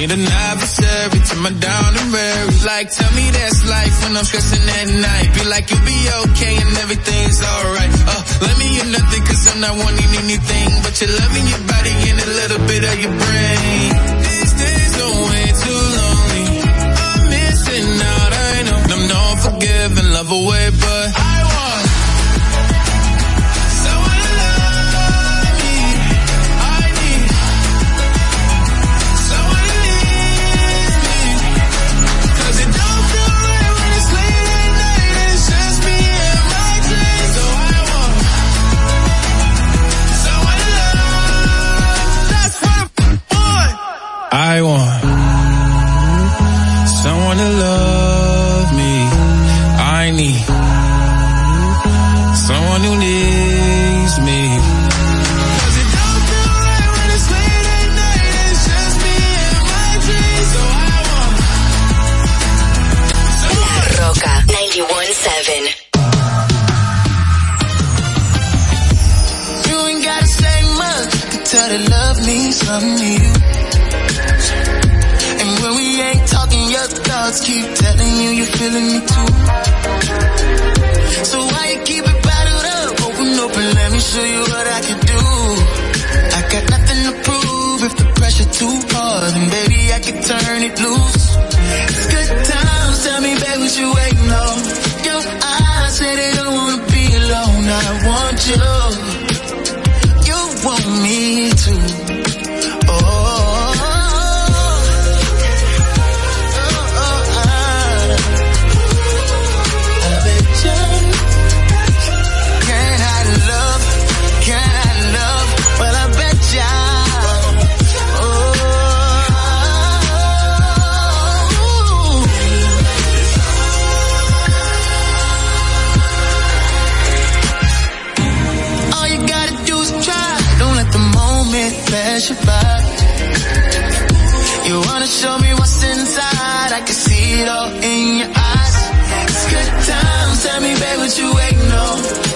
Need an adversary to my down and weary. Like, tell me that's life when I'm stressing at night. Be like, you'll be okay and everything's alright. Uh, let me hear nothing cause I'm not wanting anything. But you're loving your body and a little bit of your brain. These days are way too lonely. I'm missing out, I know. I'm not forgiving, love away, but I you. And when we ain't talking, your thoughts keep telling you you're feeling me too. So why you keep it bottled up? Open and let me show you what I can do. I got nothing to prove if the pressure too hard, then baby I can turn it loose. It's good times, tell me baby what you waiting on. Your eyes say they don't wanna be alone, I want you. You want me to. It all in your eyes. It's good times. Tell me, babe, what you waiting on?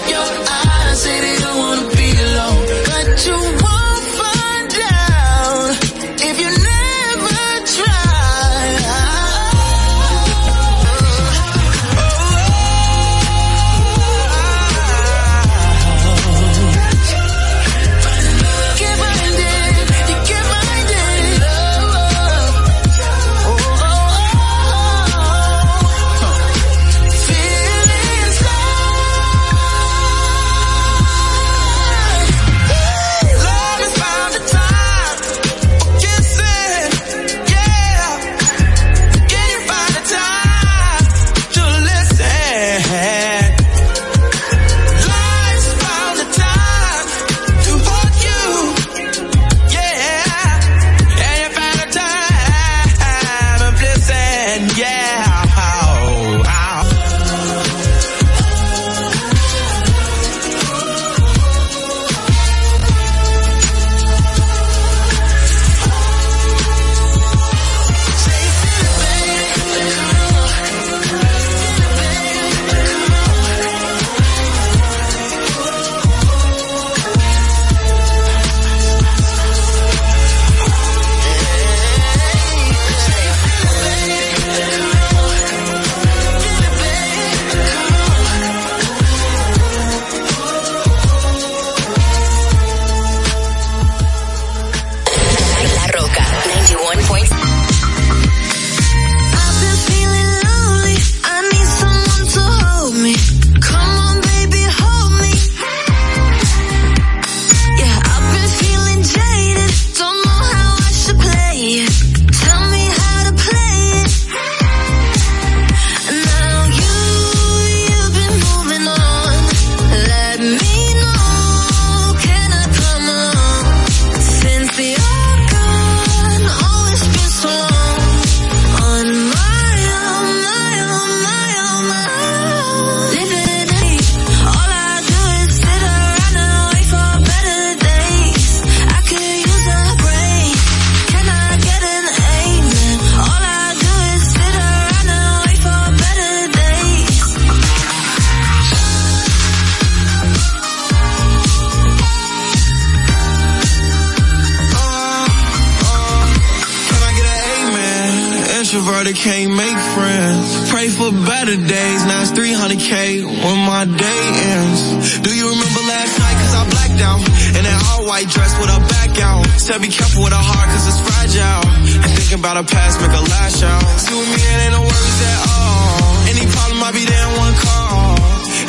My day ends. Do you remember last night cause I blacked out? In that all white dress with a back out. Said be careful with a heart cause it's fragile. And thinking about a past make a lash out. See with me it ain't no worries at all. Any problem I be there in one call.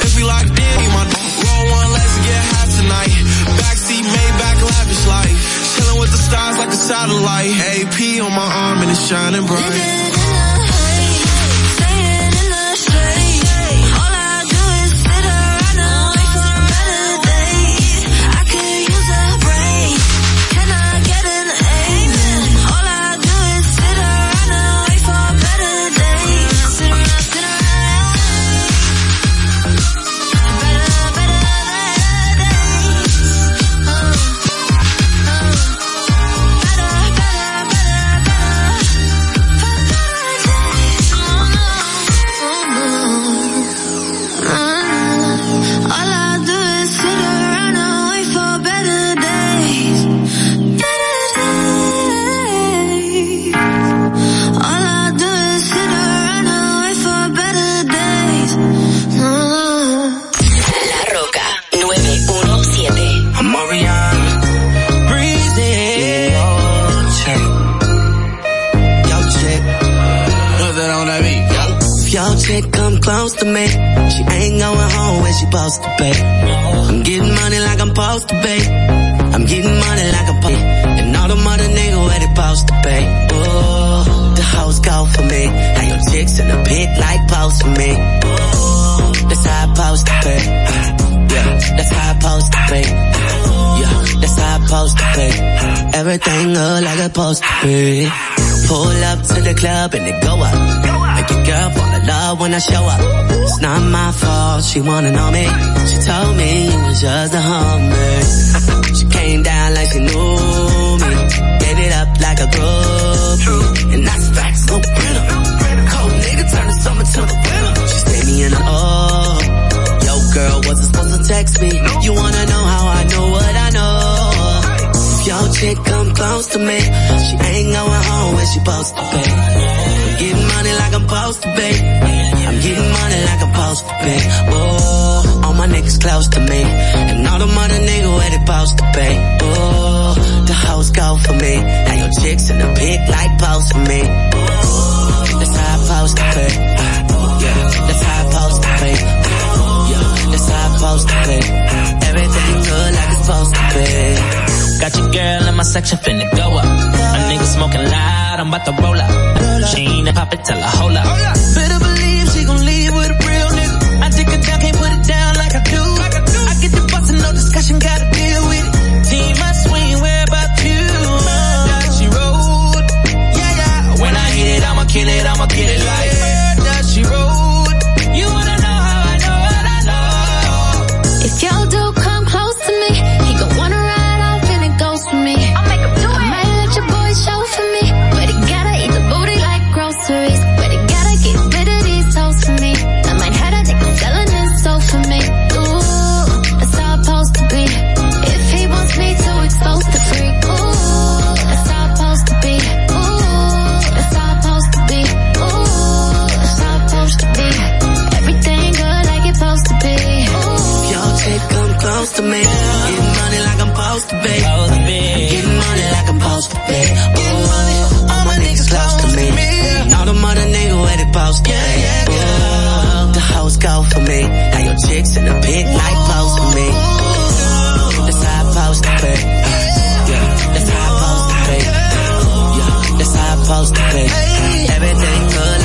If we locked in, my roll one, let's get half tonight. Backseat made back lavish life. Chilling with the stars like a satellite. AP on my arm and it's shining bright. Close to me. She ain't going home when she supposed to pay. I'm getting money like I'm supposed to pay. I'm getting money like I'm supposed And all the mother nigga where they supposed to pay. Oh, the house go for me. Now your chicks in the pit like post for me. Oh, that's how I supposed to pay. Yeah, that's how I supposed to pay. Yeah, that's how I supposed to pay. Everything look like it's supposed to be. Pull up to the club and it go up. Make your girl in love when I show up. It's not my fault, she wanna know me. She told me it was just a hummer. She came down like she knew me. Gave it up like a groupie. And that's facts, no printer. Cold nigga turn the summer to the winter. She stayed me in the oh. Yo girl, wasn't supposed to text me. You wanna know how I know what I know? Your chick come close to me. She ain't going home when she supposed to pay. I'm getting money like I'm supposed to pay. I'm getting money like I'm supposed to pay. Oh, all my niggas close to me. And all the mother niggas where they supposed to pay. Oh, the house go for me. Now your chicks in the pit like post for me. Oh, that's how I supposed to pay. Yeah, that's how I supposed to pay. Yeah, that's how I supposed to pay. Everything good like it's supposed to be. Got your girl in my section finna go up. A nigga smoking loud, I'm about to roll up. She ain't a pop it, tell her hold up. Better believe she gon' leave with a real nigga. I take it down, can't put it down like I do. I get the bus and no discussion, gotta deal with it. Team my swing, where about you? She rolled. Yeah, yeah. When I hit it, I'ma kill it, I'ma kill it like the big light post to me. That's how I post to pay. Yeah, that's how I post to pay. Yeah, that's how I post to pay. Everything good.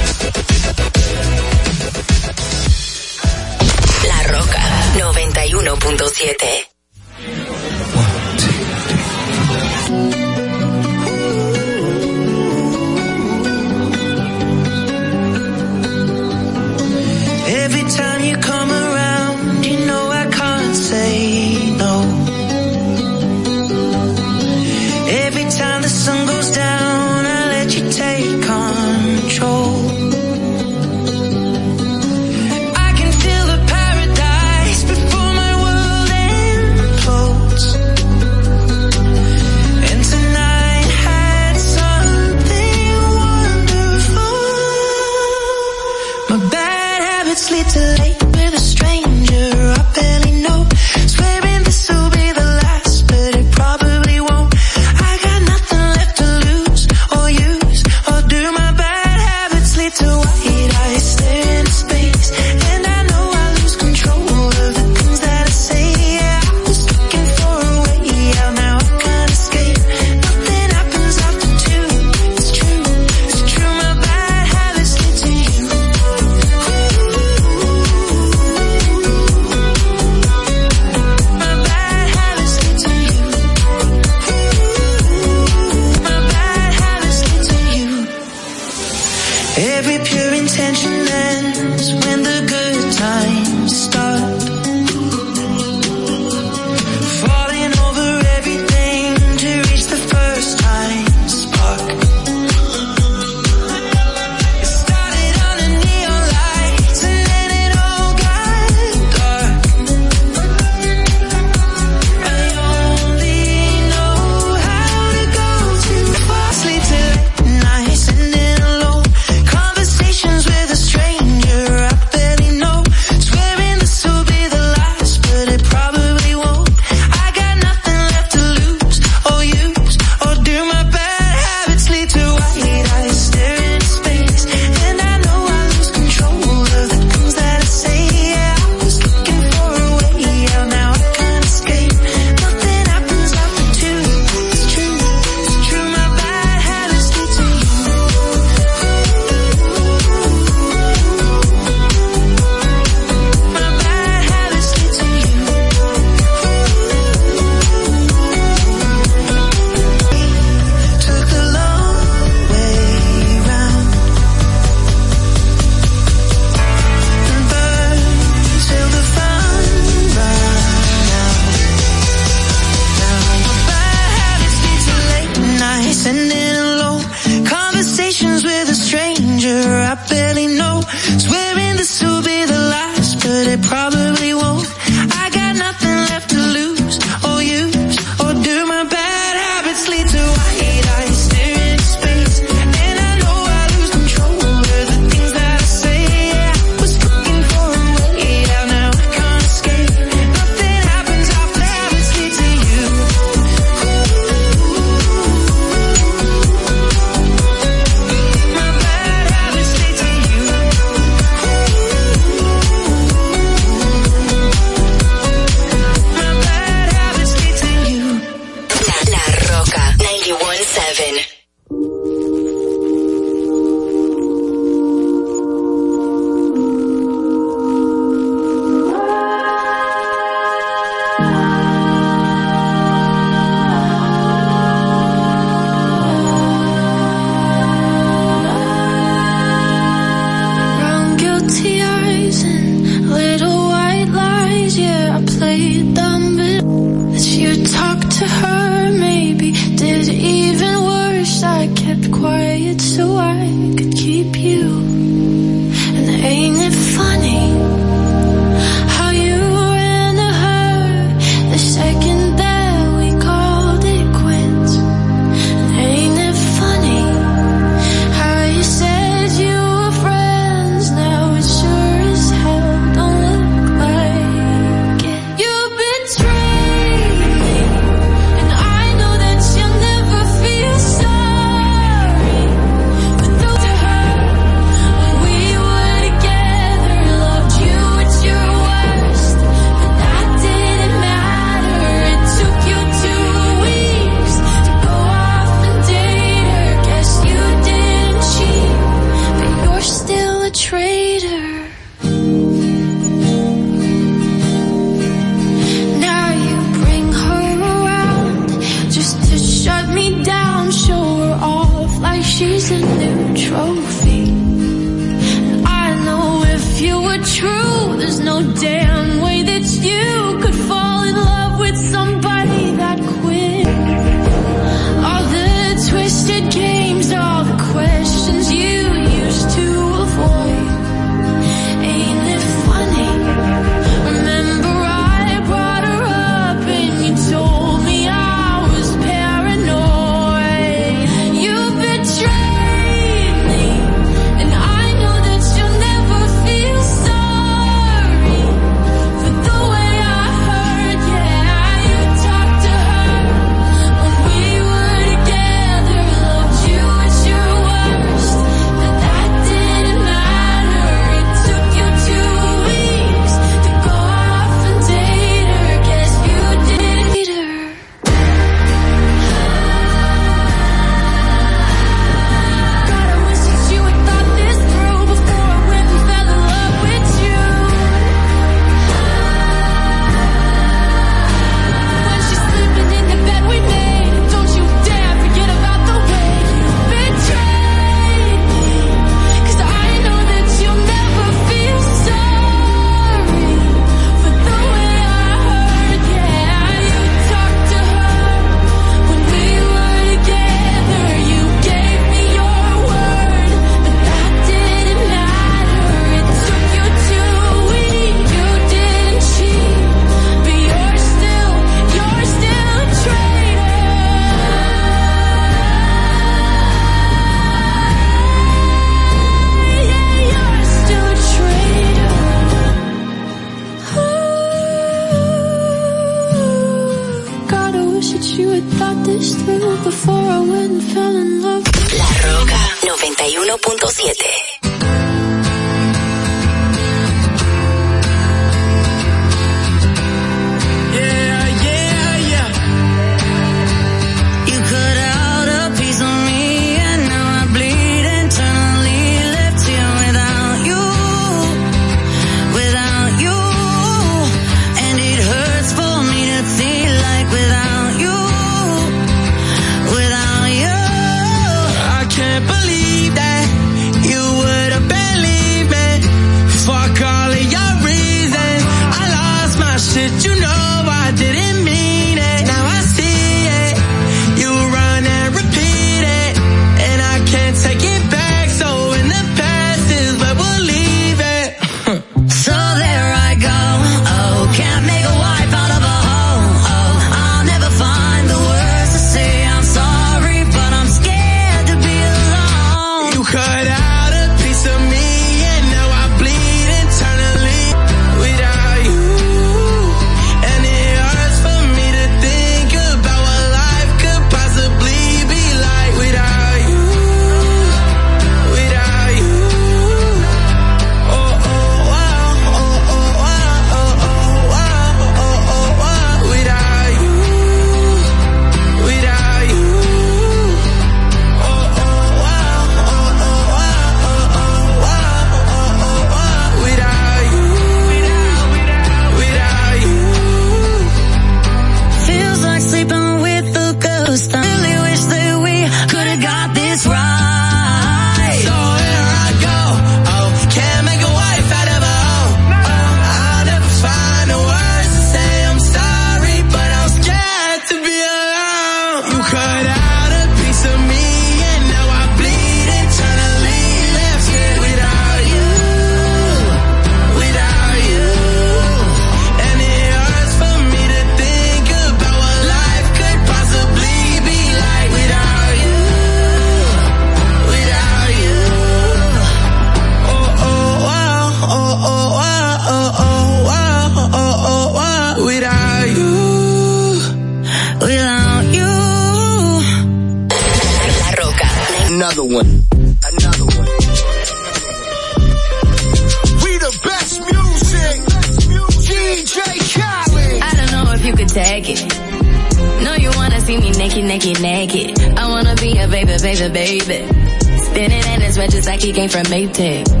came from Maytag.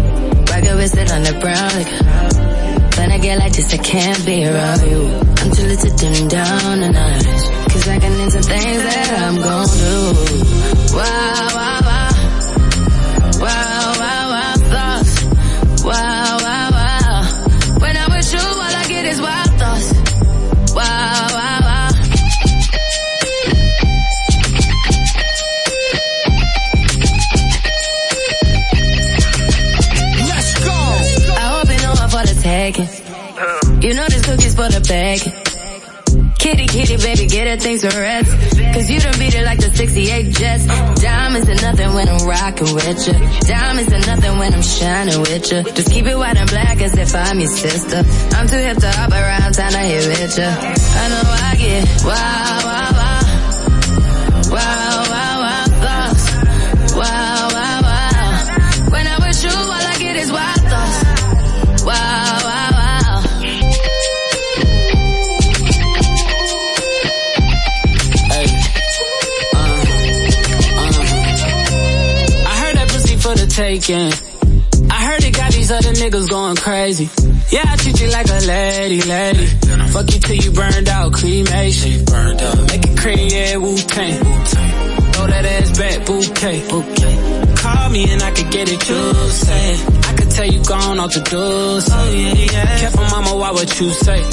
find me, sister. I'm too hip to hop around, time to hit with ya. I know I get wild, wild, wild, wild, wild wow, thoughts. wild, wild, wild. When I'm with you, all I get is wild thoughts. wild, wild, wild. Hey. Uh, uh. I heard that pussy for the taking other niggas going crazy. Yeah, I treat you like a lady, lady. Fuck you till you burned out, cremation. Make it cream, yeah, Wu-Tang. Throw that ass back, bouquet. Call me and I could get it, you say. I could tell you gone off the doors. Oh, yeah, yeah. Careful mama, why what you say?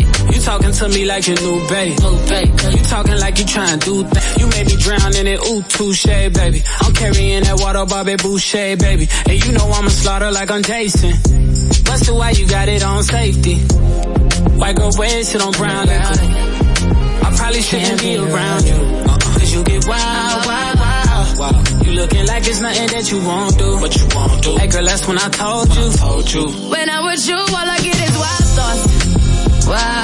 You talking to me like your new babe. New babe. You talking like you trying to do that. You made me drown in it, ooh, touche, baby. I'm carrying that water, Bobby Boucher, baby. And hey, you know I'ma slaughter like I'm Jason. Busted, why you got it on safety? White girl, red shit on brown liquor. I probably shouldn't be around you. Uh-uh. Cause you get wild, wild, wild. You looking like it's nothing that you won't do. What you won't do. Hey girl, that's when I told you. When I told you. When I was you, all I get is wild thoughts. Wow.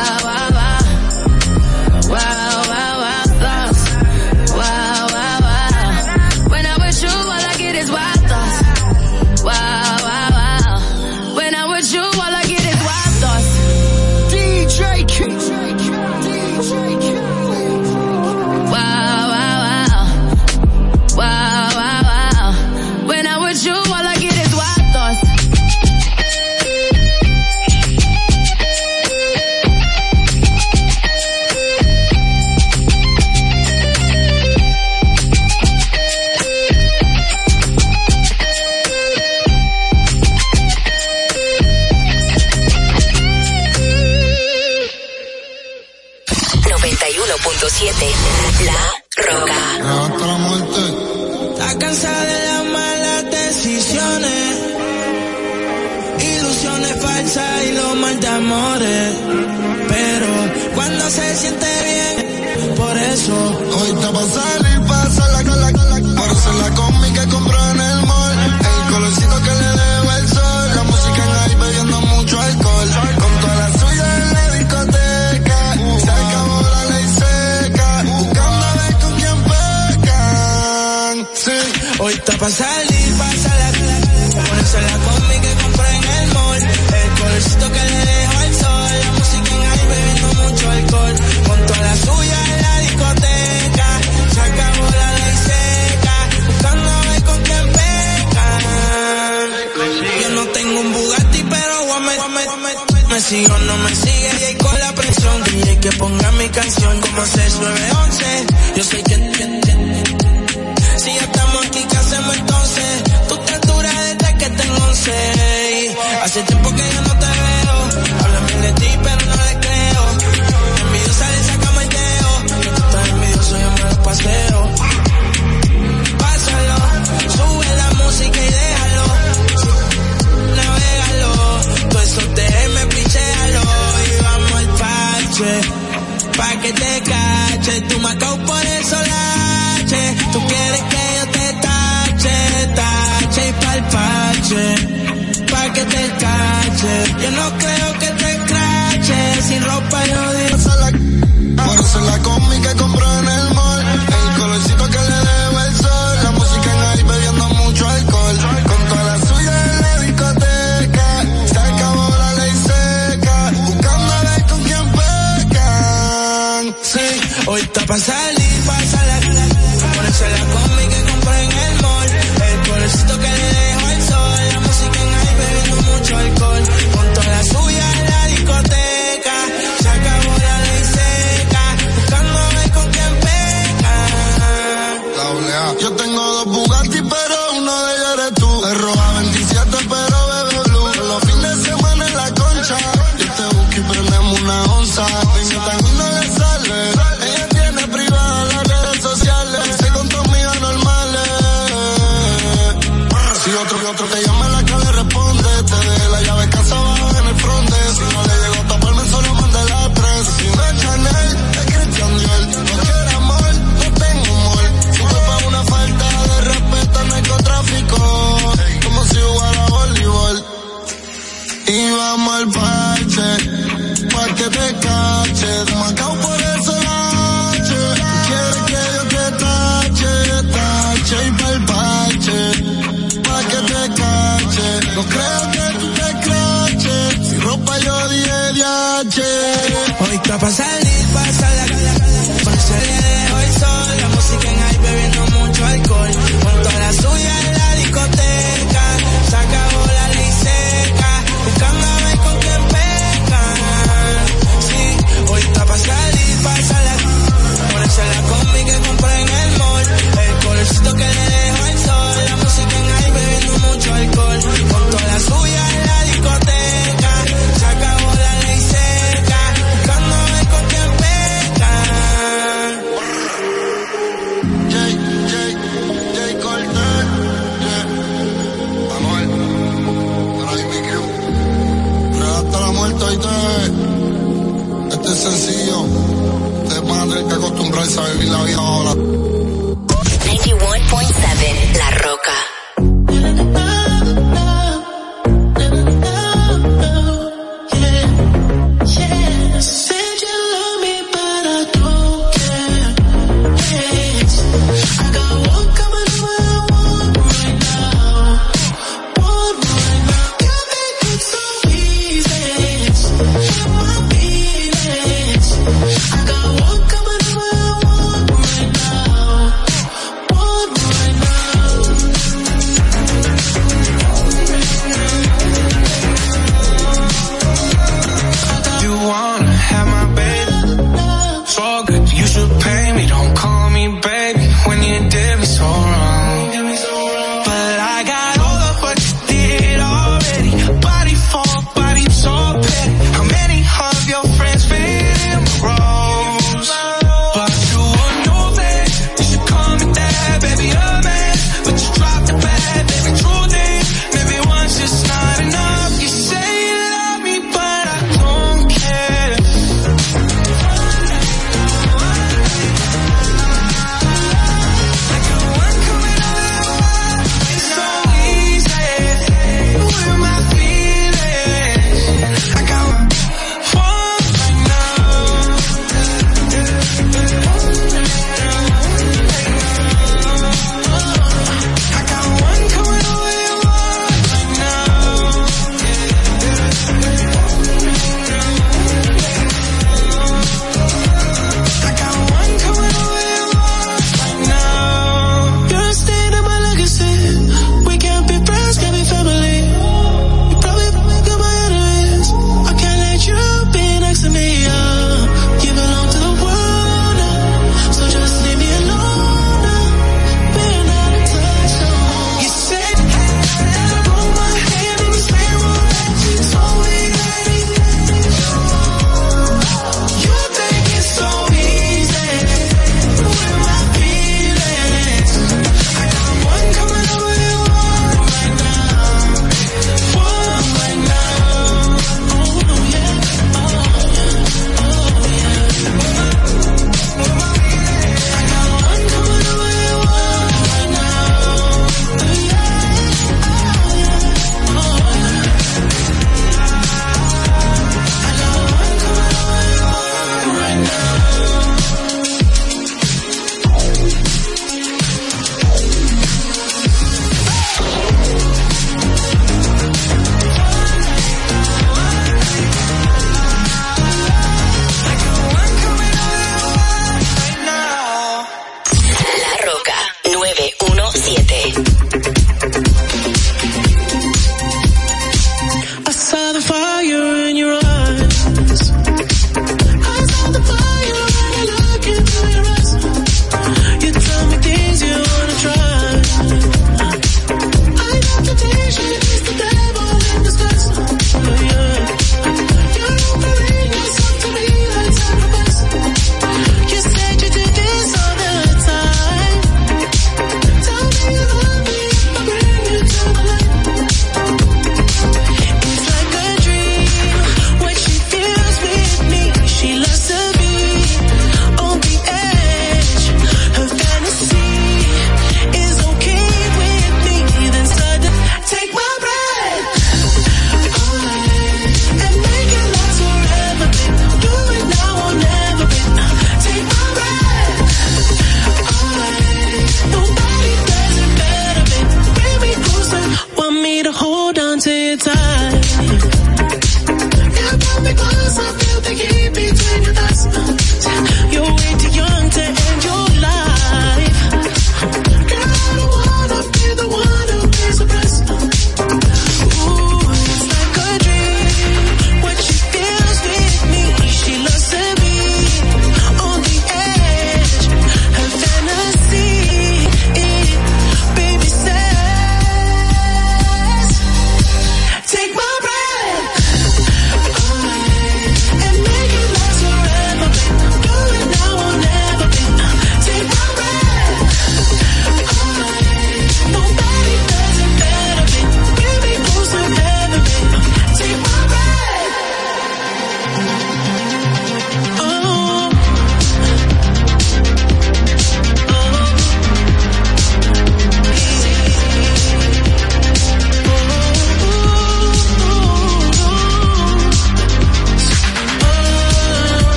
Hoy está pa' salir, pa' salir. Ponerse la combi que compré en el mall. El pobrecito que le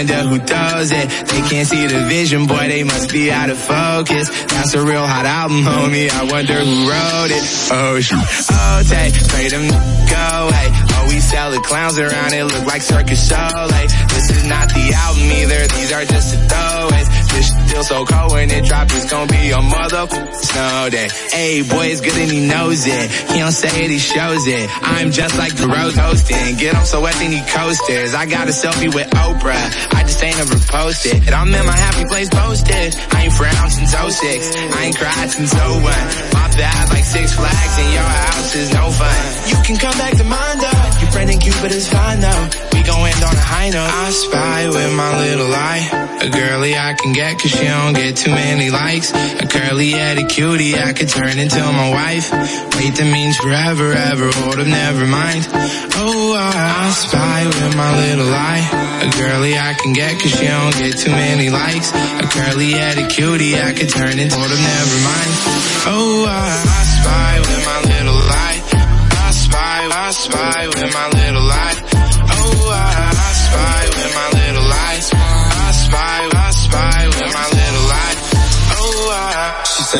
wonder who does it. They can't see the vision, boy, they must be out of focus. That's a real hot album, homie, I wonder who wrote it. Oh, shoot. Oh, take, pray them go away. Oh, we sell the clowns around, it look like Circus Soleil. This is not the album either, these are just the throwaways. This still so cold when it drop, it's gonna be a mother snow day. Hey, boy, it's good and he knows it. He don't say it, he shows it. I'm just like the rose hosting. Get him so wet, then he coasters. I got a selfie with Oprah. I just ain't ever posted. And I'm in my happy place posted. I ain't frowned since 06. I ain't cried since 01. My bad like six flags and your house is no fun. You can come back to mine though. Your friend and Cupid is fine though. We gon' end on a high note. I spy with my little eye. A girly I can get cause she don't get too many likes. A curly headed cutie I could turn into my wife. Wait, that means forever, ever, hold up, never mind. Oh, I, I spy with my little eye. A girly I can get cause she don't get too many likes. A curly headed cutie I could turn into, hold up, never mind. Oh, I, I spy with my little eye. I spy, I spy with my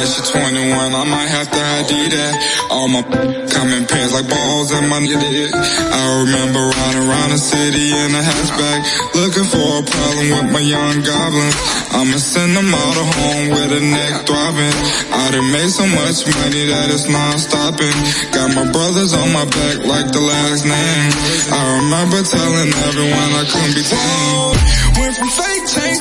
Said she 21, I might have to ID that. All my coming pants like balls in my nitty. I remember riding around the city in a hatchback, looking for a problem with my young goblins. I'ma send them all to home with a neck throbbing. I done made so much money that it's non-stopping. Got my brothers on my back like the last name. I remember telling everyone I couldn't be tamed. Went from fake chains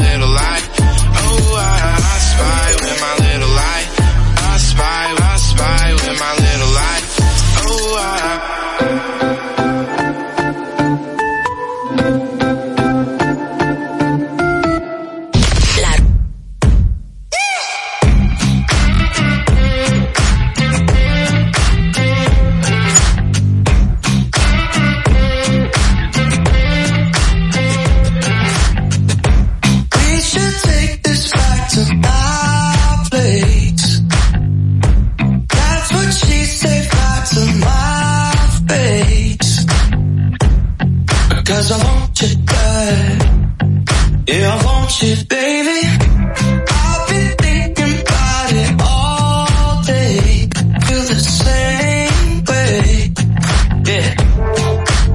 Yeah.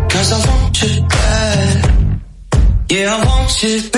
Cause I want you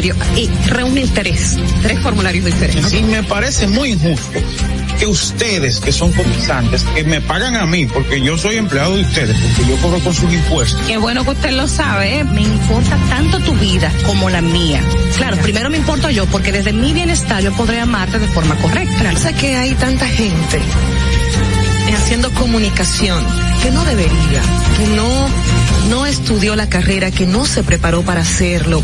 ahora es obligatorio, eh, reúne tres, tres formularios diferentes. Y me parece muy injusto que ustedes, que son cotizantes, que me pagan a mí, porque yo soy empleado de ustedes, porque yo cobro con sus impuestos. Qué bueno que usted lo sabe, ¿eh? me importa tanto tu vida como la mía. Claro, primero me importo yo, porque desde mi bienestar yo podré amarte de forma correcta. Sé que hay tanta gente haciendo comunicación que no debería, que no no estudió la carrera, que no se preparó para hacerlo.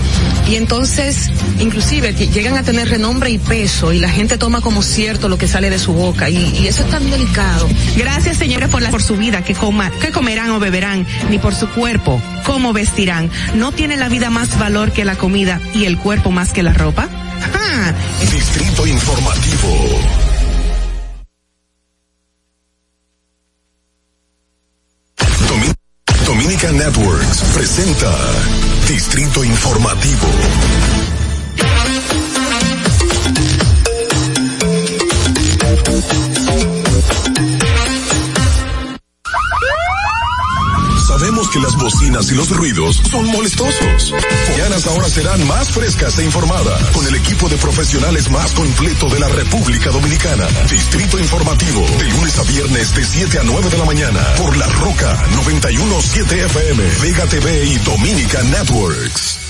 Y entonces, inclusive, ll- llegan a tener renombre y peso y la gente toma como cierto lo que sale de su boca y, y eso es tan delicado. Gracias, señores, por, la, por su vida, que, coma, que comerán o beberán, ni por su cuerpo, cómo vestirán. ¿No tiene la vida más valor que la comida y el cuerpo más que la ropa? ¡Ah! Distrito Informativo. Distrito Informativo. Y los ruidos son molestosos. Mañanas ahora serán más frescas e informadas con el equipo de profesionales más completo de la República Dominicana. Distrito Informativo, de lunes a viernes de 7 a 9 de la mañana por La Roca 917 FM, Vega TV y Dominica Networks.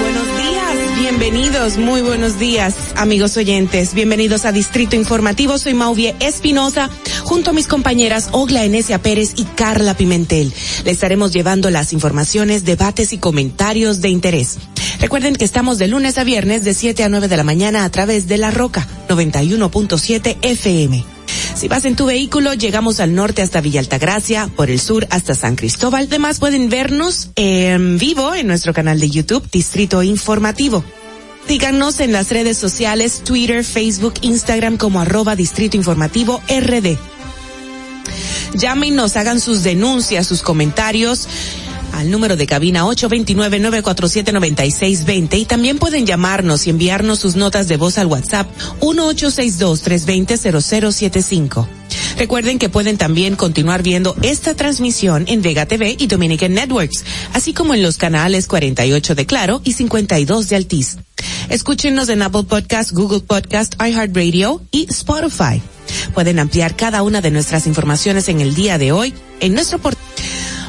Buenos días, bienvenidos, muy buenos días, amigos oyentes. Bienvenidos a Distrito Informativo. Soy Mauvie Espinosa, junto a mis compañeras Ogla Enesia Pérez y Carla Pimentel. Le estaremos llevando las informaciones, debates y comentarios de interés. Recuerden que estamos de lunes a viernes de 7 a 9 de la mañana a través de La Roca 91.7 FM. Si vas en tu vehículo, llegamos al norte hasta Villa Altagracia, por el sur hasta San Cristóbal. Además pueden vernos en vivo en nuestro canal de YouTube, Distrito Informativo. Síganos en las redes sociales, Twitter, Facebook, Instagram como arroba Distrito Informativo RD. Llámenos, hagan sus denuncias, sus comentarios al número de cabina 829-947-9620 y también pueden llamarnos y enviarnos sus notas de voz al WhatsApp 1862-320-0075. Recuerden que pueden también continuar viendo esta transmisión en Vega TV y Dominican Networks, así como en los canales 48 de Claro y 52 de Altiz. Escúchenos en Apple Podcast, Google Podcast, iHeartRadio y Spotify. Pueden ampliar cada una de nuestras informaciones en el día de hoy en nuestro portal.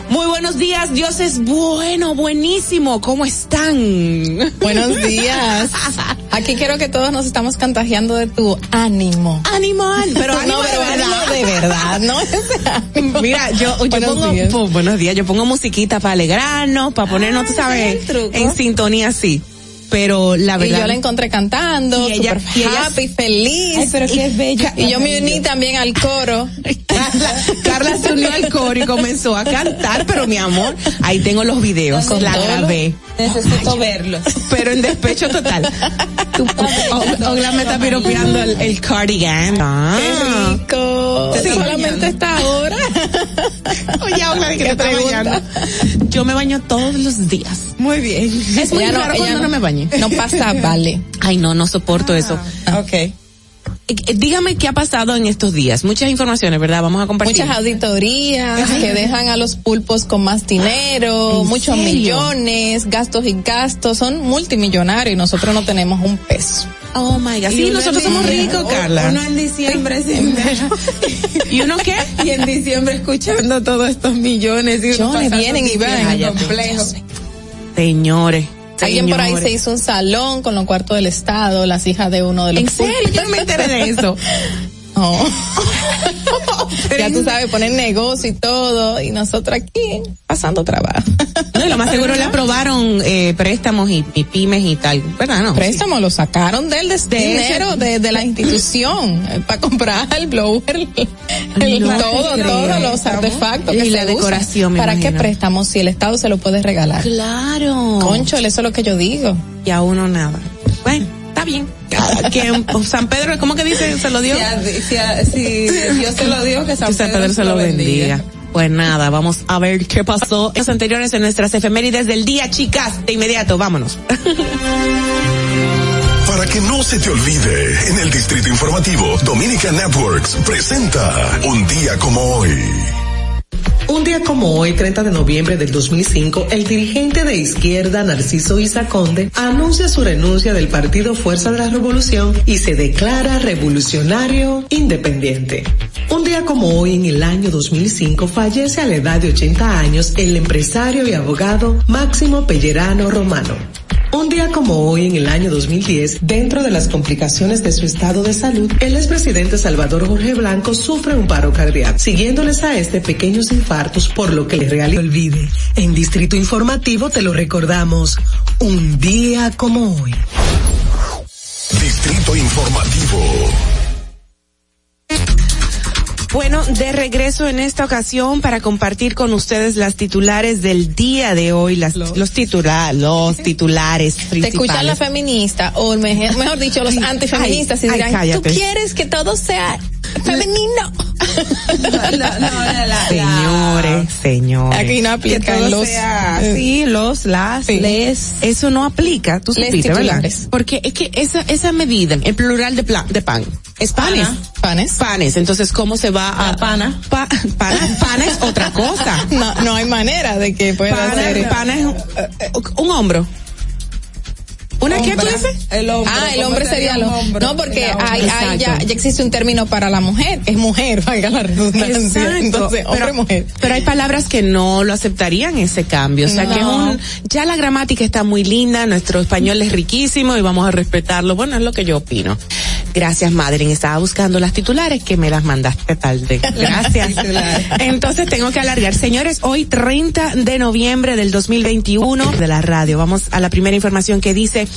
Muy buenos días, Dios es bueno, buenísimo, ¿cómo están? Buenos días. Aquí quiero que todos nos estamos contagiando de tu ánimo. Ánimo, pero ánimo, no, pero de verdad. de verdad, ¿no? Ese. Mira, yo, yo Buenos pongo, días. po- buenos días, yo pongo musiquita para alegrarnos, para ponernos, tú sabes, en sintonía así. Pero la Y verdad. yo la encontré cantando, Y ella- super y ella- happy, feliz. Ay, pero qué bella. Y yo me uní también al coro. Carla, Carla se unió al coro y comenzó a cantar, pero mi amor, ahí tengo los videos, Con la grabé. Necesito verlos. Pero en despecho total. Ogla me está piropeando el, el cardigan. Ah. Qué rico. Sí. Solamente esta hora. Oye, Ogla, ¿de qué te ¿Qué estás pregunta? Yo me baño todos los días. Muy bien. Es muy raro cuando no me bañe. No pasa, vale. Ay, no, no soporto eso. Ok. Eh, eh, Dígame qué ha pasado en estos días. Muchas informaciones, ¿verdad? Vamos a compartir. Muchas auditorías que dejan a los pulpos con más dinero, ¿En muchos serio? millones, gastos y gastos, son multimillonarios y nosotros no tenemos un peso. Oh my God. Sí, nosotros somos ricos, Carla. Uno en diciembre sin ¿Y uno qué? Y en diciembre escuchando todos estos millones y Millones vienen y van. complejo. Señores. Alguien por ahí se hizo un salón con los cuartos del Estado, las hijas de uno de los ¿En serio? Yo no me enteré de eso. No. ya tú sabes, poner negocio y todo, y nosotros aquí pasando trabajo. No, y lo más seguro le aprobaron eh, préstamos y, y pymes y tal, ¿verdad? No. Préstamos lo sacaron del de, De dinero de, de la institución eh, para comprar el blower, el, el- No todo, todos los artefactos Y que la se usan. decoración, ¿Para qué préstamos si el Estado se lo puede regalar? Claro. Concho, eso es lo que yo digo. Y a uno nada. Bueno, está bien. Que San Pedro, ¿cómo que dice? ¿Se lo dio? Si, Dios se lo dio, que Que San Pedro se lo bendiga. Pues nada, vamos a ver qué pasó en los anteriores en nuestras efemérides del día, chicas. De inmediato, vámonos. Para que no se te olvide, en el Distrito Informativo, Dominica Networks presenta Un día como hoy. Un día como hoy, 30 de noviembre del 2005, el dirigente de izquierda Narciso Isaconde anuncia su renuncia del partido Fuerza de la Revolución y se declara revolucionario independiente. Un día como hoy, en el año 2005, fallece a la edad de 80 años el empresario y abogado Máximo Pellerano Romano. Un día como hoy, en el año 2010, dentro de las complicaciones de su estado de salud, el expresidente Salvador Jorge Blanco sufre un paro cardíaco, siguiéndoles a este pequeños infartos, por lo que le realiza. Olvide, en Distrito Informativo te lo recordamos, un día como hoy. Distrito Informativo. Bueno, de regreso en esta ocasión para compartir con ustedes las titulares del día de hoy, las, los, titulares, los titulares Te principales. escuchan la feminista, o mejor, mejor dicho, los Ay, antifeministas y ay, dirán, cállate. ¿tú quieres que todo sea femenino? Señores, señores. Aquí no aplica Que todo los- sea eh. así, los, las, Sí. les. Eso no aplica, tú supiste, ¿verdad? Porque es que esa, esa medida, en plural de, plan, de pan, es panes. Panes. Panes. Entonces, ¿cómo se va a... pana. Pa, pana, pana es otra cosa. No, no hay manera de que pueda Pana, ser. pana es un, eh, un hombro. ¿Una qué tú Hombre. dices? El hombre. Ah, el hombre sería lo. No, porque hay, hay ya, ya existe un término para la mujer. Es mujer, valga la redundancia. Exacto. Entonces, hombre, pero, mujer. pero hay palabras que no lo aceptarían ese cambio. O sea No. que es un, ya la gramática está muy linda, nuestro español es riquísimo y vamos a respetarlo. Bueno, es lo que yo opino. Gracias, Madren. Estaba buscando las titulares que me las mandaste tarde. Gracias. Entonces tengo que alargar. Señores, hoy 30 de noviembre del 2021 de la radio. Vamos a la primera información que dice,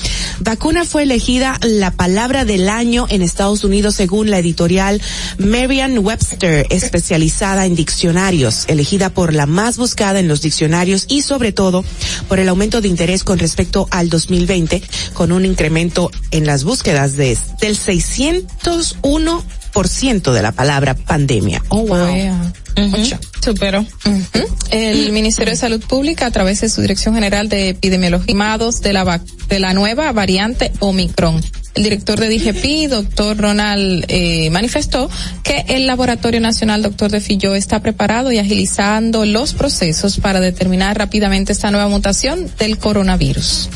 vacuna fue elegida la palabra del año en Estados Unidos según la editorial Merriam-Webster, especializada en diccionarios, elegida por la más buscada en los diccionarios y sobre todo por el aumento de interés con respecto al 2020, con un incremento en las búsquedas de, del 601% de la palabra pandemia. Oh, wow. Ocho. Superó. El Ministerio de Salud Pública, a través de su Dirección General de Epidemiología, de la, de la nueva variante Omicron. El director de DGP, doctor Ronald, eh, manifestó que el Laboratorio Nacional Doctor de Filló está preparado y agilizando los procesos para determinar rápidamente esta nueva mutación del coronavirus.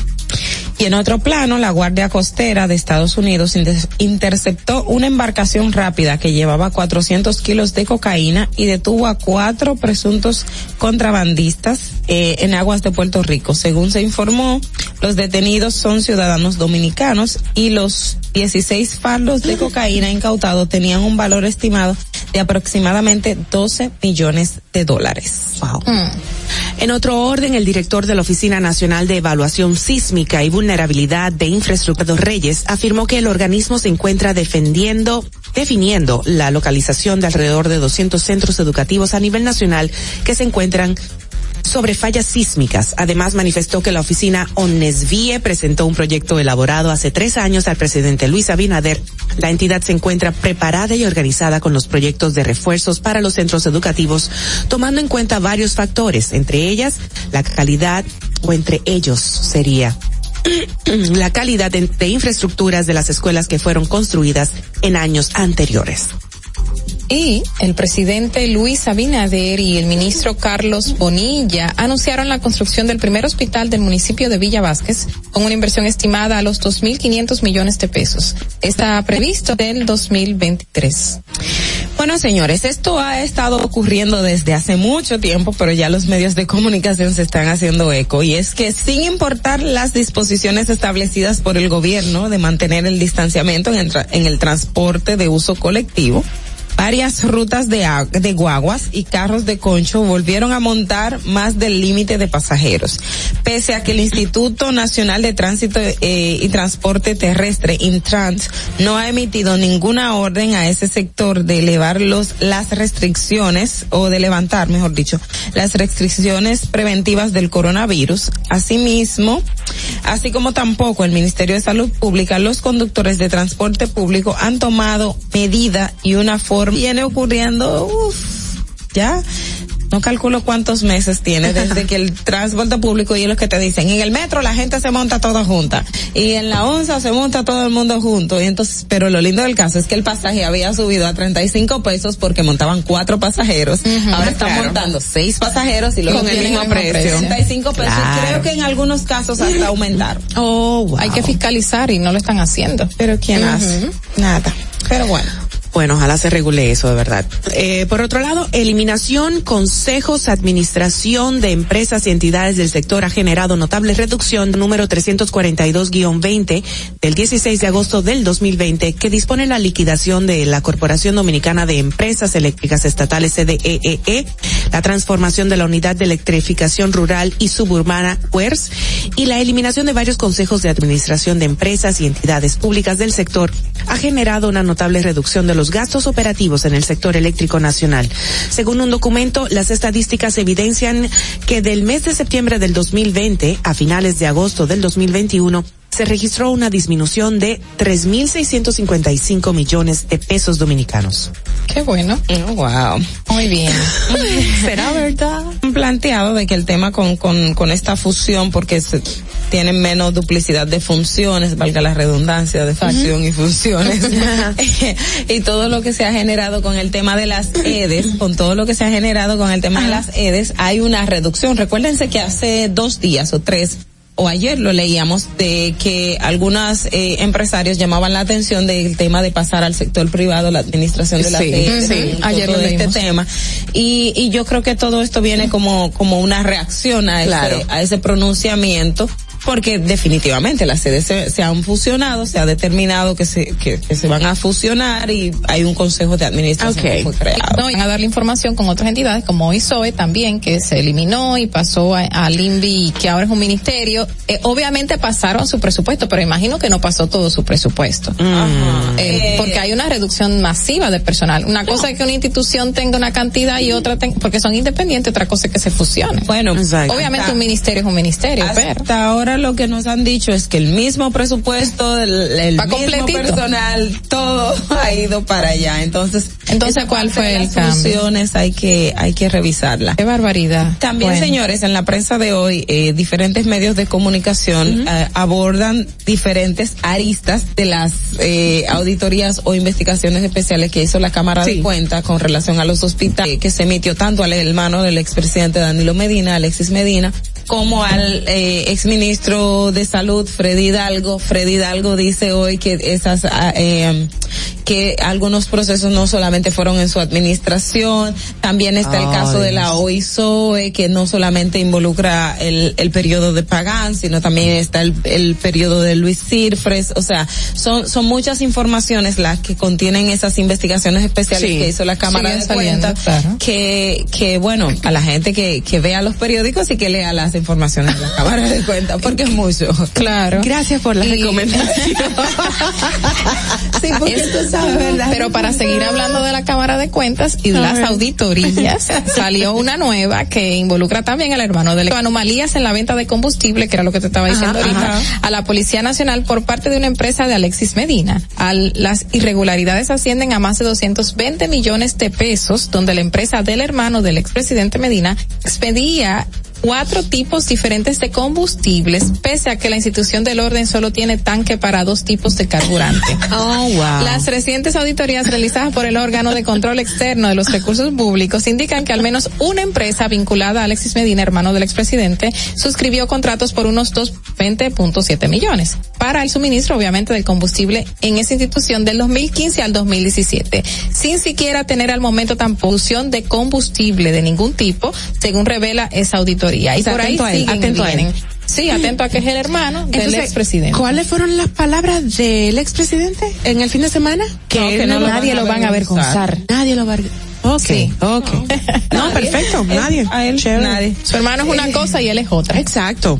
Y en otro plano, la Guardia Costera de Estados Unidos interceptó una embarcación rápida que llevaba 400 kilos de cocaína y detuvo a cuatro presuntos contrabandistas eh, en aguas de Puerto Rico. Según se informó, los detenidos son ciudadanos dominicanos y los 16 fardos de cocaína incautados tenían un valor estimado de aproximadamente 12 millones de dólares. Wow. En otro orden, el director de la Oficina Nacional de Evaluación Sísmica y Vulnerabilidad de Infraestructura Reyes afirmó que el organismo se encuentra defendiendo definiendo la localización de alrededor de 200 centros educativos a nivel nacional que se encuentran sobre fallas sísmicas. Además, manifestó que la oficina Onesvie presentó un proyecto elaborado hace tres años al presidente Luis Abinader. La entidad se encuentra preparada y organizada con los proyectos de refuerzos para los centros educativos, tomando en cuenta varios factores, entre ellas la calidad o entre ellos sería la calidad de, de infraestructuras de las escuelas que fueron construidas en años anteriores. Y el presidente Luis Abinader y el ministro Carlos Bonilla anunciaron la construcción del primer hospital del municipio de Villa Vázquez con una inversión estimada a los 2.500 millones de pesos. Está previsto del 2023. Bueno, señores, esto ha estado ocurriendo desde hace mucho tiempo, pero ya los medios de comunicación se están haciendo eco. Y es que sin importar las disposiciones establecidas por el gobierno de mantener el distanciamiento en el, en el transporte de uso colectivo, varias rutas de, guaguas y carros de concho volvieron a montar más del límite de pasajeros, pese a que el Instituto Nacional de Tránsito eh, y Transporte Terrestre, Intrans, no ha emitido ninguna orden a ese sector de elevar los, las restricciones, o de levantar, mejor dicho, las restricciones preventivas del coronavirus. Asimismo, así como tampoco el Ministerio de Salud Pública, los conductores de transporte público han tomado medida y una forma viene ocurriendo, uf, ya, no calculo cuántos meses tiene desde que el transporte público y es lo que te dicen, en el metro la gente se monta toda junta y en la onza se monta todo el mundo junto y entonces, pero lo lindo del caso es que el pasaje había subido a 35 pesos porque montaban cuatro pasajeros, ahora están claro. montando seis pasajeros y luego Con el mismo precio. 35 pesos, claro. creo que en algunos casos hasta aumentaron. Oh, wow. Hay que fiscalizar y no lo están haciendo. Pero ¿quién uh -huh. hace? Nada. Pero bueno. Bueno, ojalá se regule eso de verdad. Eh, por otro lado, eliminación, consejos, administración de empresas y entidades del sector ha generado notable reducción número 342-20 del 16 de agosto del 2020 que dispone la liquidación de la Corporación Dominicana de Empresas Eléctricas Estatales CDEE, -E, la transformación de la Unidad de Electrificación Rural y Suburbana WERS y la eliminación de varios consejos de administración de empresas y entidades públicas del sector ha generado una notable reducción de los gastos operativos en el sector eléctrico nacional. Según un documento, las estadísticas evidencian que del mes de septiembre del 2020 a finales de agosto del 2021 se registró una disminución de 3.655 millones de pesos dominicanos. Qué bueno. Oh, wow. Muy bien. ¿Será verdad? Han planteado de que el tema con, con, con esta fusión, porque se, tienen menos duplicidad de funciones, valga la redundancia de facción uh -huh. y funciones, y todo lo que se ha generado con el tema de las EDES, con todo lo que se ha generado con el tema uh -huh. de las EDES, hay una reducción. Recuérdense que hace dos días o tres o ayer lo leíamos de que algunos eh, empresarios llamaban la atención del tema de pasar al sector privado la administración de la sí, de, sí, de, ayer lo este tema. Y, y yo creo que todo esto viene como como una reacción a claro. ese a ese pronunciamiento porque definitivamente las sedes se, se, han fusionado, se ha determinado que se, que, que, se van a fusionar y hay un consejo de administración okay. que fue creado. No, van a darle información con otras entidades como ISOE también, que se eliminó y pasó a, a LINVI, que ahora es un ministerio. Eh, obviamente pasaron su presupuesto, pero imagino que no pasó todo su presupuesto. Mm. Eh, porque hay una reducción masiva de personal. Una no. cosa es que una institución tenga una cantidad y otra, ten, porque son independientes, otra cosa es que se fusionen. Bueno, obviamente hasta, un ministerio es un ministerio, hasta pero. ahora lo que nos han dicho es que el mismo presupuesto, el, el mismo completito. personal, todo ha ido para allá. Entonces, entonces ¿cuál fue el funciones hay que hay que revisarla. Qué barbaridad. También, bueno. señores, en la prensa de hoy eh, diferentes medios de comunicación uh -huh. eh, abordan diferentes aristas de las eh, auditorías o investigaciones especiales que hizo la Cámara sí. de Cuentas con relación a los hospitales que se emitió tanto al hermano del expresidente Danilo Medina, Alexis Medina, como al eh, exministro de salud Freddy Hidalgo. Freddy Hidalgo dice hoy que esas eh, que algunos procesos no solamente fueron en su administración, también está el caso de la OISOE que no solamente involucra el, el periodo de Pagán, sino también está el, el periodo de Luis Sirfres, o sea, son son muchas informaciones las que contienen esas investigaciones especiales Sí. que hizo la Cámara de Cuentas, claro. que que bueno, a la gente que que vea los periódicos y que lea las informaciones de la Cámara de Cuentas, porque es mucho. Claro. Gracias por la Y- recomendación. Sí, porque Es- tú sabes, ¿verdad? Pero para seguir hablando de la Cámara de Cuentas y de A las ver. auditorías, salió una nueva que involucra también al hermano de anomalías en la venta de combustible, que era lo que te estaba diciendo Ajá, ahorita, ajá. a la Policía Nacional por parte de una empresa de Alexis Medina. Al, las irregularidades ascienden a más de 220 millones de pesos, donde la empresa del hermano del expresidente Medina expedía cuatro tipos diferentes de combustibles, pese a que la institución del orden solo tiene tanque para dos tipos de carburante. Oh, wow. Las recientes auditorías realizadas por el órgano de control externo de los recursos públicos indican que al menos una empresa vinculada a Alexis Medina, hermano del expresidente, suscribió contratos por unos 220.7 millones para el suministro, obviamente, del combustible en esa institución del 2015 al 2017, sin siquiera tener al momento tan producción de combustible de ningún tipo, según revela esa auditoría. Y O sea, por ahí atento a él, siguen y atento a él. vienen. Sí, atento a que es el hermano del expresidente. ¿Cuáles fueron las palabras del expresidente en el fin de semana? No, que no nadie lo van a avergonzar. Nadie lo va a Ok, Sí. ok. No, perfecto, nadie. A él, Chévere. nadie. Su hermano es una cosa y él es otra. Exacto.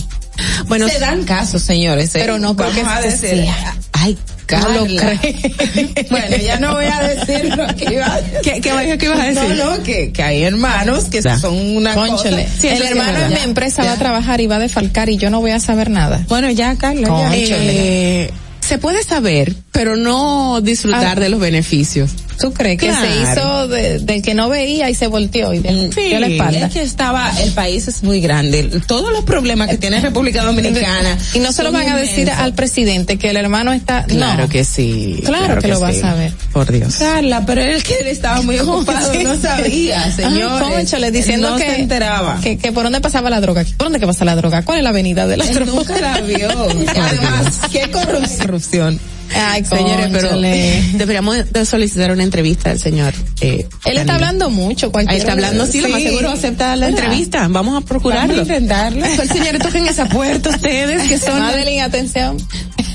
Bueno, se dan casos, señores. eh. Pero no creo Vamos que a decir. Ay, Carla. bueno, ya no voy a decir lo que iba a decir. ¿Qué, qué, qué, qué ibas a decir? No, no, que, que hay hermanos que Ya. son una Cónchale, cosa. Sí, el hermano en mi empresa va a trabajar y va a defalcar y yo no voy a saber nada. Bueno, ya, Carla. ya. Eh, se puede saber, pero no disfrutar Ah. de los beneficios. ¿Tú crees que se Claro. hizo de, de que no veía y se volteó y de, Sí. dio la espalda? Es que estaba, el país es muy grande. Todos los problemas que tiene República Dominicana. Y no se lo van a decir al presidente que el hermano está. Claro no. que sí. Claro que lo vas a ver. Por Dios. Carla, pero él que él estaba muy ocupado, Sí. no sabía, señor. Cónchale, diciendo no que, se enteraba. que, que por dónde pasaba la droga. ¿Por dónde que pasa la droga? ¿Cuál es la avenida de la Él droga? nunca la vio. Además, qué corrupción. Ay, Señores, pero deberíamos de solicitar una entrevista al señor. Eh, Él está hablando mucho, cualquier está hablando, sí, lo más seguro acepta la ¿Verdad? entrevista. Vamos a procurarlo. Vamos a intentarlo. Pues, señores, toquen esa puerta ustedes que son Madeline, atención.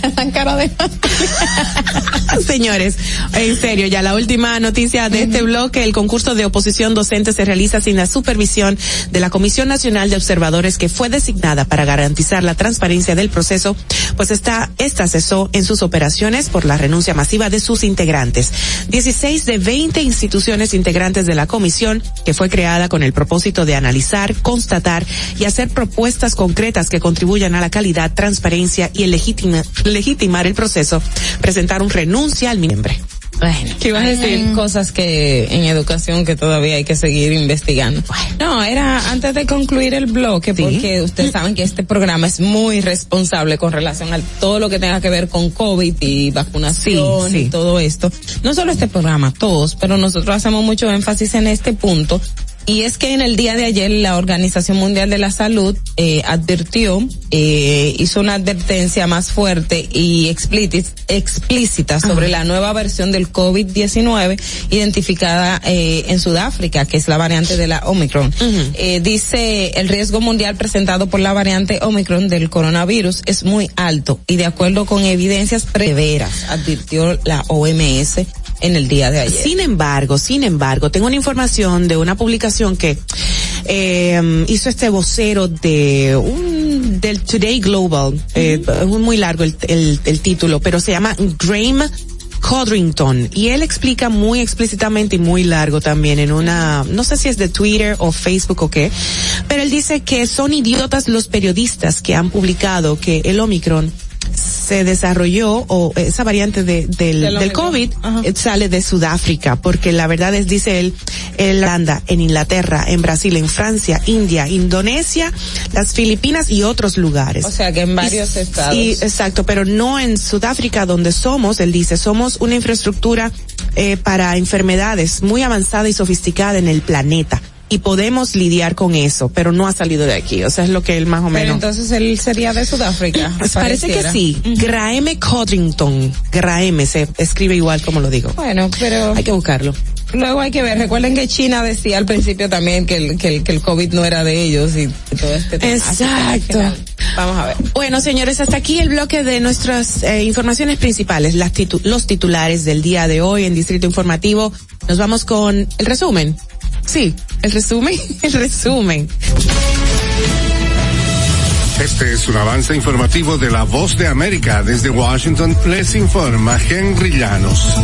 La cara de Señores, en serio, ya la última noticia de este bloque, el concurso de oposición docente se realiza sin la supervisión de la Comisión Nacional de Observadores que fue designada para garantizar la transparencia del proceso, pues está, esta cesó en sus operaciones por la renuncia masiva de sus integrantes. 16 de 20 instituciones integrantes de la comisión, que fue creada con el propósito de analizar, constatar y hacer propuestas concretas que contribuyan a la calidad, transparencia y el legitima- legitimar el proceso, presentaron renuncia al miembro. Bueno, ¿Qué ibas a decir? cosas que en educación que todavía hay que seguir investigando. No, era antes de concluir el bloque, Sí. porque ustedes saben que este programa es muy responsable con relación a todo lo que tenga que ver con COVID y vacunación Sí, sí. y todo esto. No solo este programa, todos, pero nosotros hacemos mucho énfasis en este punto. Y es que en el día de ayer la Organización Mundial de la Salud eh, advirtió, eh, hizo una advertencia más fuerte y explícita, sobre la nueva versión del COVID-19 identificada eh, en Sudáfrica, que es la variante de la Omicron. Eh, dice el riesgo mundial presentado por la variante Omicron del coronavirus es muy alto y de acuerdo con evidencias preveras, advirtió la OMS en el día de ayer. Sin embargo, sin embargo, tengo una información de una publicación que eh, hizo este vocero de un del Today Global, eh, es muy largo el, el, el título, pero se llama Graham Codrington. Y él explica muy explícitamente y muy largo también en una, no sé si es de Twitter o Facebook o qué, pero él dice que son idiotas los periodistas que han publicado que el Omicron se desarrolló o esa variante de, del, Del. COVID Ajá. eh, sale de Sudáfrica, porque la verdad es, dice él, en Holanda, en Inglaterra, en Brasil, en Francia, India, Indonesia, las Filipinas y otros lugares. O sea que en varios Y- estados. y- exacto, pero no en Sudáfrica donde somos, él dice, somos una infraestructura eh, para enfermedades muy avanzada y sofisticada en el planeta. Y podemos lidiar con eso, pero no ha salido de aquí. O sea, es lo que él más o Pero menos. entonces él sería de Sudáfrica. Parece que sí. Graeme Codrington. Graeme se escribe igual como lo digo. Bueno, pero. Hay que buscarlo. Luego hay que ver, recuerden que China decía al principio también que el, que el, que el COVID no era de ellos y todo este tema. Exacto. Vamos a ver. Bueno, señores, hasta aquí el bloque de nuestras eh, informaciones principales, las titu- los titulares del día de hoy en Distrito Informativo. Nos vamos con el resumen. Sí, el resumen, el resumen. Este es un avance informativo de la Voz de América. Desde Washington les informa Henry Llanos.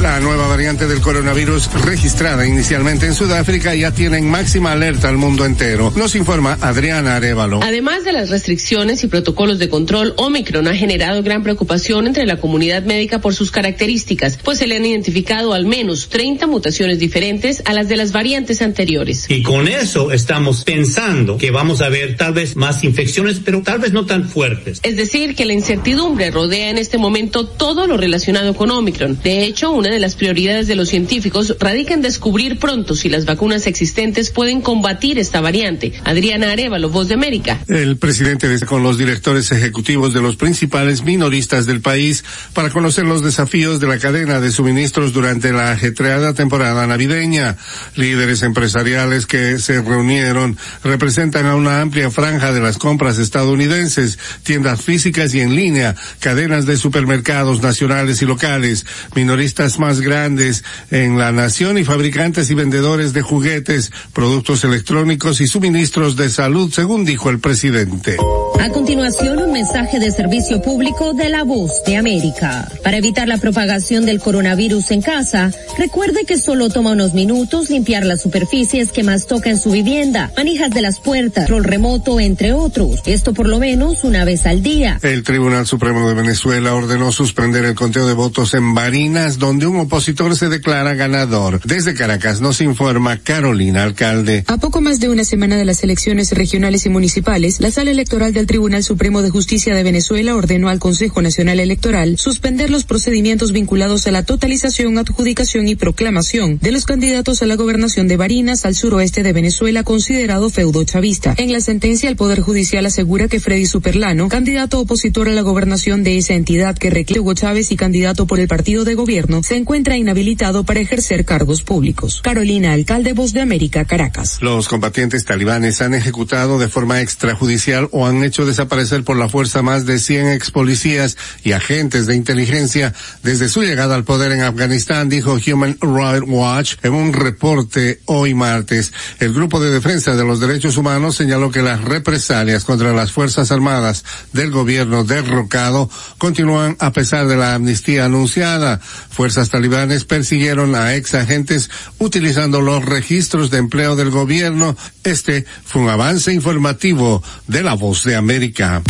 La nueva variante del coronavirus registrada inicialmente en Sudáfrica ya tiene en máxima alerta al mundo entero. Nos informa Adriana Arevalo. Además de las restricciones y protocolos de control, Omicron ha generado gran preocupación entre la comunidad médica por sus características, pues se le han identificado al menos 30 mutaciones diferentes a las de las variantes anteriores. Y con eso estamos pensando que vamos a ver tal vez más infecciones, pero tal vez no tan fuertes. Es decir, que la incertidumbre rodea en este momento todo lo relacionado con Omicron. De hecho, una de las prioridades de los científicos radica en descubrir pronto si las vacunas existentes pueden combatir esta variante. Adriana Arevalo, Voz de América. El presidente dice con los directores ejecutivos de los principales minoristas del país para conocer los desafíos de la cadena de suministros durante la ajetreada temporada navideña. Líderes empresariales que se reunieron representan a una amplia franja de las compras estadounidenses, tiendas físicas y en línea, cadenas de supermercados nacionales y locales, minoristas más grandes en la nación y fabricantes y vendedores de juguetes, productos electrónicos y suministros de salud, según dijo el presidente. A continuación, un mensaje de servicio público de la voz de América. Para evitar la propagación del coronavirus en casa, recuerde que solo toma unos minutos limpiar las superficies que más toca en su vivienda, manijas de las puertas, rol remoto, entre otros. Esto por lo menos una vez al día. El Tribunal Supremo de Venezuela ordenó suspender el conteo de votos en Barinas, donde un opositor se declara ganador. Desde Caracas nos informa Carolina Alcalde. A poco más de una semana de las elecciones regionales y municipales, la Sala Electoral del Tribunal Supremo de Justicia de Venezuela ordenó al Consejo Nacional Electoral suspender los procedimientos vinculados a la totalización, adjudicación y proclamación de los candidatos a la gobernación de Barinas al suroeste de Venezuela considerado feudo chavista. En la sentencia, el Poder Judicial asegura que Freddy Superlano, candidato opositor a la gobernación de esa entidad que reclama Hugo Chávez y candidato por el partido de gobierno, se encuentra inhabilitado para ejercer cargos públicos. Carolina Alcalde, Voz de América, Caracas. Los combatientes talibanes han ejecutado de forma extrajudicial o han hecho desaparecer por la fuerza más de 100 ex policías y agentes de inteligencia desde su llegada al poder en Afganistán, dijo Human Rights Watch en un reporte hoy martes. El grupo de defensa de los derechos humanos señaló que las represalias contra las fuerzas armadas del gobierno derrocado continúan a pesar de la amnistía anunciada. Fuerzas talibanes persiguieron a ex agentes utilizando los registros de empleo del gobierno. Este fue un avance informativo de la voz de América.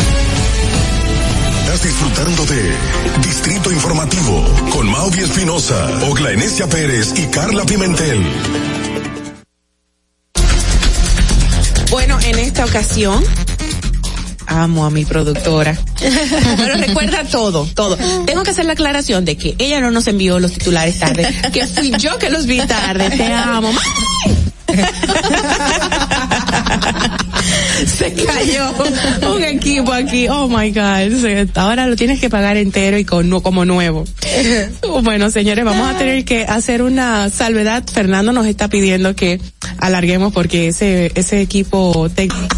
Estás disfrutando de Distrito Informativo con Mauvi Espinosa, Ogla Enesia Pérez y Carla Pimentel. Bueno, en esta ocasión amo a mi productora. Pero recuerda todo, todo. Tengo que hacer la aclaración de que ella no nos envió los titulares tarde, que fui yo que los vi tarde. Te amo. Se cayó un equipo aquí. Oh my God. Ahora lo tienes que pagar entero y con, como nuevo. Bueno, señores, vamos a tener que hacer una salvedad. Fernando nos está pidiendo que alarguemos porque ese, ese equipo técnico.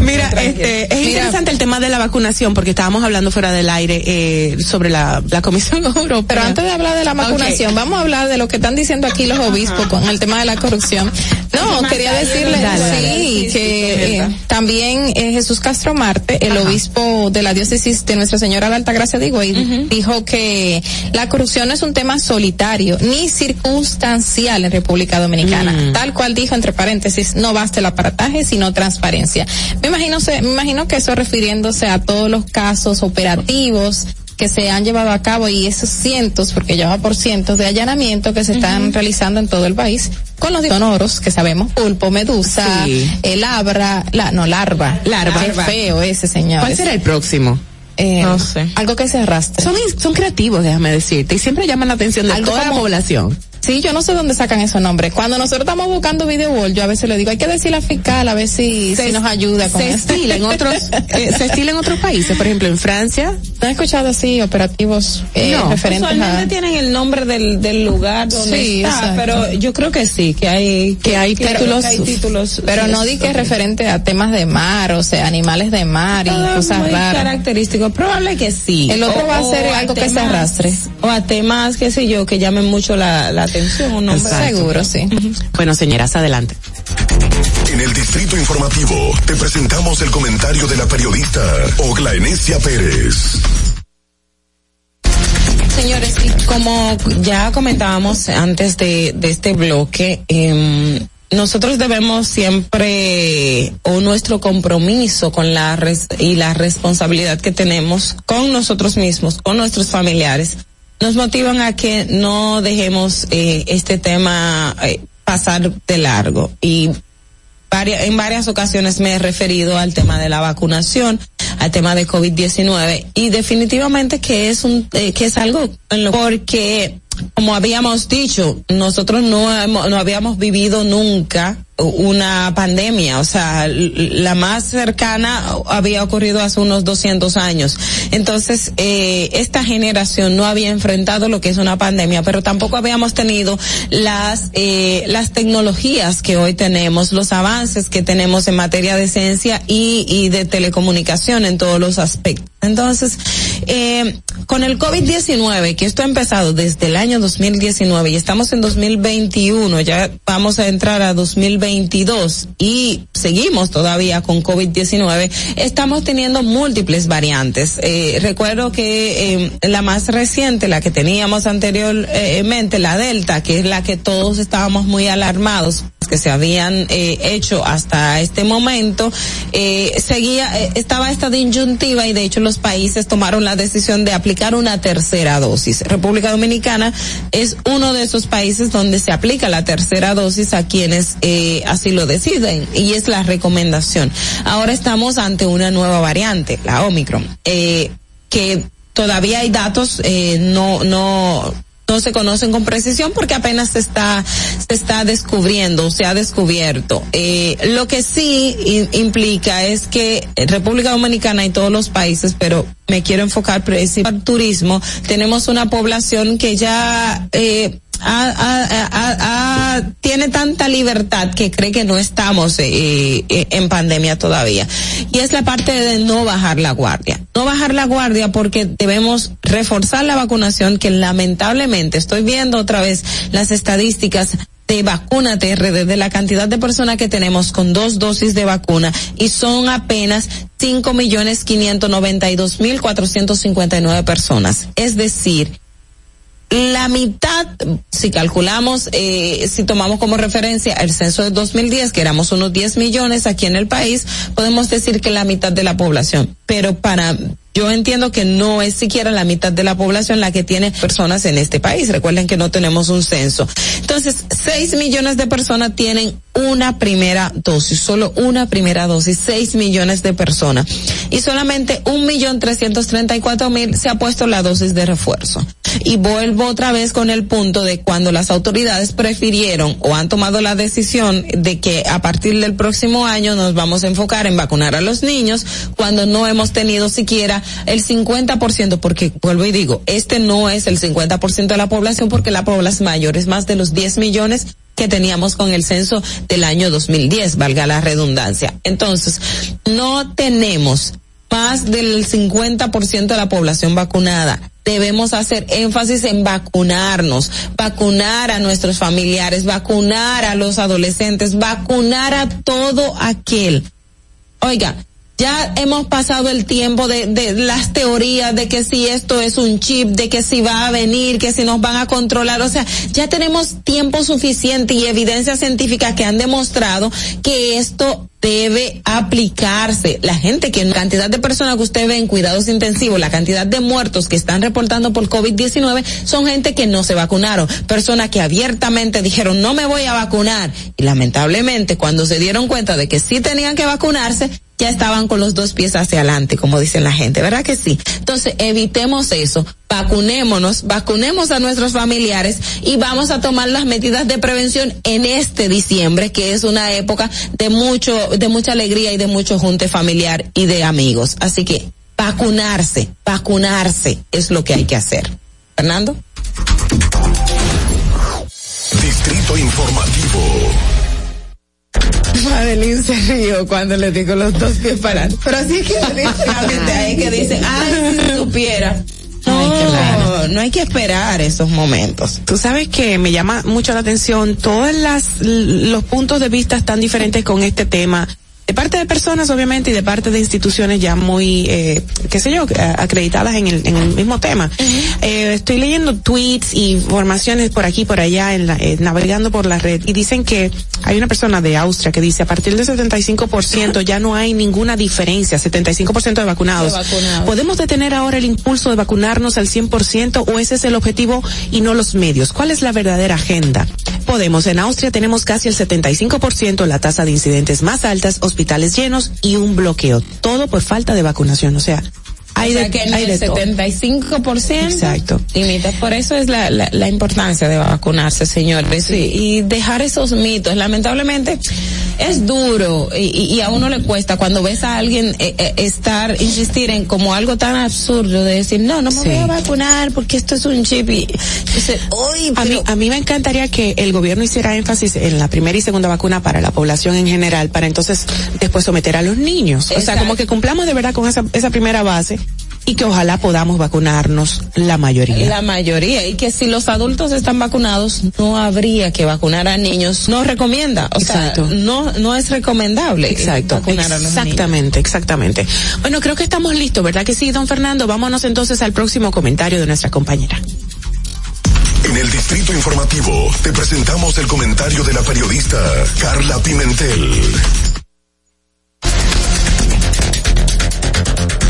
Mira, este, es interesante el tema de la vacunación porque estábamos hablando fuera del aire eh, sobre la, la Comisión Europea. Pero antes de hablar de la vacunación, vamos a hablar de lo que están diciendo aquí los obispos con el tema de la corrupción. No, quería decirle, Dale, dale. Sí, que eh, también eh, Jesús Castro Marte, el obispo de la diócesis de Nuestra Señora de Altagracia de Higüey, dijo que la corrupción no es un tema solitario ni circunstancial en República Dominicana. Mm. Tal cual dijo entre paréntesis, no basta el aparataje, sino transparencia. Me imagino, se- me imagino que eso refiriéndose a todos los casos operativos que se han llevado a cabo y esos cientos, porque ya va por cientos de allanamientos que se están realizando en todo el país con los sonoros que sabemos, pulpo, medusa, Sí. el labra, la, no, larva. Larva. Qué feo ese señor. ¿Cuál será el próximo? Eh, No sé. Algo que se arrastre. Son, son creativos, déjame decirte, y siempre llaman la atención de Algo toda la población. Sí, yo no sé dónde sacan esos nombres. Cuando nosotros estamos buscando video wall, yo a veces le digo, hay que decir la fiscal a ver si, si nos ayuda con se eso. estila en otros eh, se estila en otros países por ejemplo en Francia ¿No has escuchado así operativos eh, no, referentes usualmente a... tienen el nombre del, del lugar donde Sí, está, exacto. pero yo creo que sí, que hay Que hay títulos- que hay títulos Pero no di que es referente a temas de mar, o sea, animales de mar y Todo cosas muy raras. característico, probable que sí. El otro va a ser a algo que se arrastre. O a temas, qué sé yo, que llamen mucho la, la atención. Un nombre Exacto. Seguro, sí. bueno señoras adelante En el Distrito Informativo te presentamos el comentario de la periodista Ogla Enesia Pérez. Señores, y como ya comentábamos antes de, de este bloque, em, nosotros debemos siempre, o nuestro compromiso con la res- y la responsabilidad que tenemos con nosotros mismos, con nuestros familiares, nos motivan a que no dejemos eh, este tema eh, pasar de largo. Y en varias ocasiones me he referido al tema de la vacunación, al tema de COVID-19 y definitivamente que es un eh, que es algo porque como habíamos dicho, nosotros no hemos- no habíamos vivido nunca una pandemia, o sea, la más cercana había ocurrido hace unos 200 años. Entonces, eh, esta generación no había enfrentado lo que es una pandemia, pero tampoco habíamos tenido las eh, las tecnologías que hoy tenemos, los avances que tenemos en materia de ciencia y, de telecomunicación en todos los aspectos. Entonces, eh, con el COVID-19, que esto ha empezado desde el año 2019 y estamos en 2021, ya vamos a entrar a 2022 y seguimos todavía con COVID-19, estamos teniendo múltiples variantes. Eh, recuerdo que eh, la más reciente, la que teníamos anteriormente, la Delta, que es la que todos estábamos muy alarmados que se habían eh, hecho hasta este momento, eh, seguía, eh, estaba esta disyuntiva y de hecho los países tomaron la decisión de aplicar una tercera dosis. República Dominicana es uno de esos países donde se aplica la tercera dosis a quienes eh, así lo deciden y es la recomendación. Ahora estamos ante una nueva variante, la Omicron, eh, que todavía hay datos, eh, no, no, no se conocen con precisión porque apenas se está se está descubriendo, se ha descubierto. Eh, lo que sí implica es que República Dominicana y todos los países, pero me quiero enfocar principalmente al turismo, tenemos una población que ya eh, ha- ha- ha- ha- tiene tanta libertad que cree que no estamos eh, eh, en pandemia todavía. Y es la parte de no bajar la guardia. No bajar la guardia porque debemos reforzar la vacunación que lamentablemente estoy viendo otra vez las estadísticas de vacuna TRD, de la cantidad de personas que tenemos con dos dosis de vacuna y son apenas cinco millones quinientos noventa y dos mil cuatrocientos cincuenta y nueve personas. Es decir, la mitad, si calculamos, eh, si tomamos como referencia el censo de 2010, que éramos unos 10 millones aquí en el país, podemos decir que la mitad de la población. Pero para, yo entiendo que no es siquiera la mitad de la población la que tiene personas en este país. Recuerden que no tenemos un censo. Entonces, 6 millones de personas tienen una primera dosis, solo una primera dosis, 6 millones de personas. Y solamente un millón trescientos treinta y cuatro mil se ha puesto la dosis de refuerzo. Y vuelvo otra vez con el punto de cuando las autoridades prefirieron o han tomado la decisión de que a partir del próximo año nos vamos a enfocar en vacunar a los niños cuando no hemos tenido siquiera el 50%, porque vuelvo y digo, este no es el 50% de la población porque la población mayor es más de los 10 millones que teníamos con el censo del año 2010, valga la redundancia. Entonces, no tenemos más del 50% de la población vacunada. Debemos hacer énfasis en vacunarnos, vacunar a nuestros familiares, vacunar a los adolescentes, vacunar a todo aquel. Oiga, ya hemos pasado el tiempo de, de las teorías de que si esto es un chip, de que si va a venir, que si nos van a controlar. O sea, ya tenemos tiempo suficiente y evidencia científica que han demostrado que esto debe aplicarse. La gente que, la cantidad de personas que usted ve en cuidados intensivos, la cantidad de muertos que están reportando por COVID-19 son gente que no se vacunaron. Personas que abiertamente dijeron no me voy a vacunar. Y lamentablemente cuando se dieron cuenta de que sí tenían que vacunarse, ya estaban con los dos pies hacia adelante, como dicen la gente, ¿verdad que sí? Entonces, evitemos eso, vacunémonos, vacunemos a nuestros familiares y vamos a tomar las medidas de prevención en este diciembre, que es una época de mucho, de mucha alegría y de mucho junte familiar y de amigos. Así que vacunarse, vacunarse es lo que hay que hacer. Fernando. Distrito Informativo. Madeline se rió cuando le digo los dos pies para Pero así es que dice, ahí que dice, ay, si supiera. No, no hay que esperar esos momentos. Tú sabes que me llama mucho la atención todos las, los puntos de vista tan diferentes con este tema de parte de personas obviamente y de parte de instituciones ya muy eh, qué sé yo acreditadas en el, en el mismo tema. Eh, estoy leyendo tweets y informaciones por aquí por allá en la, eh, navegando por la red y dicen que hay una persona de Austria que dice a partir del 75% ya no hay ninguna diferencia 75% de vacunados. de vacunados. Podemos detener ahora el impulso de vacunarnos al 100% o ese es el objetivo y no los medios cuál es la verdadera agenda podemos en Austria tenemos casi el 75% la tasa de incidentes más altas hospitales llenos y un bloqueo. Todo por falta de vacunación. O sea, hay o sea de, que hay el de 75%. Exacto. Limita. Por eso es la, la, la importancia de vacunarse, señores. Sí. Y, y, dejar esos mitos. Lamentablemente es duro y, y, a uno le cuesta cuando ves a alguien eh, eh, estar, insistir en como algo tan absurdo de decir, no, no me sí. voy a vacunar porque esto es un chip y a, mí, a mí me encantaría que el gobierno hiciera énfasis en la primera y segunda vacuna para la población en general, para entonces después someter a los niños. Exacto. O sea, como que cumplamos de verdad con esa, esa primera base y que ojalá podamos vacunarnos la mayoría. La mayoría y que si los adultos están vacunados no habría que vacunar a niños, no recomienda, o Exacto. sea, no no es recomendable Exacto. vacunar a los exactamente, niños. exactamente. Bueno, creo que estamos listos, ¿verdad que sí, don Fernando? Vámonos entonces al próximo comentario de nuestra compañera. En el Distrito Informativo te presentamos el comentario de la periodista Carla Pimentel.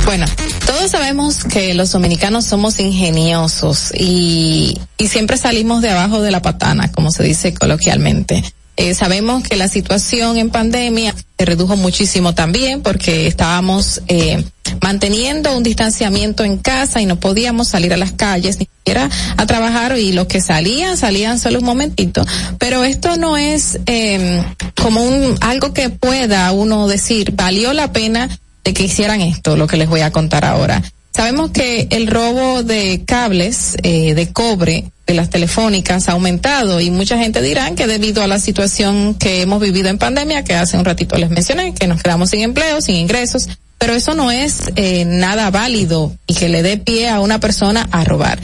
Bueno, todos sabemos que los dominicanos somos ingeniosos y, y siempre salimos de abajo de la patana, como se dice coloquialmente. Eh, sabemos que la situación en pandemia se redujo muchísimo también porque estábamos eh, manteniendo un distanciamiento en casa y no podíamos salir a las calles ni siquiera a trabajar y los que salían salían solo un momentito pero esto no es eh, como un algo que pueda uno decir valió la pena de que hicieran esto, lo que les voy a contar ahora. Sabemos que el robo de cables eh, de cobre de las telefónicas ha aumentado y mucha gente dirá que debido a la situación que hemos vivido en pandemia, que hace un ratito les mencioné, que nos quedamos sin empleo, sin ingresos, pero eso no es eh, nada válido y que le dé pie a una persona a robar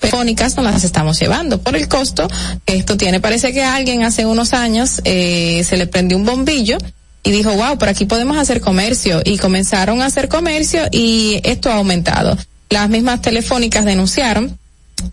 telefónicas no las estamos llevando por el costo que esto tiene. Parece que a alguien hace unos años eh, se le prendió un bombillo y dijo, wow, por aquí podemos hacer comercio. Y comenzaron a hacer comercio y esto ha aumentado. Las mismas telefónicas denunciaron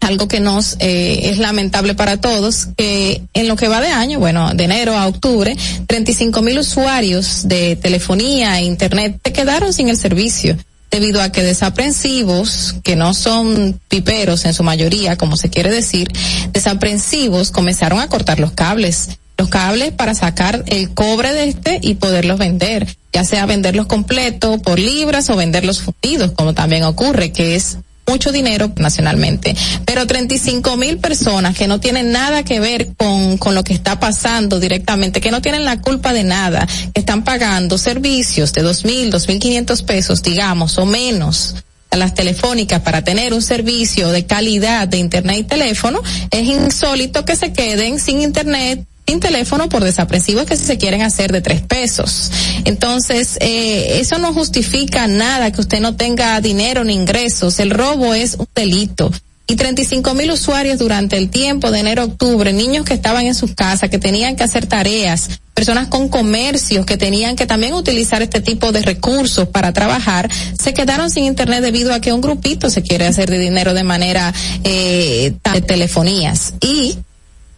algo que nos eh, es lamentable para todos, que en lo que va de año, bueno, de enero a octubre, 35 mil usuarios de telefonía e internet se quedaron sin el servicio debido a que desaprensivos, que no son piperos en su mayoría, como se quiere decir, desaprensivos comenzaron a cortar los cables los cables para sacar el cobre de este y poderlos vender, ya sea venderlos completos por libras o venderlos fundidos, como también ocurre, que es mucho dinero nacionalmente. Pero 35 mil personas que no tienen nada que ver con, con lo que está pasando directamente, que no tienen la culpa de nada, que están pagando servicios de dos mil, dos mil quinientos pesos, digamos, o menos a las telefónicas para tener un servicio de calidad de internet y teléfono, es insólito que se queden sin internet sin teléfono por desaprensivos que se quieren hacer de tres pesos. Entonces, eh, eso no justifica nada que usted no tenga dinero ni ingresos. El robo es un delito. Y 35 mil usuarios durante el tiempo de enero a octubre, niños que estaban en sus casas, que tenían que hacer tareas, personas con comercios que tenían que también utilizar este tipo de recursos para trabajar, se quedaron sin internet debido a que un grupito se quiere hacer de dinero de manera eh, de telefonías. Y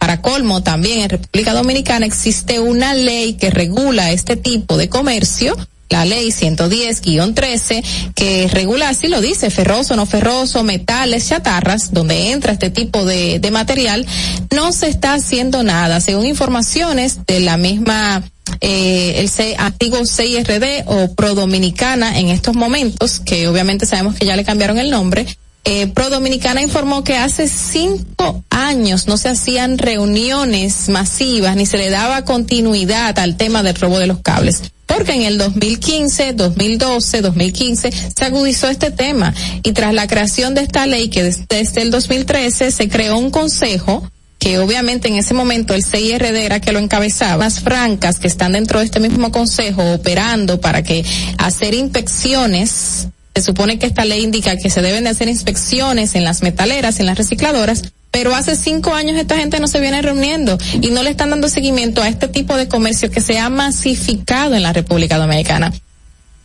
para colmo, también en República Dominicana existe una ley que regula este tipo de comercio la ley 110-13 que regula, así lo dice, ferroso, no ferroso, metales, chatarras, donde entra este tipo de, material, no se está haciendo nada. Según informaciones de la misma eh, el C, antiguo CIRD o Pro Dominicana en estos momentos, que obviamente sabemos que ya le cambiaron el nombre, eh, Pro Dominicana informó que hace cinco años no se hacían reuniones masivas ni se le daba continuidad al tema del robo de los cables. Porque en el 2015, 2012, 2015 se agudizó este tema y tras la creación de esta ley que desde, el 2013 se creó un consejo que obviamente en ese momento el CIRD era que lo encabezaba, las francas que están dentro de este mismo consejo operando para que hacer inspecciones se supone que esta ley indica que se deben de hacer inspecciones en las metaleras, en las recicladoras, pero hace cinco años esta gente no se viene reuniendo y no le están dando seguimiento a este tipo de comercio que se ha masificado en la República Dominicana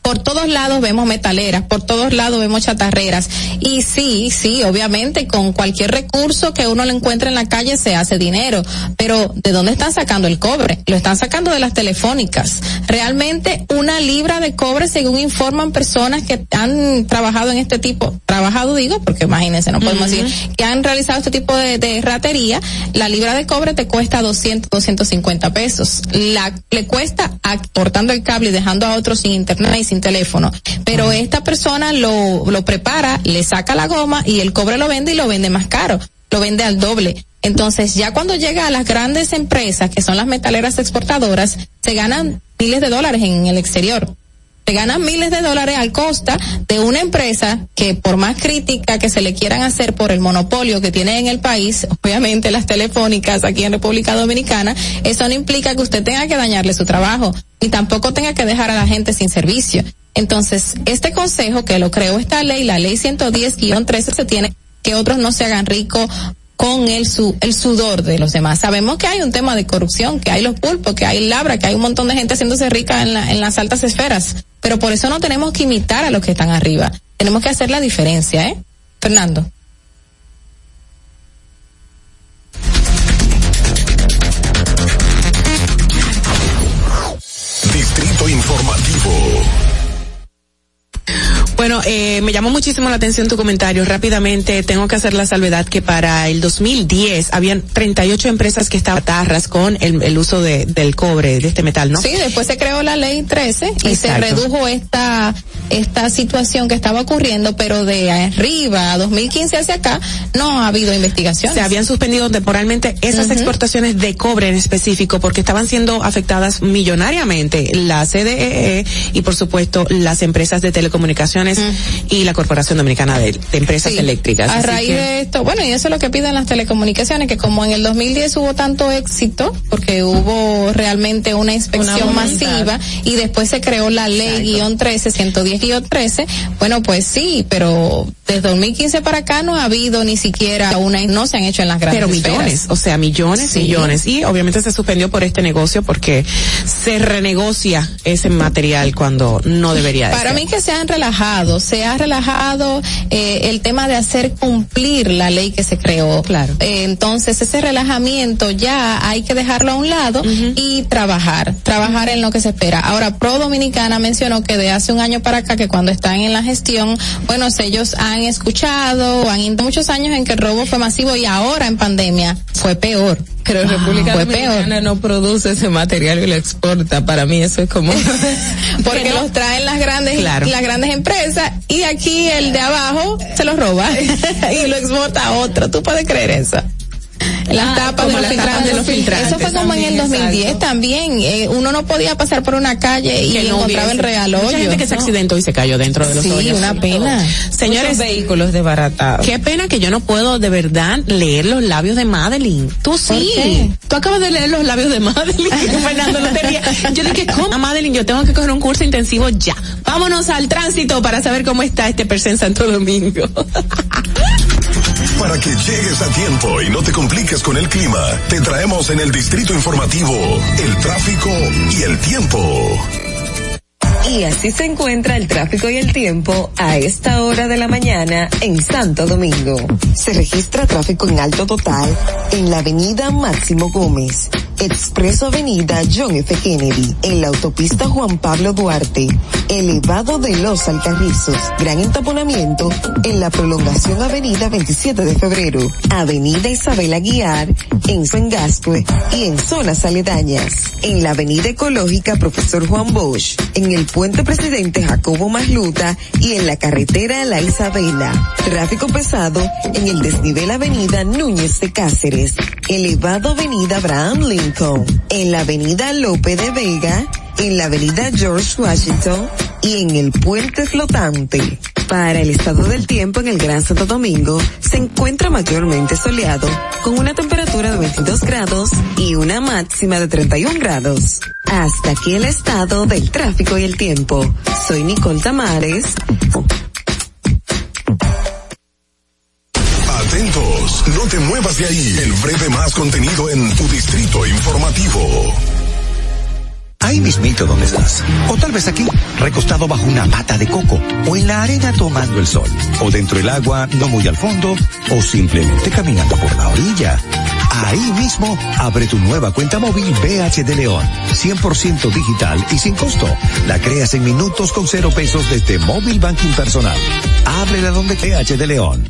por todos lados vemos metaleras, por todos lados vemos chatarreras. Y sí, sí, obviamente con cualquier recurso que uno le encuentre en la calle se hace dinero. Pero ¿de dónde están sacando el cobre? Lo están sacando de las telefónicas. Realmente una libra de cobre, según informan personas que han trabajado en este tipo, trabajado digo, porque imagínense, no podemos decir, que han realizado este tipo de, de, ratería, la libra de cobre te cuesta 200, 250 pesos. La, le cuesta cortando el cable y dejando a otros sin internet y sin teléfono. Pero esta persona lo, lo prepara, le saca la goma y el cobre lo vende y lo vende más caro, lo vende al doble. Entonces, ya cuando llega a las grandes empresas, que son las metaleras exportadoras, se ganan miles de dólares en el exterior se ganan miles de dólares al costa de una empresa que por más crítica que se le quieran hacer por el monopolio que tiene en el país, obviamente las telefónicas aquí en República Dominicana, eso no implica que usted tenga que dañarle su trabajo y tampoco tenga que dejar a la gente sin servicio. Entonces, este consejo que lo creó esta ley, la ley 110-13, se tiene que otros no se hagan ricos con el, su, el sudor de los demás. Sabemos que hay un tema de corrupción, que hay los pulpos, que hay labra, que hay un montón de gente haciéndose rica en, la, en las altas esferas, pero por eso no tenemos que imitar a los que están arriba. Tenemos que hacer la diferencia, ¿eh? Fernando. Bueno, eh, me llamó muchísimo la atención tu comentario. Rápidamente tengo que hacer la salvedad que para el 2010 habían 38 empresas que estaban tarras con el, el uso de, del cobre, de este metal, ¿no? Sí, después se creó la ley 13 y se redujo esta esta situación que estaba ocurriendo, pero de arriba a 2015 hacia acá no ha habido investigación. Se habían suspendido temporalmente esas exportaciones de cobre en específico porque estaban siendo afectadas millonariamente la CDE e y por supuesto las empresas de telecomunicaciones y la Corporación Dominicana de, Empresas Eléctricas. A raíz de esto, bueno, y eso es lo que piden las telecomunicaciones, que como en el 2010 hubo tanto éxito, porque hubo realmente una inspección masiva y después se creó la ley guion 13, 110 guion 13, bueno, pues sí, pero desde 2015 para acá no ha habido ni siquiera una, no se han hecho en las grandes Pero millones, o sea, millones, millones. Y obviamente se suspendió por este negocio porque se renegocia ese material cuando no debería Para mí que se han relajado, se ha relajado eh, el tema de hacer cumplir la ley que se creó. Claro. Eh, entonces ese relajamiento ya hay que dejarlo a un lado y trabajar, trabajar en lo que se espera. Ahora, Pro Dominicana mencionó que de hace un año para acá, que cuando están en la gestión, bueno, ellos han escuchado, han ido muchos años en que el robo fue masivo y ahora en pandemia fue peor. Pero República Dominicana no produce ese material y lo exporta. Para mí eso es como porque los traen las grandes las grandes empresas y aquí el de abajo se lo roba y lo exporta a otro. ¿Tú puedes creer eso? Las ah, tapas de los, filtrantes. Eso fue como en el 2010 también. Eh, uno no podía pasar por una calle y encontraba el real hoyo. Mucha gente que se accidentó y se cayó dentro de los sí, una pena. Señores, vehículos desbaratados. Qué pena que yo no puedo de verdad leer los labios de Madeline. Tú sí. Tú acabas de leer los labios de Madeline. Fernando no tenía. Yo dije, ¿cómo? Madeline, yo tengo que coger un curso intensivo ya. Vámonos al tránsito para saber cómo está este perse en Santo Domingo. Para que llegues a tiempo y no te compliques con el clima, te traemos en el distrito informativo el tráfico y el tiempo. Y así se encuentra el tráfico y el tiempo a esta hora de la mañana en Santo Domingo. Se registra tráfico en alto total en la avenida Máximo Gómez Expreso Avenida John F. Kennedy, en la autopista Juan Pablo Duarte, elevado de los Alcarrizos, gran entaponamiento en la prolongación Avenida 27 de Febrero, Avenida Isabel Aguiar, en San Gascue y en zonas aledañas, en la Avenida Ecológica Profesor Juan Bosch, en el Puente Presidente Jacobo Masluta y en la carretera La Isabela. Tráfico pesado en el desnivel Avenida Núñez de Cáceres, elevado Avenida Abraham Lincoln, en la Avenida Lope de Vega, en la Avenida George Washington y en el Puente Flotante. Para el estado del tiempo en el Gran Santo Domingo, se encuentra mayormente soleado, con una temperatura de 22 grados y una máxima de 31 grados. Hasta aquí el estado del tráfico y el tiempo. Soy Nicole Tamares. Atentos, no te muevas de ahí. El breve más contenido en tu distrito informativo. Ahí mismito donde estás. O tal vez aquí, recostado bajo una mata de coco. O en la arena tomando el sol. O dentro del agua, no muy al fondo. O simplemente caminando por la orilla. Ahí mismo, abre tu nueva cuenta móvil BH de León. 100% digital y sin costo. La creas en minutos con cero pesos desde Móvil Banking Personal. Ábrela donde BH de León.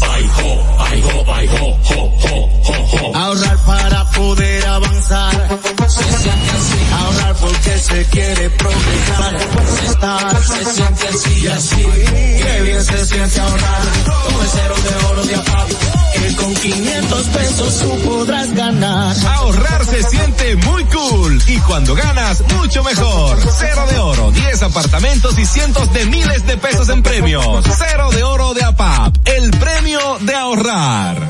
Ay, ho, ay, ho. Ahorrar para poder avanzar. Se siente así. Ahorrar porque se quiere progresar. Estar se siente así y así. Qué bien se siente ahorrar. Con cero de oro de APAP. Que con 500 pesos tú podrás ganar. Ahorrar se siente muy cool. Y cuando ganas, mucho mejor. Cero de oro, 10 apartamentos y cientos de miles de pesos en premios. Cero de oro de APAP. El premio de ahorrar.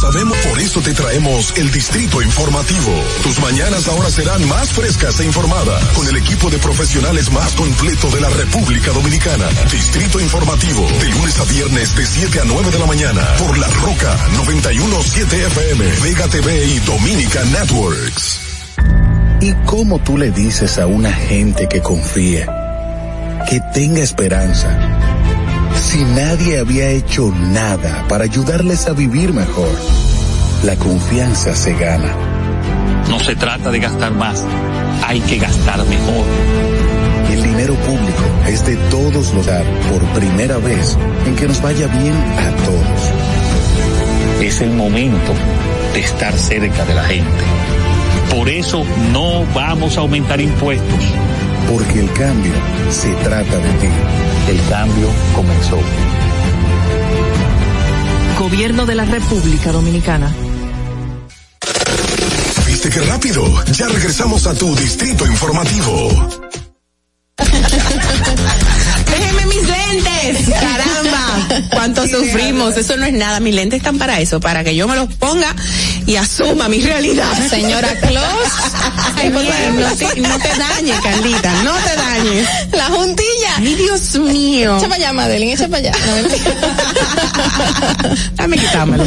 Sabemos, por eso te traemos el Distrito Informativo. Tus mañanas ahora serán más frescas e informadas con el equipo de profesionales más completo de la República Dominicana. Distrito Informativo, de lunes a viernes de 7 a 9 de la mañana por La Roca 917 FM, Vega TV y Dominica Networks. ¿Y cómo tú le dices a una gente que confíe, que tenga esperanza? Si nadie había hecho nada para ayudarles a vivir mejor. La confianza se gana. No se trata de gastar más, hay que gastar mejor. El dinero público es de todos los dar por primera vez en que nos vaya bien a todos. Es el momento de estar cerca de la gente. Por eso no vamos a aumentar impuestos. Porque el cambio se trata de ti. El cambio comenzó. Gobierno de la República Dominicana. ¿Viste qué rápido? Ya regresamos a tu distrito informativo. Mis lentes. Caramba. Cuánto sufrimos. Eso no es nada. Mis lentes están para eso, para que yo me los ponga y asuma mi realidad. Señora Claus. Ay, no, te, no te dañes, Carlita. No te dañes. La juntilla. Ay, Dios mío. Echa para allá, Madeline, echa para allá. Dame quitármelo.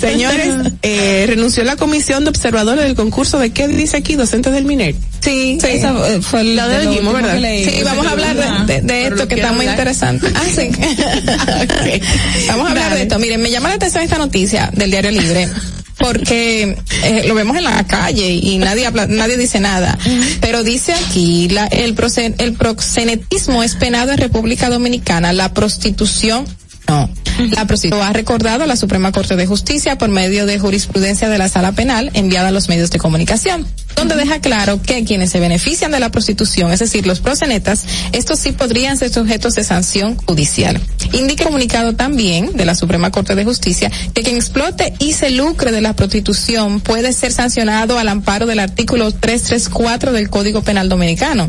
Señores, eh, renunció la comisión de observadores del concurso de qué dice aquí, docentes del MINER. Sí, sí, esa fue Lo de lo dijimos, ¿verdad? Sí, vamos a hablar de, de- de esto que está muy interesante. Ah, sí. Vamos a hablar de esto. Miren, me llama la atención esta noticia del Diario Libre. Porque eh, lo vemos en la calle y nadie habla, nadie dice nada. Pero dice aquí, la, el, proce- el proxenetismo es penado en República Dominicana, la prostitución no. La prostitución ha recordado la Suprema Corte de Justicia por medio de jurisprudencia de la Sala Penal enviada a los medios de comunicación, donde deja claro que quienes se benefician de la prostitución, es decir, los prosenetas, estos sí podrían ser sujetos de sanción judicial. Indica el comunicado también de la Suprema Corte de Justicia que quien explote y se lucre de la prostitución puede ser sancionado al amparo del artículo 334 del Código Penal Dominicano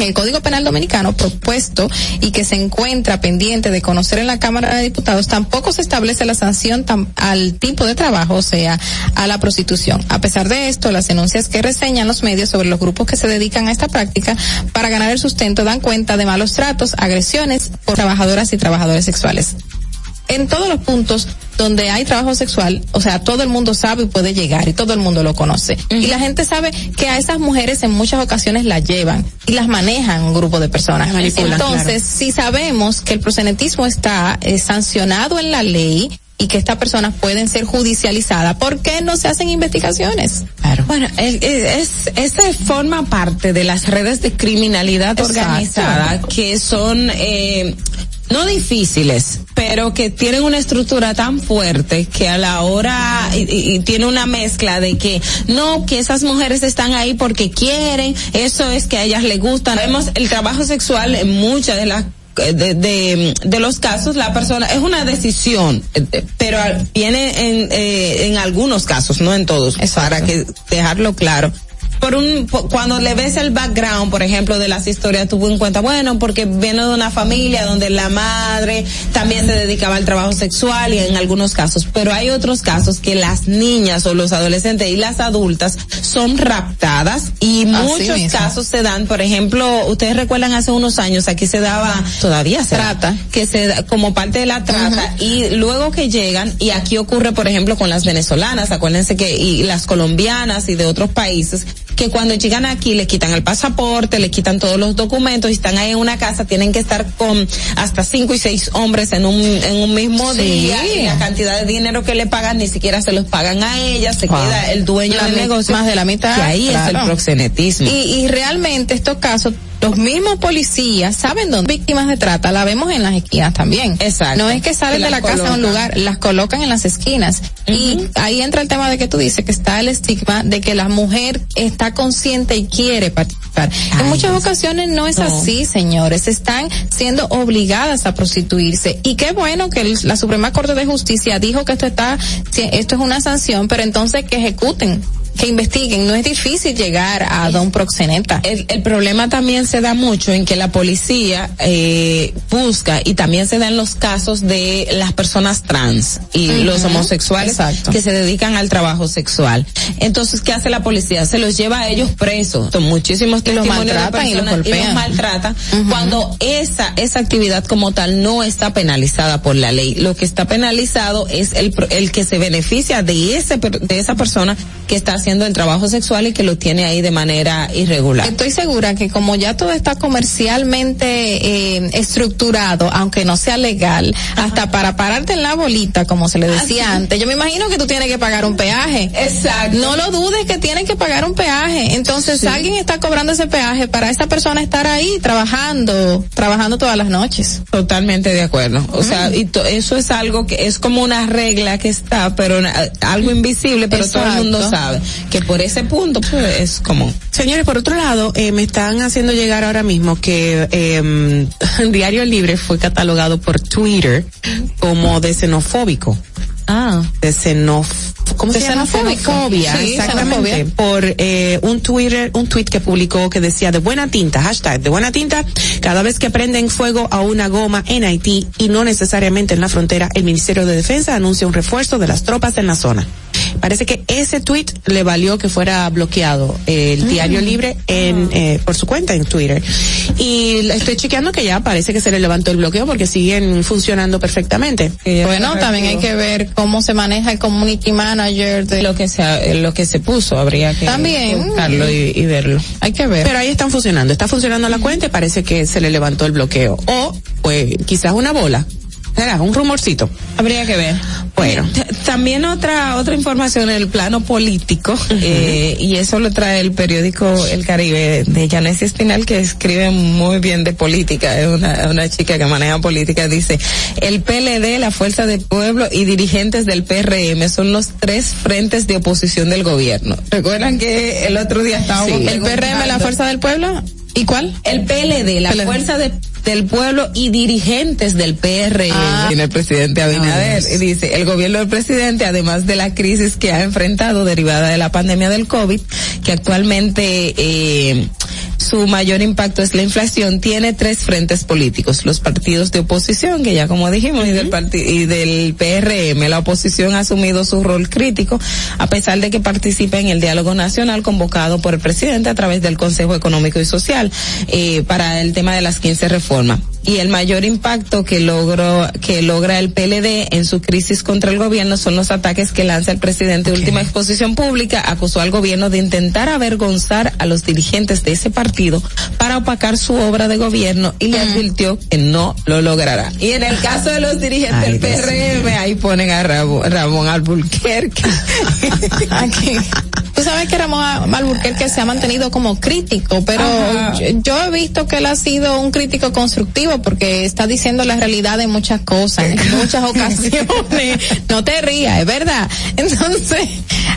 el Código Penal Dominicano propuesto y que se encuentra pendiente de conocer en la Cámara de Diputados, tampoco se establece la sanción al tipo de trabajo, o sea, a la prostitución. A pesar de esto, las denuncias que reseñan los medios sobre los grupos que se dedican a esta práctica para ganar el sustento dan cuenta de malos tratos, agresiones por trabajadoras y trabajadores sexuales en todos los puntos donde hay trabajo sexual, o sea, todo el mundo sabe y puede llegar y todo el mundo lo conoce. Y la gente sabe que a esas mujeres en muchas ocasiones las llevan y las manejan un grupo de personas. Entonces, si sabemos que el prosenetismo está eh, sancionado en la ley y que estas personas pueden ser judicializadas, ¿por qué no se hacen investigaciones? Bueno, es, es- esa forma parte de las redes de criminalidad Exacto. organizada que son eh, no difíciles, pero que tienen una estructura tan fuerte que a la hora y, y- y tiene una mezcla de que no, que esas mujeres están ahí porque quieren, eso es que a ellas les gustan. Vemos el trabajo sexual en muchas de las de, de, de los casos la persona es una decisión pero viene en, eh, en algunos casos no en todos para que dejarlo claro por un po- cuando le ves el background por ejemplo de las historias tuvo en cuenta bueno porque viene de una familia donde la madre también se dedicaba al trabajo sexual y en algunos casos pero hay otros casos que las niñas o los adolescentes y las adultas son raptadas y Así muchos mismo. casos se dan por ejemplo ustedes recuerdan hace unos años aquí se daba todavía se Trata. que se da como parte de la trata y luego que llegan y aquí ocurre por ejemplo con las venezolanas acuérdense que y las colombianas y de otros países que cuando llegan aquí le quitan el pasaporte, le quitan todos los documentos y están ahí en una casa, tienen que estar con hasta cinco y seis hombres en un, en un mismo Sí. día y la cantidad de dinero que le pagan ni siquiera se los pagan a ellas, se Wow. queda el dueño del negocio. más de la mitad, Que ahí es el proxenetismo. Y, y realmente estos casos, los mismos policías saben dónde víctimas de trata, la vemos en las esquinas también. Exacto. No es que salen Que de la casa a un lugar, las colocan en las esquinas. Y ahí entra el tema de que tú dices que está el estigma de que la mujer está consciente y quiere participar. en muchas ocasiones no es no. así, señores. Están siendo obligadas a prostituirse. Y qué bueno que el- la Suprema Corte de Justicia dijo que esto está, esto es una sanción, pero entonces que ejecuten, que investiguen. No es difícil llegar a don proxeneta. El, el problema también se da mucho en que la policía eh, busca y también se dan los casos de las personas trans y los homosexuales Exacto. que se dedican al trabajo sexual. Entonces, ¿qué hace la policía? Se los lleva a ellos presos. Son muchísimos Y los maltratan y los golpean. maltrata cuando esa esa actividad como tal no está penalizada por la ley. Lo que está penalizado es el el que se beneficia de ese de esa persona que está haciendo el trabajo sexual y que lo tiene ahí de manera irregular. Estoy segura que como ya todo está comercialmente eh, estructurado, aunque no sea legal, hasta para pararte en la bolita, como se le decía antes, yo me imagino que tú tienes que pagar un peaje. Exacto. No lo dudes que tienes que pagar un peaje. Entonces Sí. alguien está cobrando ese peaje para esa persona estar ahí trabajando, trabajando todas las noches. Totalmente de acuerdo. O sea, y eso es algo que es como una regla que está, pero algo invisible, pero todo el mundo sabe que por ese punto pues, es común. Señores, por otro lado, eh, me están haciendo llegar ahora mismo que eh, Diario Libre fue catalogado por Twitter como de xenofóbico. Ah. De xenof ¿Cómo De se llama? Xenofobia, Sí, exactamente. xenofobia. Por eh, un Twitter, un tweet que publicó que decía de buena tinta, hashtag de buena tinta, cada vez que prenden fuego a una goma en Haití y no necesariamente en la frontera, el Ministerio de Defensa anuncia un refuerzo de las tropas en la zona. Parece que ese tweet le valió que fuera bloqueado el diario libre en eh, por su cuenta en Twitter. Y estoy chequeando que ya parece que se le levantó el bloqueo porque siguen funcionando perfectamente. Bueno, también hay que ver cómo se maneja el community manager de lo que se lo que se puso, habría que También. buscarlo y, y verlo. Hay que ver. Pero ahí están funcionando, está funcionando la cuenta y parece que se le levantó el bloqueo. O, pues, quizás una bola. Será un rumorcito. Habría que ver. Bueno. T- También otra otra información en el plano político eh, y eso lo trae el periódico El Caribe de Janesia Espinal que escribe muy bien de política, es una, una chica que maneja política, dice, el PLD, la Fuerza del Pueblo y dirigentes del PRM son los tres frentes de oposición del gobierno. ¿Recuerdan que el otro día estábamos Sí. ¿El PRM, la Fuerza del Pueblo? ¿Y cuál? El PLD, la PLD. Fuerza de- del Pueblo y dirigentes del PRM. Ah. Tiene el presidente Abinader. y dice, el gobierno del presidente, además de la crisis que ha enfrentado derivada de la pandemia del COVID, que actualmente eh, su mayor impacto es la inflación, tiene tres frentes políticos. Los partidos de oposición, que ya como dijimos, y, del parti- y del PRM. La oposición ha asumido su rol crítico, a pesar de que participa en el diálogo nacional convocado por el presidente a través del Consejo Económico y Social eh, para el tema de las 15 reformas. Y el mayor impacto que logró, que logra el PLD en su crisis contra el gobierno son los ataques que lanza el presidente de última exposición pública, acusó al gobierno de intentar avergonzar a los dirigentes de ese partido para opacar su obra de gobierno y le advirtió que no lo logrará. Y en el caso de los dirigentes Ay, del Dios PRM, ahí ponen a Ramón, Ramón Alburquerque. Aquí. Tú sabes que Ramón Alburquerque se ha mantenido como crítico, pero yo, yo he visto que él ha sido un crítico constructivo porque está diciendo la realidad en muchas cosas, en muchas ocasiones. No te rías, es verdad. Entonces,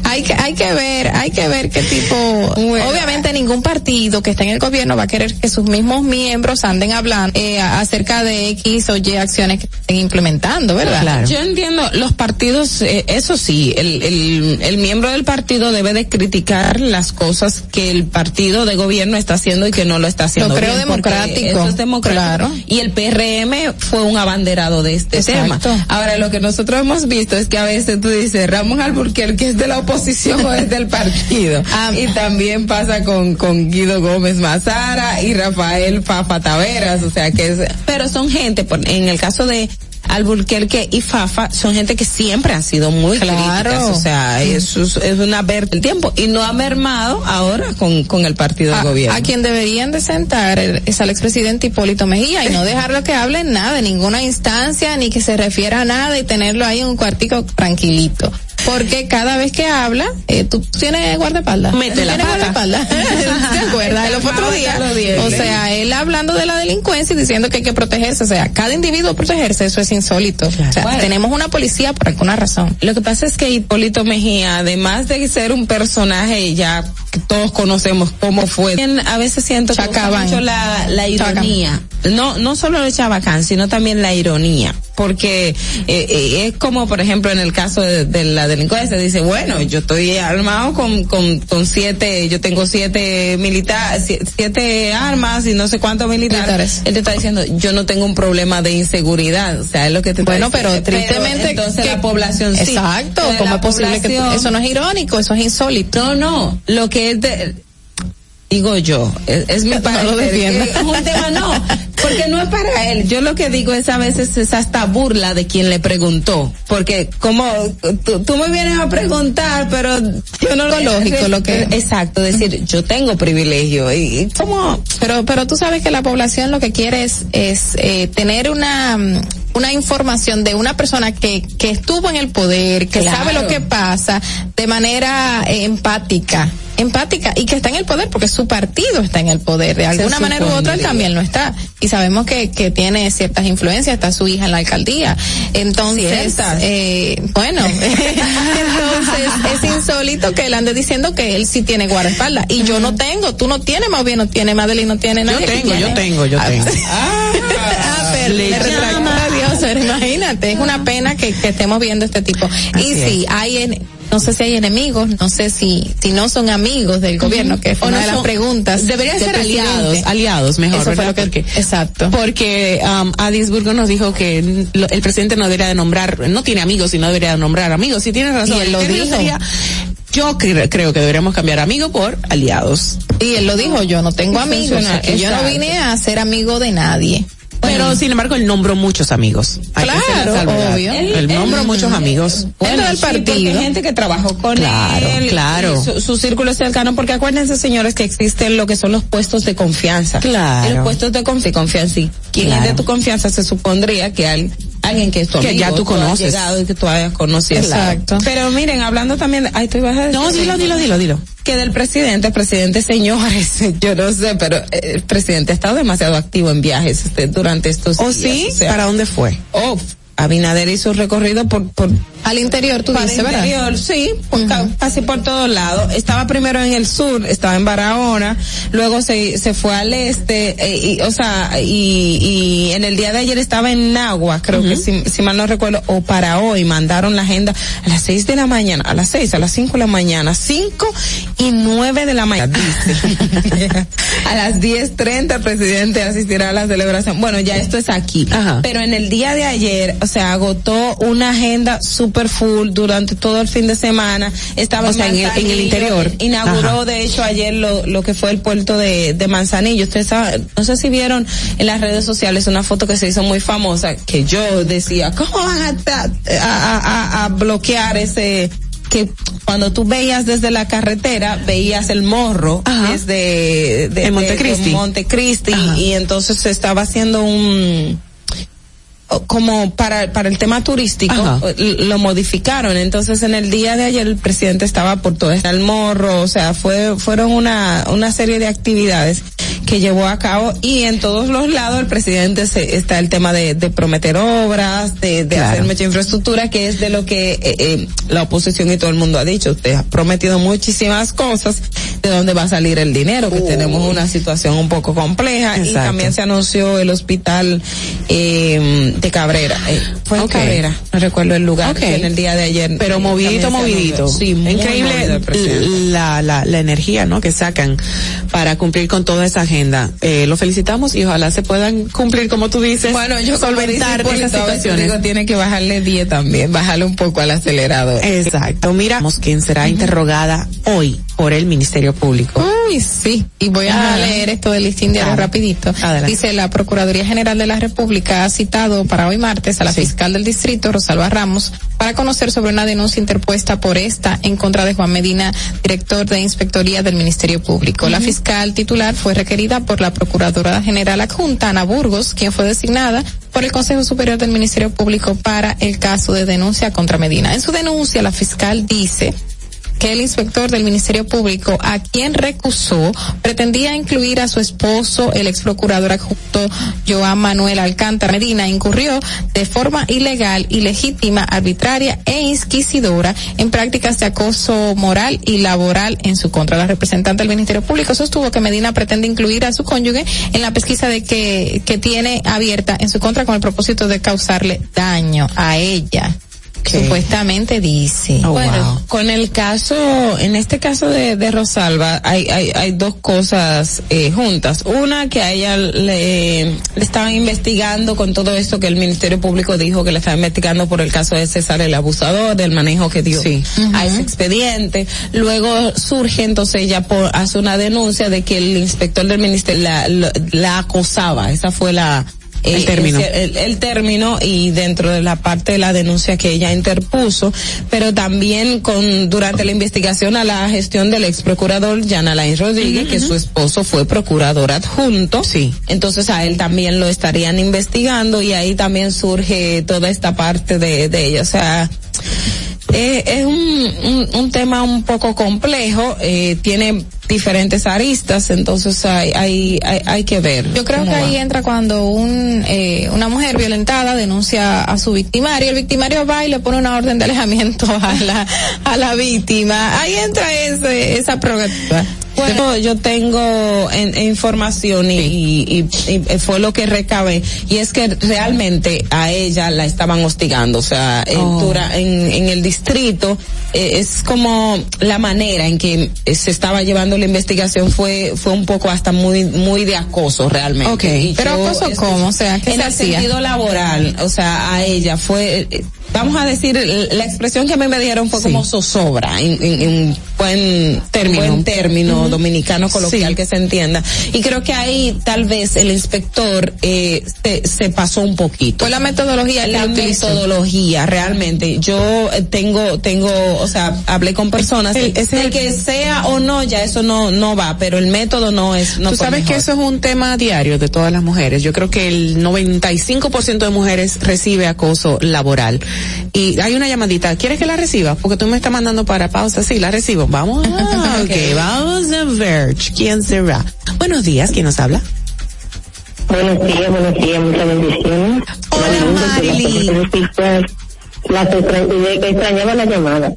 hay que, hay que ver, hay que ver qué tipo, obviamente ningún partido que esté en el gobierno va a querer que sus mismos miembros anden hablando eh, acerca de X o Y acciones que estén implementando, ¿verdad? Yo entiendo, los partidos, eh, eso sí, el, el, el miembro del partido debe de criticar las cosas que el partido de gobierno está haciendo y que no lo está haciendo. Lo creo bien, democrático. Eso es democrático. Claro. Y el PRM fue un abanderado de este Exacto. tema. Ahora, lo que nosotros hemos visto es que a veces tú dices, Ramón Alburquerque es de la oposición o es del partido. Ah. y también pasa con, con Guido Gómez Mazara y Rafael Fafa Taveras, o sea que es, pero son gente, por- en el caso de Alburquerque y Fafa son gente que siempre han sido muy Claro. críticas, o sea, eso es, es una ver el tiempo y no ha mermado ahora con, con el partido a, de gobierno. a quien deberían de sentar es al expresidente Hipólito Mejía y no dejarlo que hable en nada, en ninguna instancia, ni que se refiera a nada y tenerlo ahí en un cuartico tranquilito. Porque cada vez que habla, eh, tú tienes guardaespaldas. Mete la ¿Tienes pata. guardaespaldas? ¿Te acuerdas? Los otros días. O sea, él hablando de la delincuencia y diciendo que hay que protegerse. O sea, cada individuo protegerse, eso es insólito. O sea, Bueno. tenemos una policía por alguna razón. Lo que pasa es que Hipólito Mejía, además de ser un personaje ya que todos conocemos cómo fue, a veces siento que mucho la, la ironía. No, no solo de Chabacán, sino también la ironía. Porque eh, eh, es como, por ejemplo, en el caso de, de la delincuencia, dice, bueno, yo estoy armado con, con, con siete, yo tengo siete militares, siete armas y no sé cuántos militares. Militares. Él te está diciendo, yo no tengo un problema de inseguridad. O sea, es lo que te está Bueno, pero tristemente entonces que- la población sí. Exacto, Pero ¿cómo es posible que eso no es irónico, eso es insólito? No, no, lo que es de, digo yo, es, es mi No defienda. que es un tema no, porque no es para él. Yo lo que digo es a veces es hasta burla de quien le preguntó, porque como tú, tú me vienes a preguntar, pero yo no Lo lógico, lo que- exacto, decir yo tengo privilegio y, y cómo Pero, pero tú sabes que la población lo que quiere es, es eh, tener una, una información de una persona que, que estuvo en el poder, que Claro. sabe lo que pasa de manera eh, empática. Empática y que está en el poder porque su partido está en el poder. De alguna manera u otra él también lo está. Y sabemos que, que tiene ciertas influencias, está su hija en la alcaldía. Entonces, eh, bueno, entonces es insólito que él ande diciendo que él sí tiene guardaespaldas. Y yo no tengo, tú no tienes, más bien no tiene, Madeline no tiene Yo nadie. tengo, tiene. yo tengo, yo Ah, tengo. Ah, pero Le llama Imagínate, es una pena que, que estemos viendo este tipo. y sí, hay en, no sé si hay enemigos, no sé si si no son amigos del gobierno, que O una no de las son- preguntas. Deberían ser presidente. aliados, aliados mejor, Eso fue ¿verdad? lo que- Porque- exacto. Porque um, Adisburgo nos dijo que lo- el presidente no debería de nombrar, no tiene amigos y no debería de nombrar amigos. Y tiene razón. Y él lo dijo. sería- yo cre- creo que deberíamos cambiar amigo por aliados. Y él lo dijo, yo no tengo amigos, que yo no vine a ser amigo de nadie. Pero sin embargo él nombró muchos amigos. Hay Claro, obvio. Él, nombró muchos amigos. Bueno, del sí, partido. gente que trabajó con Claro, él. claro. Su, su círculo cercano, porque acuérdense, señores, que existen lo que son los puestos de confianza. Claro. Y los puestos de, confi- de confianza, y quien Claro. es de tu confianza se supondría que al- alguien que es tu Que amigo, ya tú has conoces. llegado y que tú hayas conocido. Exacto. Pero miren, hablando también, de- ay, tú ibas a decir. No, dilo, dilo, dilo, dilo. Que del presidente, presidente señores, yo no sé, pero eh, el presidente ha estado demasiado activo en viajes este, durante estos ¿O días. sí? o sea, ¿Para dónde fue? Oh, Abinader hizo recorrido por, por Al interior, tú dices, ¿verdad? interior, sí, por ca- casi por todos lados. Estaba primero en el sur, estaba en Barahona, luego se, se fue al este, eh, y, o sea, y, y en el día de ayer estaba en Nagua, creo que si, si mal no recuerdo, o para hoy mandaron la agenda a las seis de la mañana, a las seis, a las cinco de la mañana, cinco y nueve de la mañana, a las diez treinta el presidente asistirá a la celebración. Bueno, ya esto es aquí. Ajá. Pero en el día de ayer, o sea, agotó una agenda super full durante todo el fin de semana. Estaba O sea, en el- en el interior. Inauguró, Ajá. de hecho, ayer lo, lo que fue el puerto de, de Manzanillo. Ustedes saben, no sé si vieron en las redes sociales una foto que se hizo muy famosa, que yo decía, ¿cómo van a, a, a- a bloquear ese que cuando tú veías desde la carretera veías el morro Ajá. desde de, de- Montecristi. de Montecristi y entonces se estaba haciendo un como para para el tema turístico Ajá. l- lo modificaron. Entonces en el día de ayer el presidente estaba por todo el morro o sea fue fueron una una serie de actividades que llevó a cabo y en todos los lados el presidente se, está el tema de, de prometer obras de, de Claro. hacer mucha infraestructura que es de lo que eh, eh, la oposición y todo el mundo ha dicho. Usted ha prometido muchísimas cosas de dónde va a salir el dinero que tenemos una situación un poco compleja. Y también se anunció el hospital eh, de Cabrera. Eh, fue en. Cabrera, no recuerdo el lugar, en el día de ayer. Pero movidito, movidito. Sí, Increíble la, la, la energía, ¿no? Que sacan para cumplir con toda esa agenda. Eh, lo felicitamos y ojalá se puedan cumplir, como tú dices, Bueno, yo solventar dice esas situaciones. digo, tiene que bajarle 10 también, bajarle un poco al acelerador. Exacto. Mira, quién será interrogada hoy por el Ministerio Público. Uy, sí. Y voy a leer esto del listín Claro. rapidito. Adelante. Dice, la Procuraduría General de la República ha citado para hoy martes a la fiscal del distrito, Rosalba Ramos, para conocer sobre una denuncia interpuesta por esta en contra de Juan Medina, director de Inspectoría del Ministerio Público. La fiscal titular fue requerida por la Procuradora General Adjunta, Ana Burgos, quien fue designada por el Consejo Superior del Ministerio Público para el caso de denuncia contra Medina. En su denuncia, la fiscal dice el inspector del Ministerio Público, a quien recusó, pretendía incluir a su esposo, el ex procurador adjunto Joan Manuel Alcántara Medina, incurrió de forma ilegal, ilegítima, arbitraria e inquisidora en prácticas de acoso moral y laboral en su contra. La representante del Ministerio Público sostuvo que Medina pretende incluir a su cónyuge en la pesquisa de que, que tiene abierta en su contra con el propósito de causarle daño a ella. Supuestamente dice. Oh, bueno, wow. con el caso, en este caso de, de Rosalba, hay, hay, hay dos cosas eh, juntas. Una, que a ella le, le estaban investigando con todo esto que el Ministerio Público dijo que le estaba investigando por el caso de César el abusador, del manejo que dio a ese expediente. Luego surge entonces ella por, hace una denuncia de que el inspector del ministerio la, la, la acosaba. Esa fue la, El término. el, el término y dentro de la parte de la denuncia que ella interpuso, pero también con durante la investigación a la gestión del ex procurador Jan Alain Rodríguez, que su esposo fue procurador adjunto. Sí. Entonces a él también lo estarían investigando y ahí también surge toda esta parte de, de ella. O sea, eh, es un, un, un tema un poco complejo, eh, tiene diferentes aristas, entonces hay, hay, hay, hay que ver. Yo creo que ahí entra cuando un, eh, una mujer violentada denuncia a su victimario, el victimario va y le pone una orden de alejamiento a la, a la víctima. Ahí entra ese, esa prerrogativa. Yo, yo tengo en- información y, y- y- y fue lo que recabé y es que realmente a ella la estaban hostigando, o sea, en, Oh. en, en el distrito eh, es como la manera en que se estaba llevando la investigación fue fue un poco hasta muy muy de acoso realmente. Pero acoso cómo? O sea, ¿qué en se el hacía? sentido laboral, o sea, a ella fue eh, vamos a decir la expresión que a mí me dieron fue como zozobra en, en, en buen Término. buen término dominicano coloquial Sí. que se entienda y creo que ahí tal vez el inspector eh, se, se pasó un poquito Fue la metodología la metodología realmente yo eh, tengo tengo o sea hablé con personas El- ese el- que sea o no ya eso no no va pero el método no es no Tú sabes que eso es un tema diario de todas las mujeres. Yo creo que el 95% de mujeres recibe acoso laboral. Y hay una llamadita. ¿Quieres que la reciba? Porque tú me estás mandando para pausa. Sí, la recibo. Vamos. Ah, ok, vamos a ver. ¿Quién será? Buenos días. ¿Quién nos habla? Buenos días, buenos días, muchas bendiciones. Hola, de que extrañaba la llamada.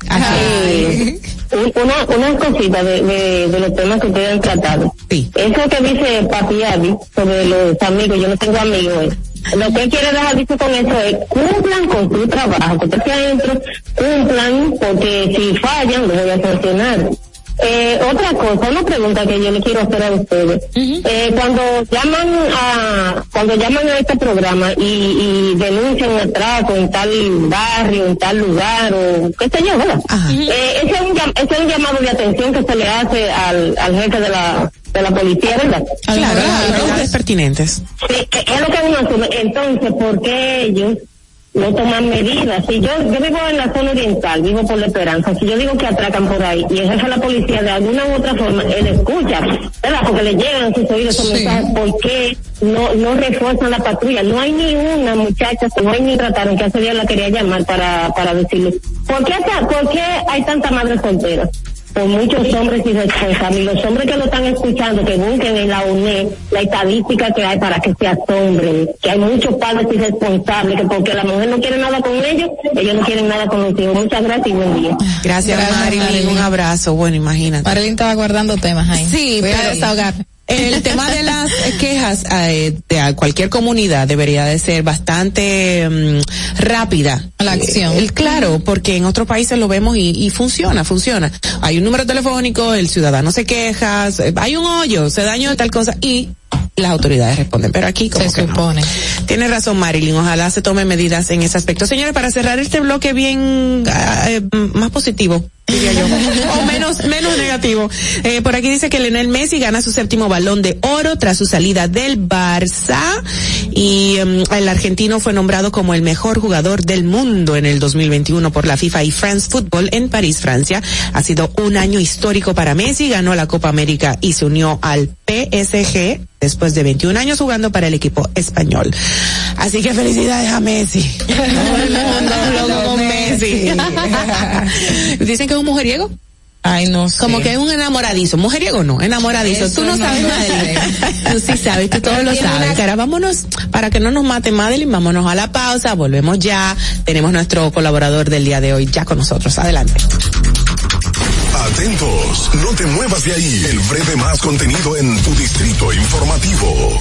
Un- una, una cosita de, de, de los temas que ustedes han tratado. Eso que dice Papi Abby sobre los amigos, yo no tengo amigos. Lo que quiere dejar dicho con eso es cumplan con su trabajo, que ustedes adentro cumplan, porque si fallan, lo voy a sancionar. Eh, otra cosa, una pregunta que yo le quiero hacer a ustedes. eh, cuando llaman a, cuando llaman a este programa y, y denuncian un atraco en tal barrio, en tal lugar o qué sé yo, ¿verdad? Eh, ese, es un, ese es un llamado de atención que se le hace al, al jefe de la, de la policía, ¿verdad? Claro, las autoridades pertinentes. Sí, es lo que uno asume. Entonces, ¿por qué ellos no toman medidas? Si yo, yo vivo en la zona oriental, vivo por la esperanza, si yo digo que atracan por ahí y de la policía de alguna u otra forma, él escucha, ¿verdad? Porque le llegan a sus oídos esos Sí. mensajes, ¿por qué no, no refuerzan la patrulla? No hay ni una muchacha, no hay ni trataron que hace día la quería llamar para, para decirle, ¿por qué, ¿por qué hay tanta madre soltera? Por muchos hombres irresponsables. Y los hombres que lo están escuchando, que busquen en la UNED la estadística que hay para que se asombren, que hay muchos padres irresponsables, que porque la mujer no quiere nada con ellos, ellos no quieren nada con los hijos. Muchas gracias y buen día. Gracias, Gracias, Marilyn. Un abrazo. Bueno, imagínate. Marilyn estaba guardando temas ahí. Sí, Voy a pero- desahogar. El tema de las quejas eh, de cualquier comunidad debería de ser bastante mm, rápida. La acción. Eh, el- claro, porque en otros países lo vemos y, y funciona, funciona. Hay un número telefónico, el ciudadano se queja, hay un hoyo, se dañó tal cosa y las autoridades responden. Pero aquí como Se que no. supone. Tiene razón Marilyn, ojalá se tomen medidas en ese aspecto. Señores, para cerrar este bloque bien ah, eh, más positivo, diría yo, o menos menos negativo. Eh, por aquí dice que Lionel Messi gana su séptimo balón de oro tras su salida del Barça y em, el argentino fue nombrado como el mejor jugador del mundo en el 2021 por la FIFA y France Football en París, Francia. Ha sido un año histórico para Messi, ganó la Copa América y se unió al PSG después de 21 años jugando para el equipo español. Así que felicidades a Messi. Todo el mundo loco con Messi. Dicen que es un mujeriego. Ay, no sé. Como que es un enamoradizo. Mujeriego no, enamoradizo. Eso tú no, no sabes lo nada. Tú sí sabes, tú todo lo sabes. una- Cara, vámonos, para que no nos mate Madeline, vámonos a la pausa, volvemos ya. Tenemos nuestro colaborador del día de hoy ya con nosotros. Adelante. Atentos, no te muevas de ahí. El breve más contenido en tu distrito informativo.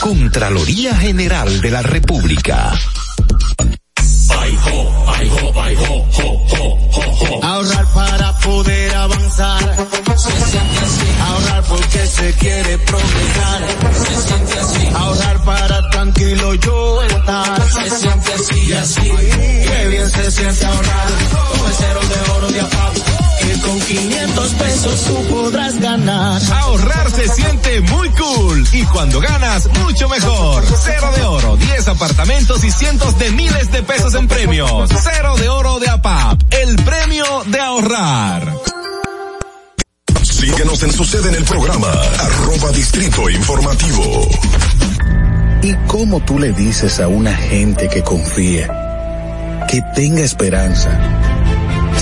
Contraloría General de la República. Ahorrar para poder avanzar. Ahorrar porque se quiere progresar. Ahorrar para tranquilo yo estar. Se siente así y así. Qué bien se siente ahorrar. Con de oro de APAP. Que con 500 pesos tú podrás ganar. Ahorrar se siente muy cool. Y cuando ganas, mucho mejor. Cero de oro, 10 apartamentos y cientos de miles de pesos en premios. Cero de oro de APAP. El premio de ahorrar. Síguenos en su sede en el programa, arroba distrito informativo. ¿Y cómo tú le dices a una gente que confía, que tenga esperanza,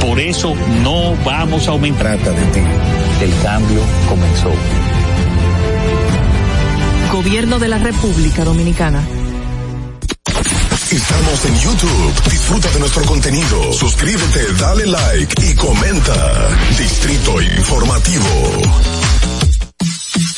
Por eso no vamos a aumentar. Trata de ti. El cambio comenzó. Gobierno de la República Dominicana. Estamos en YouTube. Disfruta de nuestro contenido. Suscríbete, dale like y comenta. Distrito Informativo.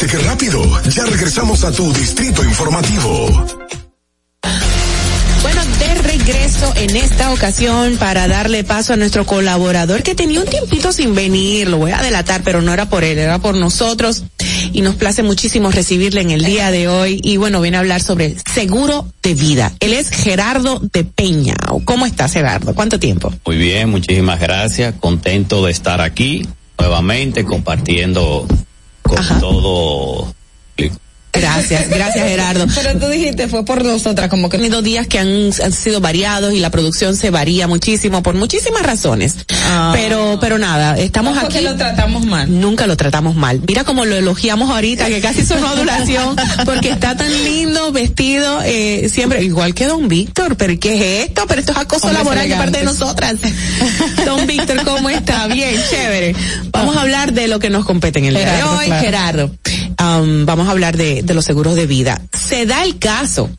¿Viste qué rápido? Ya regresamos a tu distrito informativo. Bueno, de regreso en esta ocasión para darle paso a nuestro colaborador que tenía un tiempito sin venir, lo voy a delatar, pero no era por él, era por nosotros y nos place muchísimo recibirle en el día de hoy y bueno, viene a hablar sobre seguro de vida. Él es Gerardo de Peña. ¿Cómo estás, Gerardo? ¿Cuánto tiempo? Muy bien, muchísimas gracias. Contento de estar aquí nuevamente compartiendo con todo. Gracias, gracias Gerardo. Pero tú dijiste fue por nosotras, como que tenido días que han, han sido variados y la producción se varía muchísimo por muchísimas razones. Ah. Pero, pero nada, estamos No aquí. que lo tratamos mal. Nunca lo tratamos mal. Mira cómo lo elogiamos ahorita, que casi sonó adulación, porque está tan lindo, vestido, eh, siempre, igual que Don Víctor, pero ¿qué es esto? Pero esto es acoso Hombres laboral de parte de nosotras. Don Víctor, ¿cómo está? Bien, chévere. Vamos a hablar de lo que nos compete en el día de Gerardo, hoy, claro. Gerardo. Um, vamos a hablar de, de los seguros de vida. Se da el caso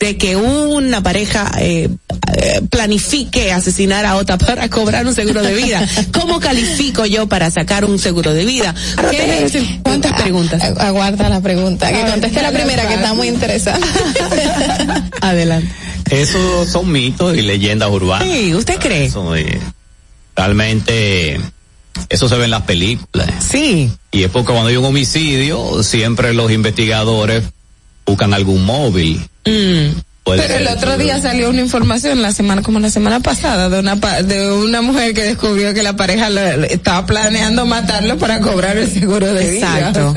de que una pareja eh, eh, planifique asesinar a otra para cobrar un seguro de vida. ¿Cómo califico yo para sacar un seguro de vida? ¿Qué- ¿Cuántas preguntas? Agu- Aguarda la pregunta. Que conteste la primera, que está muy interesada. Adelante. Esos son mitos y leyendas urbanas. Sí, ¿usted cree? Eso, eh, realmente, eso se ve en las películas. Sí. Y es porque cuando hay un homicidio, siempre los investigadores buscan algún móvil. Mm. Pero el otro día salió una información, la semana, como la semana pasada, de una pa- de una mujer que descubrió que la pareja lo- estaba planeando matarlo para cobrar el seguro de vida. Exacto.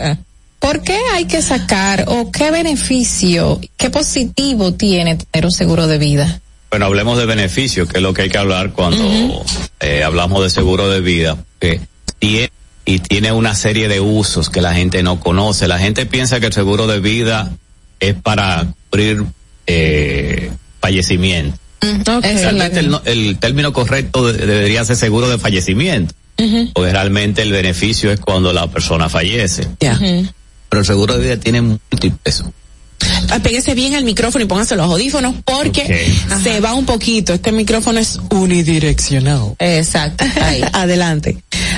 ¿Por qué hay que sacar o qué beneficio, qué positivo tiene tener un seguro de vida? Bueno, hablemos de beneficios, que es lo que hay que hablar cuando eh, hablamos de seguro de vida, tiene y tiene una serie de usos que la gente no conoce. La gente piensa que el seguro de vida es para cubrir eh, fallecimiento. Realmente el, no- el término correcto de- debería ser seguro de fallecimiento, porque realmente el beneficio es cuando la persona fallece. Pero el seguro de vida tiene múltiples Apéguese bien al micrófono y póngase los audífonos porque se va un poquito. Este micrófono es unidireccional. Exacto. Ahí. Adelante.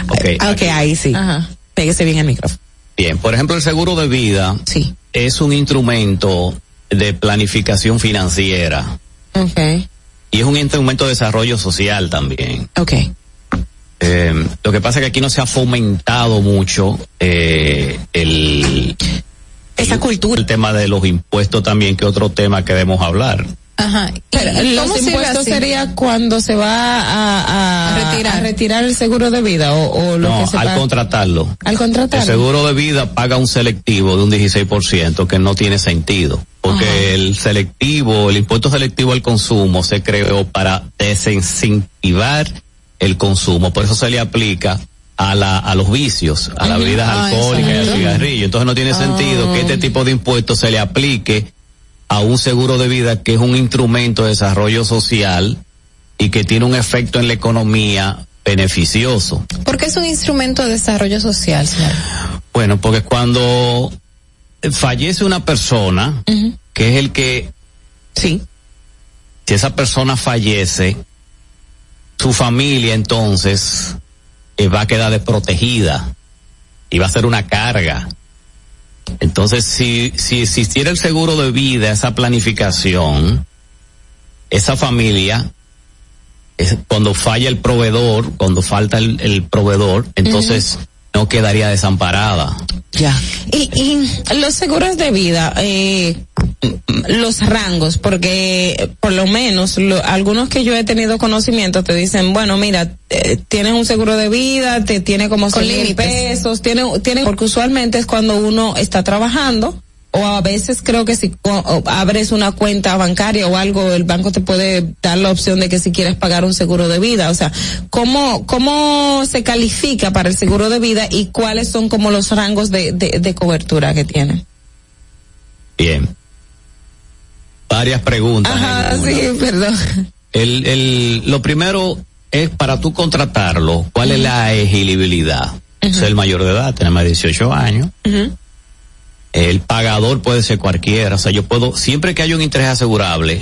Ok. Ok, ahí sí. Ajá. Pégese bien al micrófono. Bien, por ejemplo, el seguro de vida sí. es un instrumento de planificación financiera Okay. y es un instrumento de desarrollo social también. Ok. Eh, lo que pasa es que aquí no se ha fomentado mucho eh, el esa cultura, el tema de los impuestos también, que otro tema que debemos hablar. Ajá. Pero ¿Y cómo los impuestos sería cuando se va a, a, A retirar. a retirar el seguro de vida o, o lo No, que se al contratarlo. al El contratar. seguro de vida paga un selectivo de un 16% que no tiene sentido. Porque el selectivo, el impuesto selectivo al consumo se creó para desincentivar el consumo. Por eso se le aplica a la, a los vicios, a las bebidas alcohólicas y al cigarrillo. Entonces no tiene sentido que este tipo de impuestos se le aplique a un seguro de vida que es un instrumento de desarrollo social y que tiene un efecto en la economía beneficioso. Porque es un instrumento de desarrollo social, señor. Bueno, porque cuando fallece una persona, que es el que, sí, si esa persona fallece, su familia entonces va a quedar desprotegida y va a ser una carga. Entonces, si, si existiera el seguro de vida, esa planificación, esa familia, cuando falla el proveedor, cuando falta el, el proveedor, entonces no quedaría desamparada. Ya. Y, y los seguros de vida, eh, los rangos, porque eh, por lo menos lo- algunos que yo he tenido conocimiento te dicen, bueno, mira, eh, tienes un seguro de vida, te tiene como Con 100 mil pesos, tiene, tiene, porque usualmente es cuando uno está trabajando o a veces creo que si abres una cuenta bancaria o algo, el banco te puede dar la opción de que si quieres pagar un seguro de vida. O sea, ¿cómo, cómo se califica para el seguro de vida y cuáles son como los rangos de, de, de cobertura que tiene? Bien. Varias preguntas. Ajá, una. sí, perdón. El, el, lo primero es para tú contratarlo, ¿cuál es la elegibilidad? Ser el mayor de edad, tener más de 18 años. El pagador puede ser cualquiera, o sea, yo puedo, siempre que haya un interés asegurable,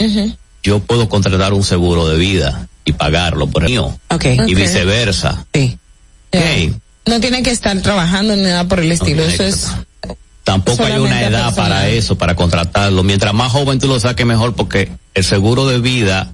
yo puedo contratar un seguro de vida y pagarlo por el mío. Ok. Y viceversa. Sí. No tiene que estar trabajando ni nada por el estilo. Eso es. Tampoco hay una edad personal. para eso, para contratarlo. Mientras más joven tú lo saques mejor porque el seguro de vida,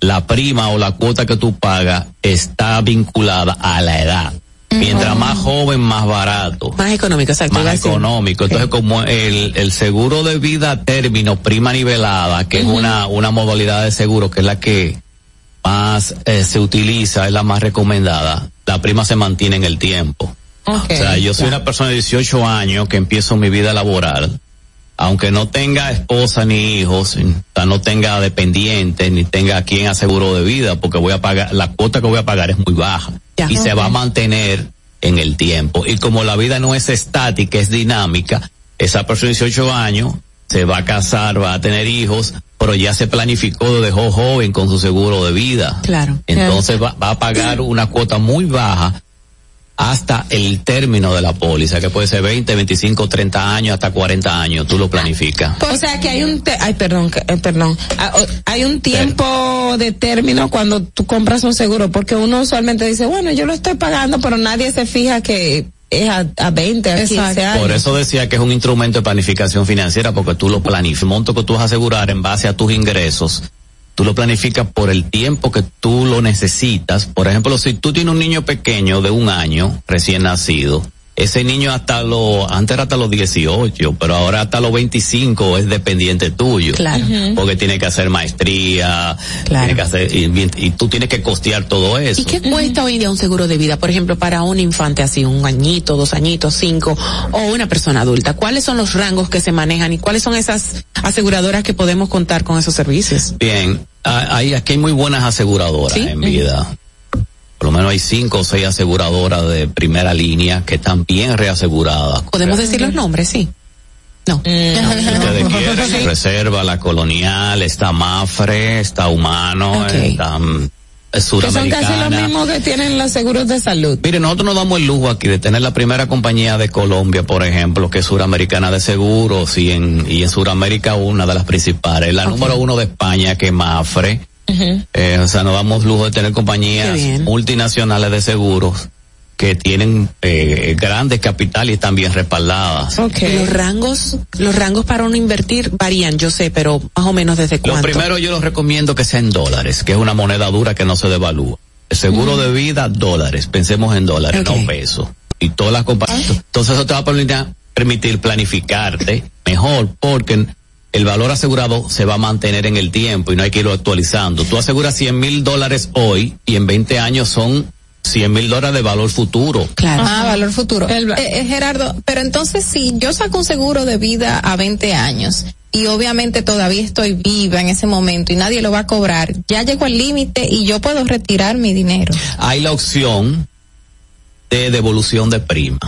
la prima o la cuota que tú pagas está vinculada a la edad. Mientras más joven, más barato. Más económico, exacto. Más económico. Entonces, como el, el seguro de vida a término, prima nivelada, que es una, una modalidad de seguro que es la que más eh, se utiliza, es la más recomendada, la prima se mantiene en el tiempo. Ok. O sea, yo soy una persona de 18 años que empiezo mi vida laboral, aunque no tenga esposa ni hijos, no tenga dependientes, ni tenga quien aseguro de vida, porque voy a pagar, la cuota que voy a pagar es muy baja Ya. y se va a mantener en el tiempo. Y como la vida no es estática, es dinámica, esa persona de 18 años se va a casar, va a tener hijos, pero ya se planificó, dejó joven con su seguro de vida. Claro. Entonces va, va a pagar una cuota muy baja hasta el término de la póliza, que puede ser 20, 25, 30 años, hasta 40 años, tú lo planificas. O sea que hay un, te- ay, perdón, que- eh, perdón, Ah, hay un tiempo de término cuando tú compras un seguro, porque uno usualmente dice, bueno, yo lo estoy pagando, pero nadie se fija que es a, a 20, a 15 años. Por eso decía que es un instrumento de planificación financiera, porque tú lo planificas, el monto que tú vas a asegurar en base a tus ingresos, tú lo planificas por el tiempo que tú lo necesitas. Por ejemplo, si tú tienes un niño pequeño de un año, recién nacido, ese niño hasta lo, antes era hasta los 18, pero ahora hasta los 25 es dependiente tuyo. Claro. Porque tiene que hacer maestría, tiene que hacer, y, y tú tienes que costear todo eso. ¿Y qué cuesta hoy en día un seguro de vida? Por ejemplo, para un infante así, un añito, dos añitos, cinco, o una persona adulta. ¿Cuáles son los rangos que se manejan y cuáles son esas aseguradoras que podemos contar con esos servicios? Bien, hay, aquí hay muy buenas aseguradoras ¿Sí? en vida. Por lo menos hay cinco o seis aseguradoras de primera línea que están bien reaseguradas. ¿Podemos decir los nombres? Sí. No. Ustedes quieren, Reserva, la Colonial, está Mafre, está Humano, Ok. está mm, suramericana. Que son casi lo mismo que tienen los seguros de salud. Mire, nosotros nos damos el lujo aquí de tener la primera compañía de Colombia, por ejemplo, que es Suramericana de Seguros y en, y en Suramérica una de las principales. La número uno de España, que es Mafre. Eh, o sea, nos damos lujo de tener compañías multinacionales de seguros que tienen eh, grandes capitales y están bien respaldadas. Okay. Los rangos, los rangos para uno invertir varían, yo sé, pero más o menos desde cuánto. Lo primero yo los recomiendo que sea en dólares, que es una moneda dura que no se devalúa. El seguro de vida, dólares. Pensemos en dólares, no pesos. Y todas las compañías. Entonces eso te va a permitir planificarte mejor porque el valor asegurado se va a mantener en el tiempo y no hay que irlo actualizando. Tú aseguras 100 mil dólares hoy y en 20 años son 100 mil dólares de valor futuro. Claro. Ah, valor futuro. Eh, eh, Gerardo, pero entonces si yo saco un seguro de vida a 20 años y obviamente todavía estoy viva en ese momento y nadie lo va a cobrar, ya llegó al límite y yo puedo retirar mi dinero. Hay la opción de devolución de prima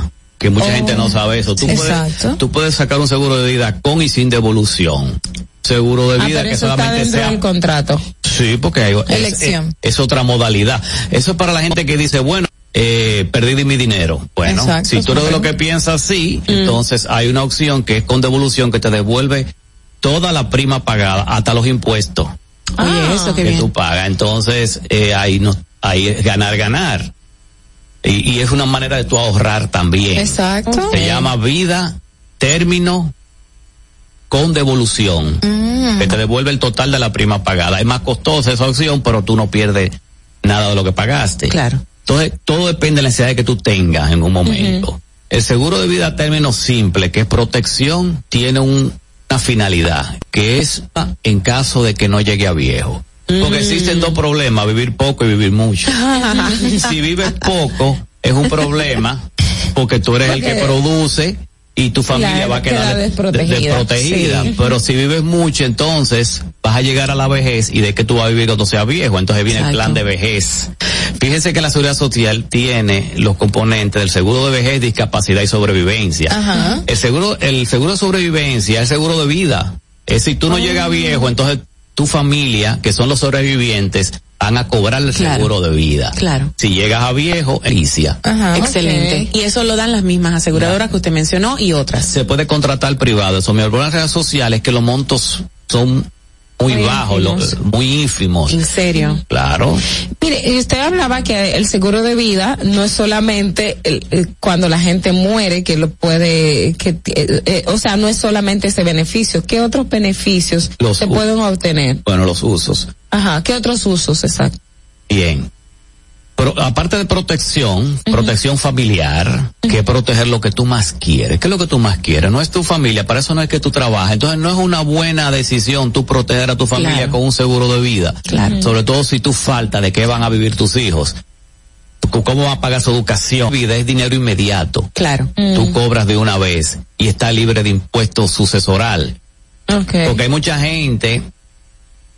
que mucha gente no sabe eso. Tú puedes, tú puedes sacar un seguro de vida con y sin devolución. Seguro de Ah, vida pero que eso solamente sea del contrato. Sí, porque hay, es- Elección. Es, es otra modalidad. Eso es para la gente que dice, bueno, eh, perdí mi dinero. Bueno, Exacto, si tú eres de lo que piensas así, Mm. entonces hay una opción que es con devolución que te devuelve toda la prima pagada, hasta los impuestos Oye, eso que bien. tú pagas. Entonces, eh, ahí no, ahí es ganar, ganar. Y, y es una manera de tú ahorrar también. Exacto. Se llama vida, término, con devolución. Mm. Que te devuelve el total de la prima pagada. Es más costosa esa opción, pero tú no pierdes nada de lo que pagaste. Claro. Entonces, todo depende de la necesidad que tú tengas en un momento. El seguro de vida término simple, que es protección, tiene un- una finalidad, que es en caso de que no llegue a viejo. Porque existen dos problemas, vivir poco y vivir mucho. si vives poco, es un problema, porque tú eres el que produce y tu familia Claro, va a quedar queda de- de- desprotegida. desprotegida. Sí. Pero si vives mucho, entonces vas a llegar a la vejez y de que tú vas a vivir cuando seas viejo. Entonces viene el plan de vejez. Fíjense que la seguridad social tiene los componentes del seguro de vejez, discapacidad y sobrevivencia. Ajá. El seguro, el seguro de sobrevivencia es el seguro de vida. Es si tú no llegas viejo, entonces tu familia, que son los sobrevivientes, van a cobrar el Claro. seguro de vida. Claro. Si llegas a viejo, inicia. Excelente. Y eso lo dan las mismas aseguradoras que usted mencionó y otras. Se puede contratar privado. Eso me habló en las redes sociales que los montos son muy, Muy bajos, lo- muy ínfimos. ¿En serio? Claro. Mire, y usted hablaba que el seguro de vida no es solamente el- el- cuando la gente muere que lo puede, que, eh, eh, o sea, no es solamente ese beneficio. ¿Qué otros beneficios Los se pueden obtener? Bueno, los usos. Ajá, ¿qué otros usos? Exacto. Bien. Pero aparte de protección, protección familiar, que es proteger lo que tú más quieres. ¿Qué es lo que tú más quieres? No es tu familia, para eso no es que tú trabajes. Entonces no es una buena decisión tú proteger a tu familia Claro. con un seguro de vida. Claro. Sobre todo si tú falta de qué van a vivir tus hijos. ¿Cómo van a pagar su educación? Vida es dinero inmediato. Claro. Tú cobras de una vez y está libre de impuestos sucesoral. Okay. Porque hay mucha gente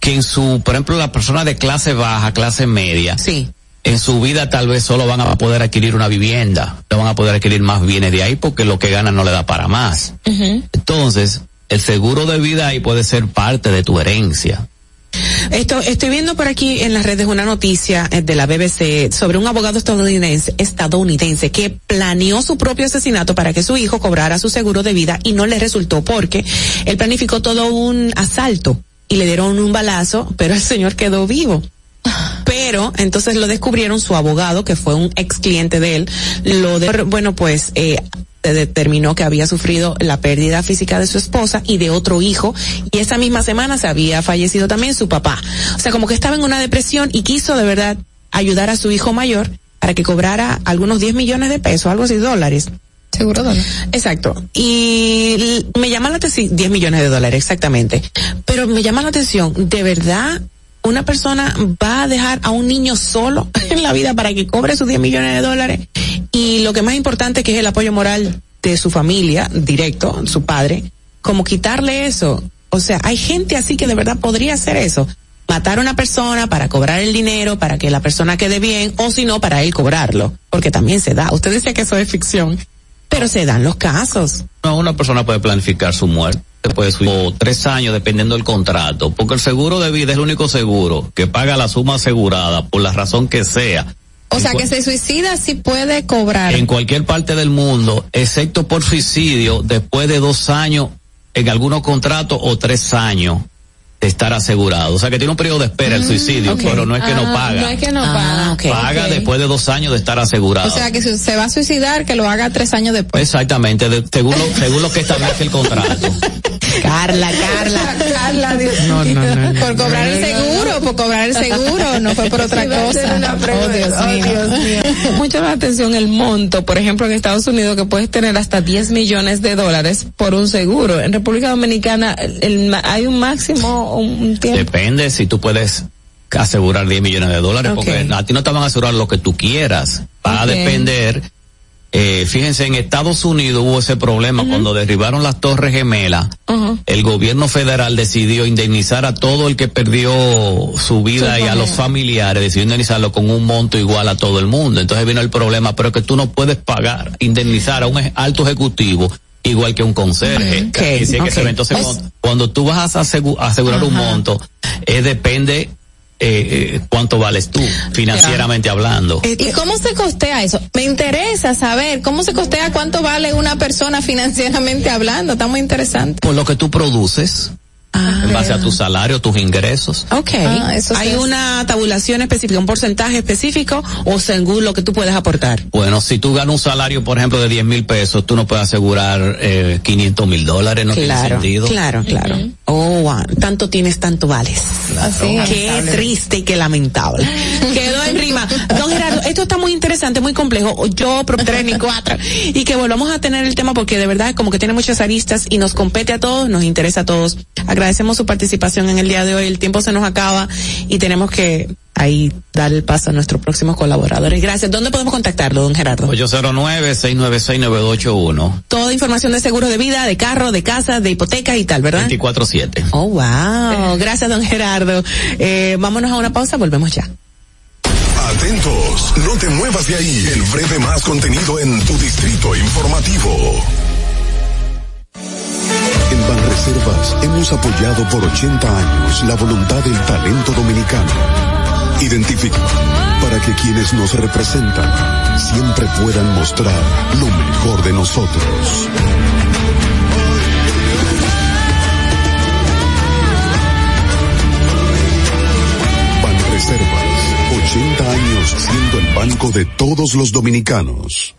que en su, por ejemplo, la persona de clase baja, clase media, sí. En su vida tal vez solo van a poder adquirir una vivienda, no van a poder adquirir más bienes de ahí porque lo que ganan no le da para más. Entonces, el seguro de vida ahí puede ser parte de tu herencia. Esto, estoy viendo por aquí en las redes una noticia eh, de la BBC sobre un abogado estadounidense, estadounidense que planeó su propio asesinato para que su hijo cobrara su seguro de vida y no le resultó porque él planificó todo un asalto y le dieron un balazo, pero el señor quedó vivo. Pero entonces lo descubrieron su abogado, que fue un ex cliente de él, lo de, bueno pues eh, se determinó que había sufrido la pérdida física de su esposa y de otro hijo y esa misma semana se había fallecido también su papá. O sea, como que estaba en una depresión y quiso de verdad ayudar a su hijo mayor para que cobrara algunos 10 millones de pesos, algo así, dólares. Seguro dólar. Exacto. Y me llama la atención, 10 millones de dólares, exactamente. Pero me llama la atención, ¿de verdad una persona va a dejar a un niño solo en la vida para que cobre sus 10 millones de dólares? Y lo que más importante que es el apoyo moral de su familia, directo, su padre, como quitarle eso. O sea, hay gente así que de verdad podría hacer eso. Matar a una persona para cobrar el dinero, para que la persona quede bien, o si no, para él cobrarlo, porque también se da. Usted decía que eso es ficción, Pero se dan los casos. No, una persona puede planificar su muerte puede o tres años dependiendo del contrato, porque el seguro de vida es el único seguro que paga la suma asegurada por la razón que sea. O sea, que se suicida sí puede cobrar. En cualquier parte del mundo, excepto por suicidio, después de dos años, en algunos contratos o tres años estar asegurado. O sea que tiene un periodo de espera el mm, suicidio, pero no es que no ah, paga. No es que no ah, paga. paga después de dos años de estar asegurado. O sea que si se va a suicidar, que lo haga tres años después. Exactamente, según, lo, según lo que establece el contrato. Carla, Carla. Carla, Dios no, no, no, Por cobrar el seguro, por cobrar el seguro, no fue por otra cosa. Oh, Dios, oh, Dios mío. Mucho la atención el monto, por ejemplo, en Estados Unidos que puedes tener hasta 10 millones de dólares por un seguro. En República Dominicana el, hay un máximo Depende si tú puedes asegurar 10 millones de dólares, porque a ti no te van a asegurar lo que tú quieras. Va a depender. Eh, fíjense, en Estados Unidos hubo ese problema cuando derribaron las torres gemelas. El gobierno federal decidió indemnizar a todo el que perdió su vida y a los familiares, decidió indemnizarlo con un monto igual a todo el mundo. Entonces vino el problema, pero que tú no puedes pagar, indemnizar a un alto ejecutivo igual que un conserje. Entonces, cuando, tú vas a asegurar un monto, eh, depende eh, eh, cuánto vales tú financieramente hablando. ¿Y cómo se costea eso? Me interesa saber cómo se costea cuánto vale una persona financieramente hablando. Está muy interesante. Por lo que tú produces. Ah, en base a tu salario, tus ingresos. Ok. Ah, ¿Hay una tabulación específica, un porcentaje específico o según lo que tú puedes aportar? Bueno, si tú ganas un salario, por ejemplo, de 10 mil pesos, tú no puedes asegurar eh, 500 mil dólares, no tiene sentido. Claro, claro. Oh, wow. Tanto tienes, tanto vales. Así Qué triste y qué lamentable. Quedó en rima. Don Gerardo, esto está muy interesante, muy complejo. Yo, tres ni cuatro. Y que volvamos a tener el tema porque de verdad como que tiene muchas aristas y nos compete a todos, nos interesa a todos. Agradecemos su participación en el día de hoy. El tiempo se nos acaba y tenemos que ahí dar el paso a nuestros próximos colaboradores. Gracias. ¿Dónde podemos contactarlo, don Gerardo? 809-696-9281. Toda información de seguro de vida, de carro, de casa, de hipoteca y tal, ¿verdad? 24-7. Oh, wow. Gracias, don Gerardo. Eh, vámonos a una pausa, volvemos ya. Atentos, no te muevas de ahí. El breve más contenido en tu distrito informativo. Banreservas hemos apoyado por 80 años la voluntad del talento dominicano. Identifica para que quienes nos representan siempre puedan mostrar lo mejor de nosotros. Banreservas, 80 años siendo el banco de todos los dominicanos.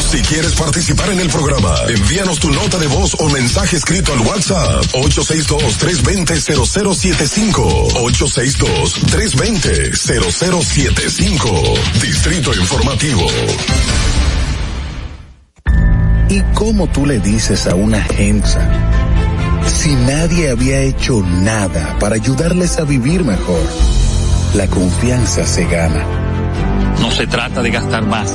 Si quieres participar en el programa, envíanos tu nota de voz o mensaje escrito al WhatsApp 862-320-0075. 862-320-0075. Distrito Informativo. ¿Y cómo tú le dices a una agencia si nadie había hecho nada para ayudarles a vivir mejor? La confianza se gana. No se trata de gastar más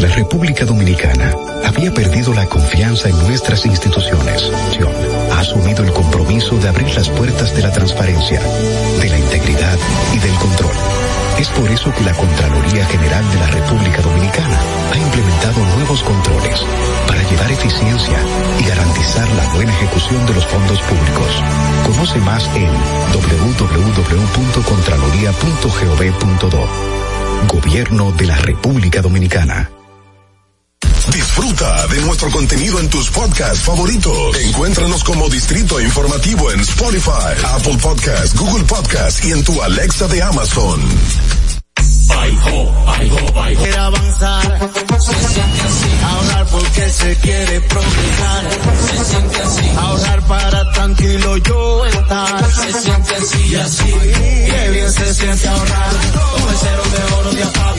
la República Dominicana había perdido la confianza en nuestras instituciones. Ha asumido el compromiso de abrir las puertas de la transparencia, de la integridad y del control. Es por eso que la Contraloría General de la República Dominicana ha implementado nuevos controles para llevar eficiencia y garantizar la buena ejecución de los fondos públicos. Conoce más en www.contraloría.gov.do. Gobierno de la República Dominicana. Disfruta de nuestro contenido en tus podcasts favoritos. Encuéntranos como Distrito Informativo en Spotify, Apple Podcasts, Google Podcasts y en tu Alexa de Amazon. Quiere avanzar, se siente así. Ahorrar porque se quiere progresar, se siente así. Ahorrar para tranquilo yo estar, se siente así y así. Qué bien se siente ahorrar, el cero de oro de APAP,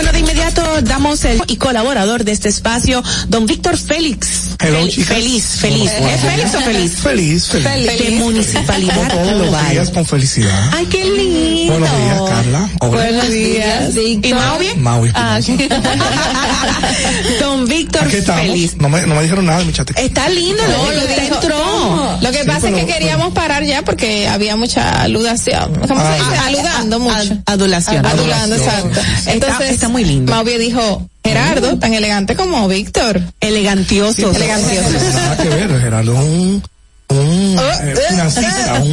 Bueno, de inmediato damos el y colaborador de este espacio, don Víctor Félix. Hello, Fel- chicas. Feliz, feliz. ¿Es feliz o feliz? Feliz, feliz. De Municipalidad Global. días con felicidad. Ay, qué lindo. Buenos días, Carla. Hola. Buenos días. ¿Y Mau bien? Mau bien. Ah, Don Víctor. Feliz. No me, no me dijeron nada, mi chate. Está lindo, No, lo lo usted dijo- entró. Lo que Sí, pasa pero- es que queríamos parar ya porque había mucha aludación. ¿Cómo Ah, se dice? Aludando mucho. Adulación. Adulando, exacto. Está- Entonces, está muy lindo. Mauvie dijo, Gerardo, tan elegante como Víctor. Elegantioso. Elegantioso. Nada que ver, Gerardo. Un, un eh, un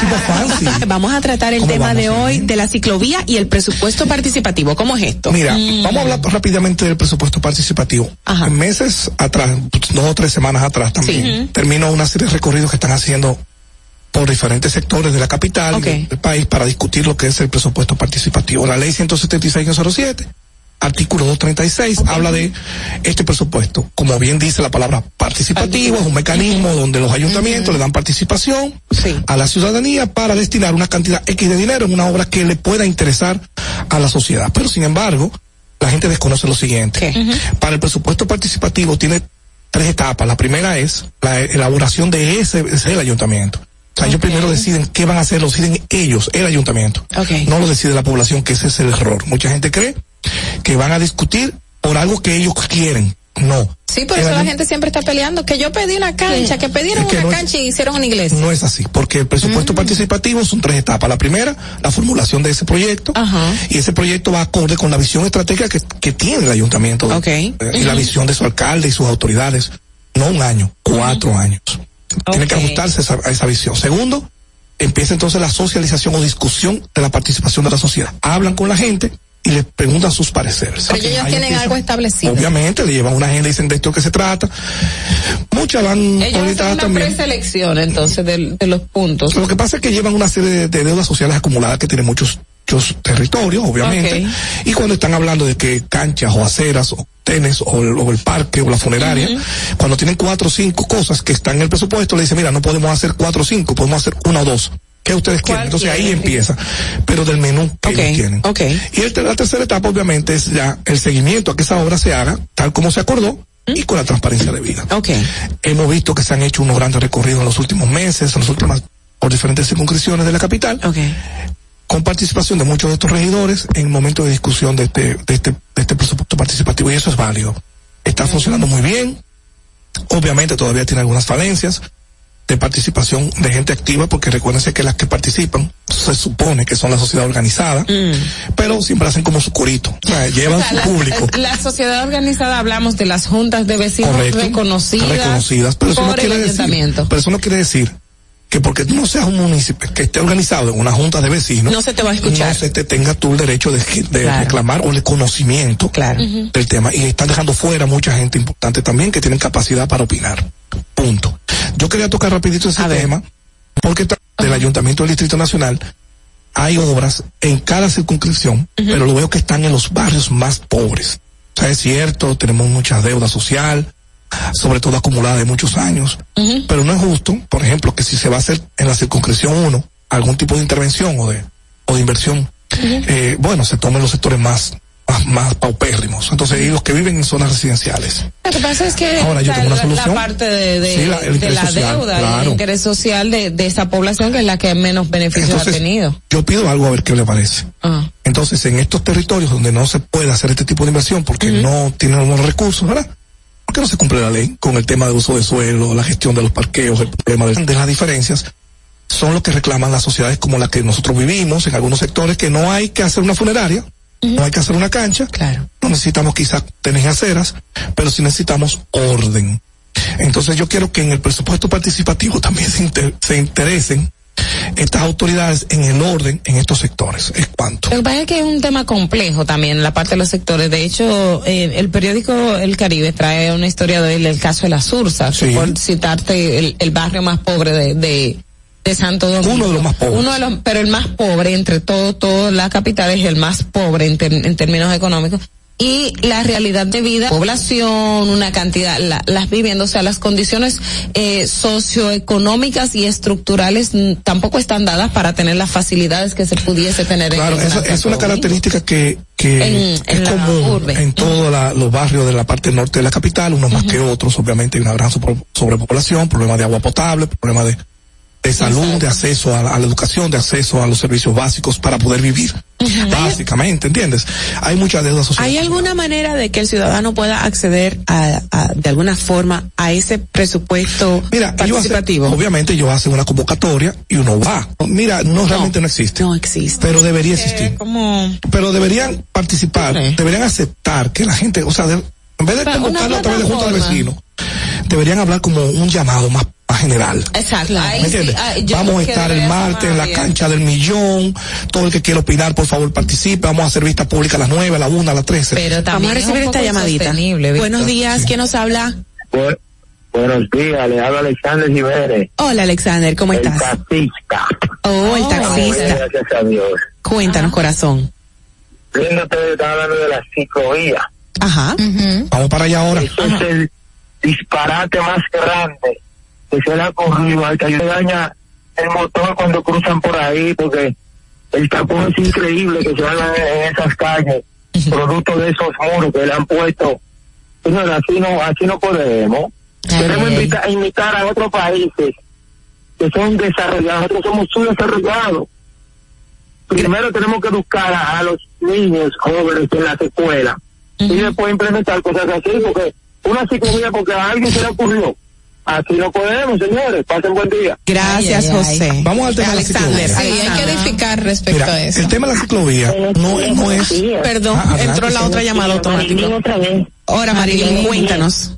tipo fancy. Vamos a tratar el ¿Cómo tema de hoy de la ciclovía y el presupuesto participativo. ¿Cómo es esto? Mira, Mm. vamos a hablar rápidamente del presupuesto participativo. Ajá. Meses atrás, dos o tres semanas atrás también, Sí. Terminó una serie de recorridos que están haciendo por diferentes sectores de la capital y del país para discutir lo que es el presupuesto participativo. La ley 176-07, artículo 236, habla de este presupuesto. Como bien dice la palabra participativo, es un mecanismo donde los ayuntamientos le dan participación Sí. a la ciudadanía para destinar una cantidad X de dinero en una obra que le pueda interesar a la sociedad. Pero sin embargo, la gente desconoce lo siguiente. Para el presupuesto participativo tiene tres etapas. La primera es la elaboración de ese, ese es el ayuntamiento. O sea, ellos primero deciden qué van a hacer, lo deciden ellos, el ayuntamiento. No lo decide la población, que ese es el error. Mucha gente cree que van a discutir por algo que ellos quieren. No. Sí, por eso la gente siempre está peleando. Que yo pedí una cancha, que pidieron Es que una no es- cancha y hicieron una iglesia. No es así, porque el presupuesto Mm. participativo son tres etapas. La primera, la formulación de ese proyecto. Ajá. Y ese proyecto va acorde con la visión estratégica que, que tiene el ayuntamiento. Ok. eh, Y la visión de su alcalde y sus autoridades. No un año, cuatro años. Tiene que ajustarse a esa, a esa visión. Segundo, empieza entonces la socialización o discusión de la participación de la sociedad. Hablan con la gente y les preguntan sus pareceres. Pero ellos Ahí tienen algo establecido. Obviamente, le llevan una agenda y dicen de esto que se trata. Muchas van Ellos hacen una también. preselección entonces de, de los puntos. Lo que pasa es que llevan una serie de, de deudas sociales acumuladas que tienen muchos, muchos territorios, obviamente. Y cuando están hablando de que canchas o aceras o tenes o el, o el parque o la funeraria, cuando tienen cuatro o cinco cosas que están en el presupuesto, le dicen, mira, no podemos hacer cuatro o cinco, podemos hacer una o dos. ¿Qué ustedes quieren? ¿Cuál Entonces ahí empieza. Pero del menú que ellos tienen. Y el la tercera etapa, obviamente, es ya el seguimiento a que esa obra se haga tal como se acordó y con la transparencia debida. Ok. Hemos visto que se han hecho unos grandes recorridos en los últimos meses, en las últimas, por diferentes circunscripciones de la capital. Con participación de muchos de estos regidores en momentos de discusión de este, de este, de este presupuesto participativo y eso es válido. Está funcionando muy bien. Obviamente todavía tiene algunas falencias de participación de gente activa, porque recuérdense que las que participan se supone que son la sociedad organizada, pero siempre hacen como su corito, o sea, llevan O sea, su la- público. La, sociedad organizada hablamos de las juntas de vecinos Correcto. reconocidas, reconocidas, pero eso por no quiere el decir, ayuntamiento. pero eso no quiere decir que porque tú no seas un municipio que esté organizado en una junta de vecinos, No se te va a escuchar. no se te tenga tú el derecho de, de Claro. reclamar o el conocimiento Claro. del tema. Y están dejando fuera mucha gente importante también que tienen capacidad para opinar. Punto. Yo quería tocar rapidito ese A ver. tema, porque del Ayuntamiento del Distrito Nacional hay obras en cada circunscripción, pero lo veo que están en los barrios más pobres. O sea, es cierto, tenemos mucha deuda social, sobre todo acumulada de muchos años, pero no es justo, por ejemplo, que si se va a hacer en la circunscripción 1 algún tipo de intervención o de, o de inversión, eh, bueno, se tomen los sectores más, más, más paupérrimos. Entonces, y los que viven en zonas residenciales. Lo que pasa es que Ahora, yo tengo una solución. la parte de, de, Sí, la- el de interés la social, deuda claro. el interés social de, de esa población que es la que menos beneficios Entonces, ha tenido. yo pido algo a ver qué le parece. Ah. Entonces, en estos territorios donde no se puede hacer este tipo de inversión porque no tienen algunos recursos, ¿verdad? ¿Por qué no se cumple la ley con el tema de uso de suelo, la gestión de los parqueos, el tema de, las diferencias? Son lo que reclaman las sociedades como la que nosotros vivimos en algunos sectores que no hay que hacer una funeraria, no hay que hacer una cancha, Claro. no necesitamos quizás tener aceras, pero sí necesitamos orden. Entonces yo quiero que en el presupuesto participativo también se, inter- se interesen estas autoridades en el orden en estos sectores. ¿Es cuánto? Lo que pasa es que es un tema complejo también, la parte de los sectores. De hecho, eh, el periódico El Caribe trae una historia del caso de la Sursa, por citarte el, barrio más pobre de, de, Santo Domingo. Uno de los más pobres. Uno de los, pero el más pobre entre todo, toda la capital es el más pobre en, en términos económicos y la realidad de vida, población, una cantidad, las viviendas, o sea, las condiciones eh, socioeconómicas y estructurales tampoco están dadas para tener las facilidades que se pudiese tener. Claro, eso es una característica que, que es común en todos los barrios de la parte norte de la capital, unos más que otros, obviamente hay una gran sobrepoblación, problemas de agua potable, problemas de de salud, de acceso a, la educación, de acceso a los servicios básicos para poder vivir. Básicamente, ¿entiendes? Hay mucha deuda social. ¿Hay alguna manera de que el ciudadano pueda acceder a, de alguna forma a ese presupuesto Mira, participativo? obviamente ellos hacen una convocatoria y uno va. Mira, no, realmente no existe. No existe. Pero debería existir. Pero deberían participar, deberían aceptar que la gente, o sea, en vez de convocarlo a través de junta de vecinos, deberían hablar como un llamado más general. Exacto. Vamos a estar el martes en la cancha del millón. Todo el que quiera opinar, por favor, participe. Vamos a hacer vista pública a las nueve, a las una, a las trece. Pero Vamos a recibir esta llamadita. Buenos días, ¿quién nos habla? buenos días, le habla Alexander Jiménez. Hola Alexander, ¿cómo estás? El taxista. Oh, el taxista. gracias a Dios. Cuéntanos, corazón. Viendo ustedes están hablando de la ciclovía. Ajá. Vamos para allá ahora. Eso es el disparate más grande que se le ha corrido al que daña el motor cuando cruzan por ahí porque el tapón es increíble que se haga en esas calles producto de esos muros que le han puesto. Señor así no así no podemos. Queremos invitar, invitar a otros países que son desarrollados. Nosotros somos subdesarrollados primero tenemos que educar a, los niños jóvenes en las escuelas y después implementar cosas así porque una psicología porque a alguien se le ocurrió Así no podemos, señores. Pasen buen día. Gracias, José. Vamos al tema de la ciclovía. Sí, hay que edificar respecto a eso. El tema de la ciclovía no, no es... Perdón, ah, entró la otra llamada automática. otra vez. Ahora, Marilyn, cuéntanos.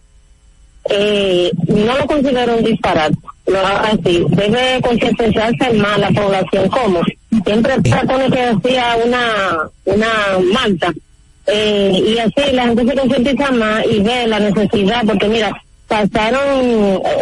Eh, no lo considero un disparate. Lo así. Debe concientizarse más la población. ¿Cómo? Siempre pone que hacía una, una malta. Eh, y así la gente se concientiza más y ve la necesidad, porque mira, pasaron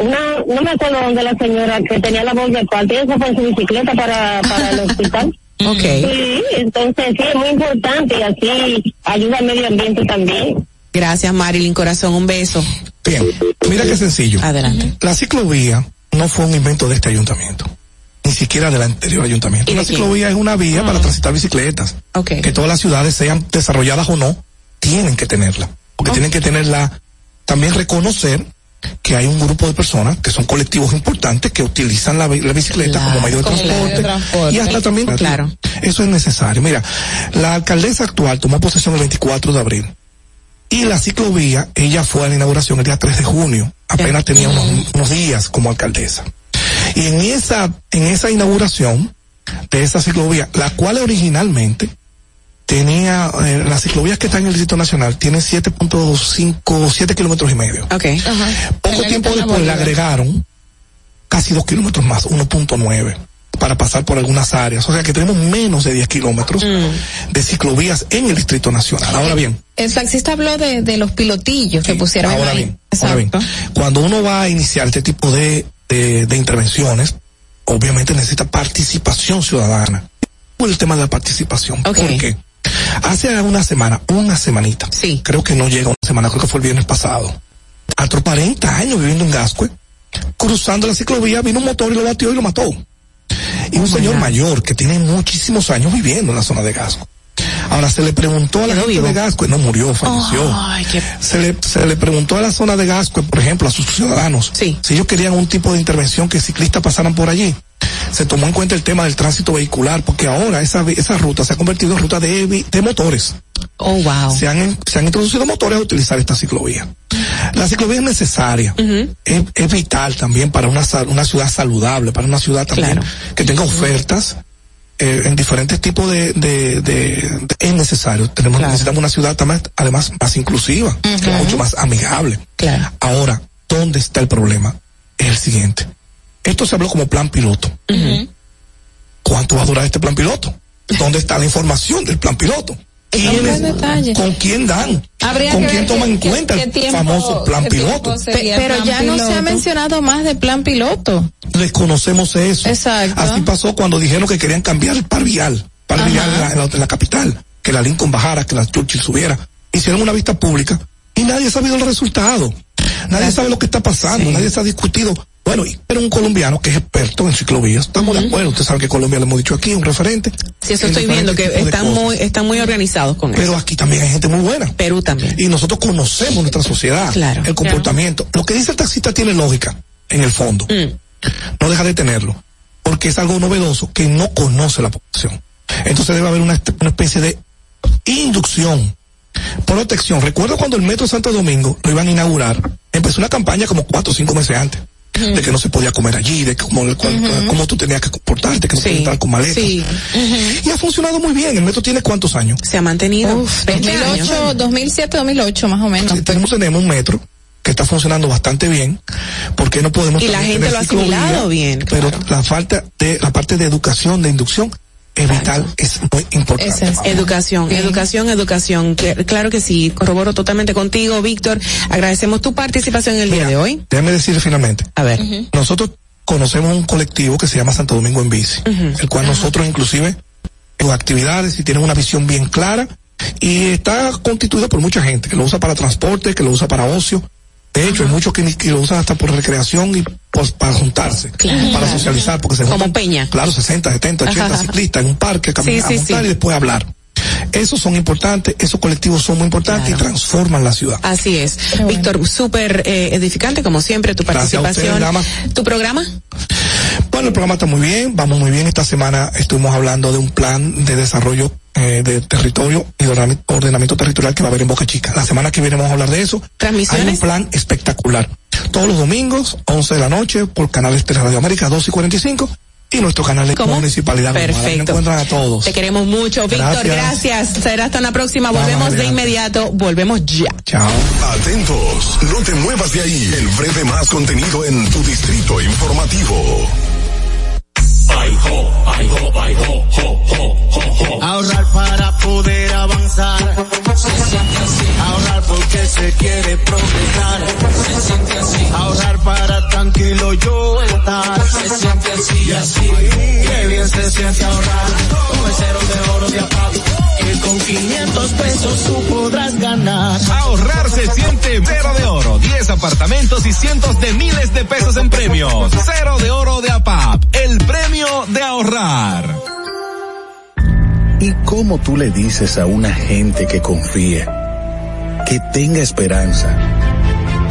una, no me acuerdo dónde la señora que tenía la voz de parte, esa fue en su bicicleta para, para el hospital. Okay. Sí, entonces sí, es muy importante y así ayuda al medio ambiente también. Gracias Marilyn Corazón, un beso. Bien, mira qué sencillo. Adelante. La ciclovía no fue un invento de este ayuntamiento, siquiera del anterior ayuntamiento. La ciclovía es una vía para ah. transitar bicicletas. Okay. Que todas las ciudades sean desarrolladas o no, tienen que tenerla. Porque tienen que tenerla, también reconocer que hay un grupo de personas que son colectivos importantes que utilizan la, bicicleta como medio de transporte, y hasta también claro. eso es necesario. Mira, la alcaldesa actual tomó posesión el 24 de abril y la ciclovía, ella fue a la inauguración el día 3 de junio, apenas tenía unos, unos días como alcaldesa. Y en esa, en esa inauguración de esa ciclovía, la cual originalmente tenía, eh, las ciclovías que están en el Distrito Nacional tienen 7.5, 7 kilómetros y medio. Okay. Poco tiempo después le agregaron casi 2 kilómetros más, 1.9 para pasar por algunas áreas. O sea que tenemos menos de 10 kilómetros mm. de ciclovías en el Distrito Nacional. Ahora bien. El taxista habló de, de los pilotillos que pusieron ahora Bien, ahora bien, cuando uno va a iniciar este tipo de, de, de intervenciones, obviamente necesita participación ciudadana. Por el tema de la participación. Okay. ¿Por qué? Hace una semana, una semanita. Sí. Creo que no llega una semana, creo que fue el viernes pasado. A 40 años viviendo en Gascue, cruzando la ciclovía, vino un motor y lo batió y lo mató. Y un oh señor mayor que tiene muchísimos años viviendo en la zona de Gascue. Ahora se le preguntó a la gente de Gascue, no murió, falleció. se, le, se le preguntó a la zona de Gascue, por ejemplo, a sus ciudadanos, si ellos querían un tipo de intervención que ciclistas pasaran por allí se tomó en cuenta el tema del tránsito vehicular, porque ahora esa, esa ruta se ha convertido en ruta de, de motores. Oh, wow. Se han, se han introducido motores a utilizar esta ciclovía. La ciclovía es necesaria, es, es, vital también para una, una ciudad saludable, para una ciudad también que tenga ofertas eh, en diferentes tipos de, de, de, es necesario. Tenemos, necesitamos una ciudad también, además más inclusiva, mucho más amigable. Claro. Ahora, ¿dónde está el problema? Es el siguiente esto se habló como plan piloto. ¿cuánto va a durar este plan piloto? ¿Dónde está la información del plan piloto? ¿Con quién dan? ¿Con quién toman en cuenta el famoso plan piloto? Pero ya no se ha mencionado más de plan piloto. Desconocemos eso. Exacto. Así pasó cuando dijeron que querían cambiar el par vial, par vial en la, capital, que la Lincoln bajara, que la Churchill subiera. Hicieron una vista pública y nadie ha sabido el resultado. Nadie sabe lo que está pasando, nadie se ha discutido bueno, pero un colombiano que es experto en ciclovías, estamos de acuerdo, usted sabe que Colombia le hemos dicho aquí, un referente. Sí, eso estoy viendo, que están muy, están muy organizados con eso. Pero aquí también hay gente muy buena. Perú también. Y nosotros conocemos nuestra sociedad, claro, el comportamiento. Lo que dice el taxista tiene lógica, en el fondo. Mm. No deja de tenerlo, porque es algo novedoso que no conoce la población. Entonces debe haber una, una especie de inducción protección. Recuerdo cuando el Metro Santo Domingo lo iban a inaugurar, empezó una campaña como cuatro o cinco meses antes de que no se podía comer allí, de cómo, cómo tú tenías que comportarte, que no podías entrar con maletas. Y ha funcionado muy bien. ¿El metro tiene cuántos años? Se ha mantenido. Uf, 2008, 2007, 2008 más o menos. tenemos, tenemos un metro que está funcionando bastante bien, porque no podemos y la gente lo ha asimilado bien, pero la falta de la parte de educación, de inducción es vital, es muy importante. educación, educación, educación. claro que sí, corroboro totalmente contigo, Víctor. Agradecemos tu participación en el día de hoy. Déjame decir finalmente. A ver. Nosotros conocemos un colectivo que se llama Santo Domingo en Bici, el cual nosotros inclusive en actividades y tienen una visión bien clara y está constituido por mucha gente que lo usa para transporte, que lo usa para ocio, de hecho, hay muchos que, lo usan hasta por recreación y pues, para juntarse, para socializar, porque se juntan. Como Peña. Claro, 60, 70, 80 ciclistas en un parque, caminar, sí, y después hablar. Esos son importantes, esos colectivos son muy importantes y transforman la ciudad. Así es. Víctor, súper eh, edificante, como siempre, tu participación. ¿Tu programa? Bueno, el programa está muy bien, vamos muy bien. Esta semana estuvimos hablando de un plan de desarrollo eh, de territorio y ordenamiento territorial que va a haber en Boca Chica. La semana que viene vamos a hablar de eso. ¿Transmisiones? Hay un plan espectacular. Todos los domingos, 11 de la noche, por canales de Radio América 2 y 45 y nuestro canal de municipalidad. Perfecto. encuentran a todos. Te queremos mucho, Víctor. Gracias. Será hasta una próxima. Volvemos de inmediato. Volvemos ya. Chao. Atentos. No te muevas de ahí. El breve más contenido en tu distrito informativo. Ahorrar para poder avanzar. Se siente así. Ahorrar porque se quiere progresar. Se siente así. Ahorrar para tranquilo yo estar. Se siente así y así. Qué bien se siente ahorrar. Con el cero de oro de apago. Que con 500 pesos tú podrás ganar. Ahorrar se siente cero de oro. 10 apartamentos y cientos de miles de pesos en premios. Cero de oro de APAP. El premio de ahorrar. ¿Y cómo tú le dices a una gente que confía, que tenga esperanza,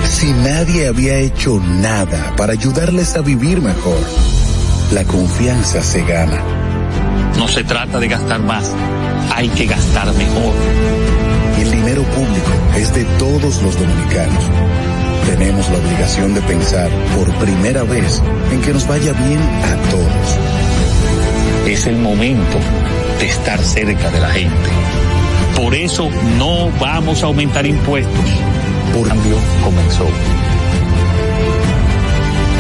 si nadie había hecho nada para ayudarles a vivir mejor? La confianza se gana. No se trata de gastar más, hay que gastar mejor. El dinero público es de todos los dominicanos. Tenemos la obligación de pensar por primera vez en que nos vaya bien a todos. Es el momento de estar cerca de la gente. Por eso no vamos a aumentar impuestos. Por cambio comenzó.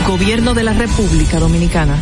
Gobierno de la República Dominicana.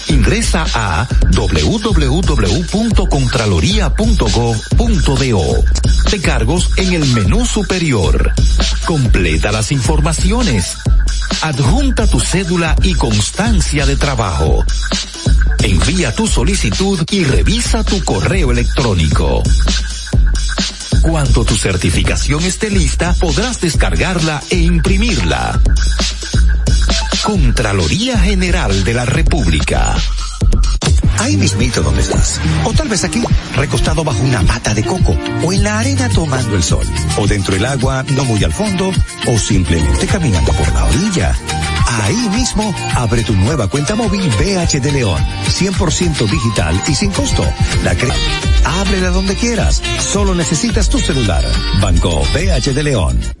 Ingresa a www.contraloría.gov.do de cargos en el menú superior. Completa las informaciones. Adjunta tu cédula y constancia de trabajo. Envía tu solicitud y revisa tu correo electrónico. Cuando tu certificación esté lista, podrás descargarla e imprimirla. Contraloría General de la República. Ahí mismito donde estás. O tal vez aquí, recostado bajo una mata de coco. O en la arena tomando el sol. O dentro del agua, no muy al fondo. O simplemente caminando por la orilla. Ahí mismo, abre tu nueva cuenta móvil BH de León, 100% digital y sin costo. La cre Ábrela donde quieras, solo necesitas tu celular. Banco BH de León.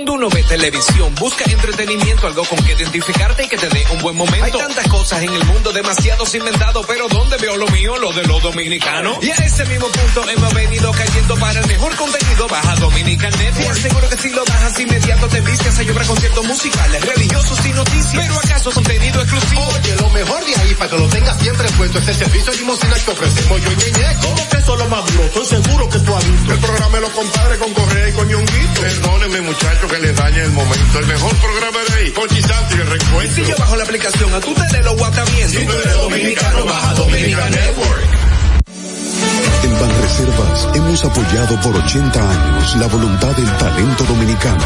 Cuando uno ve televisión, busca entretenimiento, algo con que identificarte y que te dé un buen momento. Hay tantas cosas en el mundo, demasiados inventados, pero ¿dónde veo lo mío? Lo de los dominicanos. Y a ese mismo punto hemos venido cayendo para el mejor contenido. Baja Dominican Network. Te aseguro que si lo bajas inmediato te vistes a llorar conciertos musicales, religiosos y noticias. Pero acaso contenido exclusivo. Oye, lo mejor de ahí para que lo tengas siempre puesto es el servicio limosina que ofrecemos yo y Ñeñe. ¿Cómo que eso es lo más duro? Estoy seguro que tú has visto. El programa de los compadres con Correa y con Ñonguito. Perdónenme muchachos que les dañe el momento. El mejor programa de ahí, Pochi Santi y el reencuentro. Si yo bajo la aplicación, a tu tele lo guata bien. Si tú eres dominicano, baja Dominican Network. En Banreservas hemos apoyado por 80 años la voluntad del talento dominicano,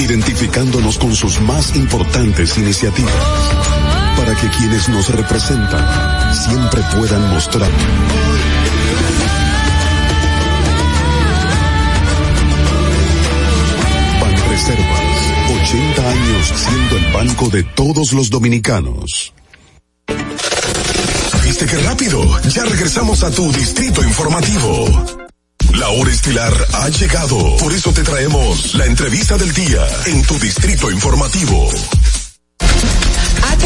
identificándonos con sus más importantes iniciativas, para que quienes nos representan siempre puedan mostrar Banreservas, 80 años siendo el banco de todos los dominicanos. ¿Viste qué rápido? Ya regresamos a tu Distrito Informativo. La hora estilar ha llegado, por eso te traemos la entrevista del día en tu Distrito Informativo.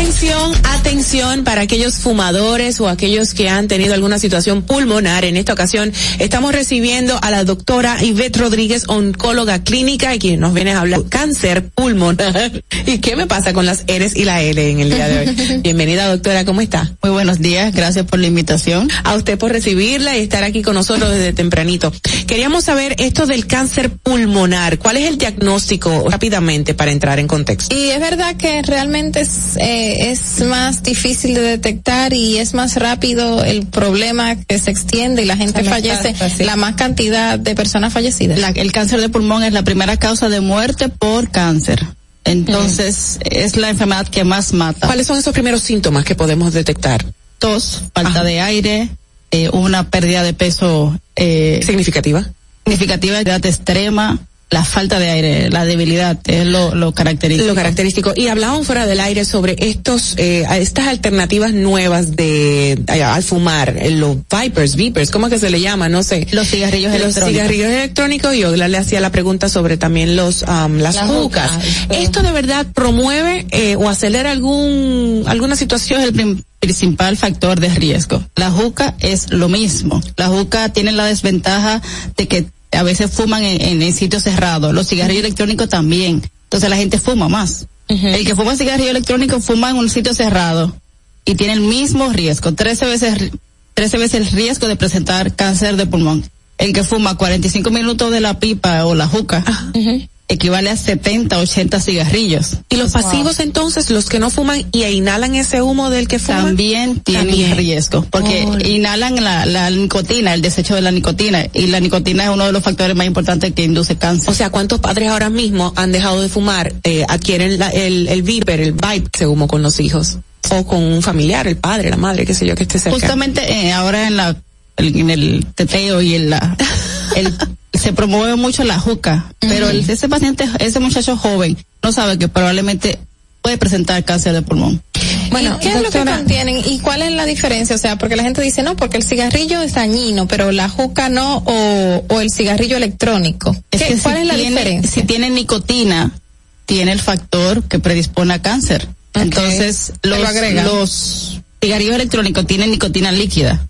Atención, atención para aquellos fumadores o aquellos que han tenido alguna situación pulmonar. En esta ocasión estamos recibiendo a la doctora Ivette Rodríguez, oncóloga clínica y quien nos viene a hablar cáncer pulmonar. ¿Y qué me pasa con las R's y la L en el día de hoy? Bienvenida doctora, ¿cómo está? Muy buenos días, gracias por la invitación. A usted por recibirla y estar aquí con nosotros desde tempranito. Queríamos saber esto del cáncer pulmonar. ¿Cuál es el diagnóstico rápidamente para entrar en contexto? Y es verdad que realmente es, eh, es más difícil de detectar y es más rápido el problema que se extiende y la gente fallece, la más cantidad de personas fallecidas. La- el cáncer de pulmón es la primera causa de muerte por cáncer. Entonces, es la enfermedad que más mata. ¿Cuáles son esos primeros síntomas que podemos detectar? Tos, falta de aire, eh, una pérdida de peso eh, significativa. Significativa, edad extrema, la falta de aire, la debilidad, es lo, lo característico. Lo característico. Y hablaban fuera del aire sobre estos, eh, estas alternativas nuevas de eh, al fumar, eh, los vipers, vipers, ¿cómo es que se le llama? No sé. Los cigarrillos Los electrónicos. cigarrillos electrónicos y Ogla le hacía la pregunta sobre también los am, las Las jucas. ¿Esto de verdad promueve eh, o acelera algún alguna situación? El principal factor de riesgo. La juca es lo mismo. La juca tiene la desventaja de que a veces fuman en, en- en sitios cerrados. Los cigarrillos electrónicos también. Entonces la gente fuma más. El que fuma cigarrillo electrónico fuma en un sitio cerrado y tiene el mismo riesgo, 13 veces, ri- 13 veces el riesgo de presentar cáncer de pulmón. El que fuma 45 minutos de la pipa o la juca equivale a 70, 80 cigarrillos. Y los pasivos entonces, los que no fuman y inhalan ese humo del que fuman. También tienen También. riesgo, porque Oh. inhalan la, la nicotina, el desecho de la nicotina, y la nicotina es uno de los factores más importantes que induce cáncer. O sea, ¿cuántos padres ahora mismo han dejado de fumar, eh, adquieren la- el, el viper, el vibe, se humo con los hijos? O con un familiar, el padre, la madre, qué sé yo, que esté cerca. Justamente eh, ahora en la en el teteo y en la el- se promueve mucho la juca, pero el- ese paciente, ese muchacho joven, no sabe que probablemente puede presentar cáncer de pulmón. Bueno, ¿qué es lo que contienen y cuál es la diferencia? O sea, porque la gente dice, no, porque el cigarrillo es dañino, pero la juca no, o, o el cigarrillo electrónico. Es ¿Qué- que ¿Cuál si es la tiene, diferencia? Si tiene nicotina, tiene el factor que predispone a cáncer. Entonces, Se lo los, agrega. los cigarrillos electrónicos tienen nicotina líquida.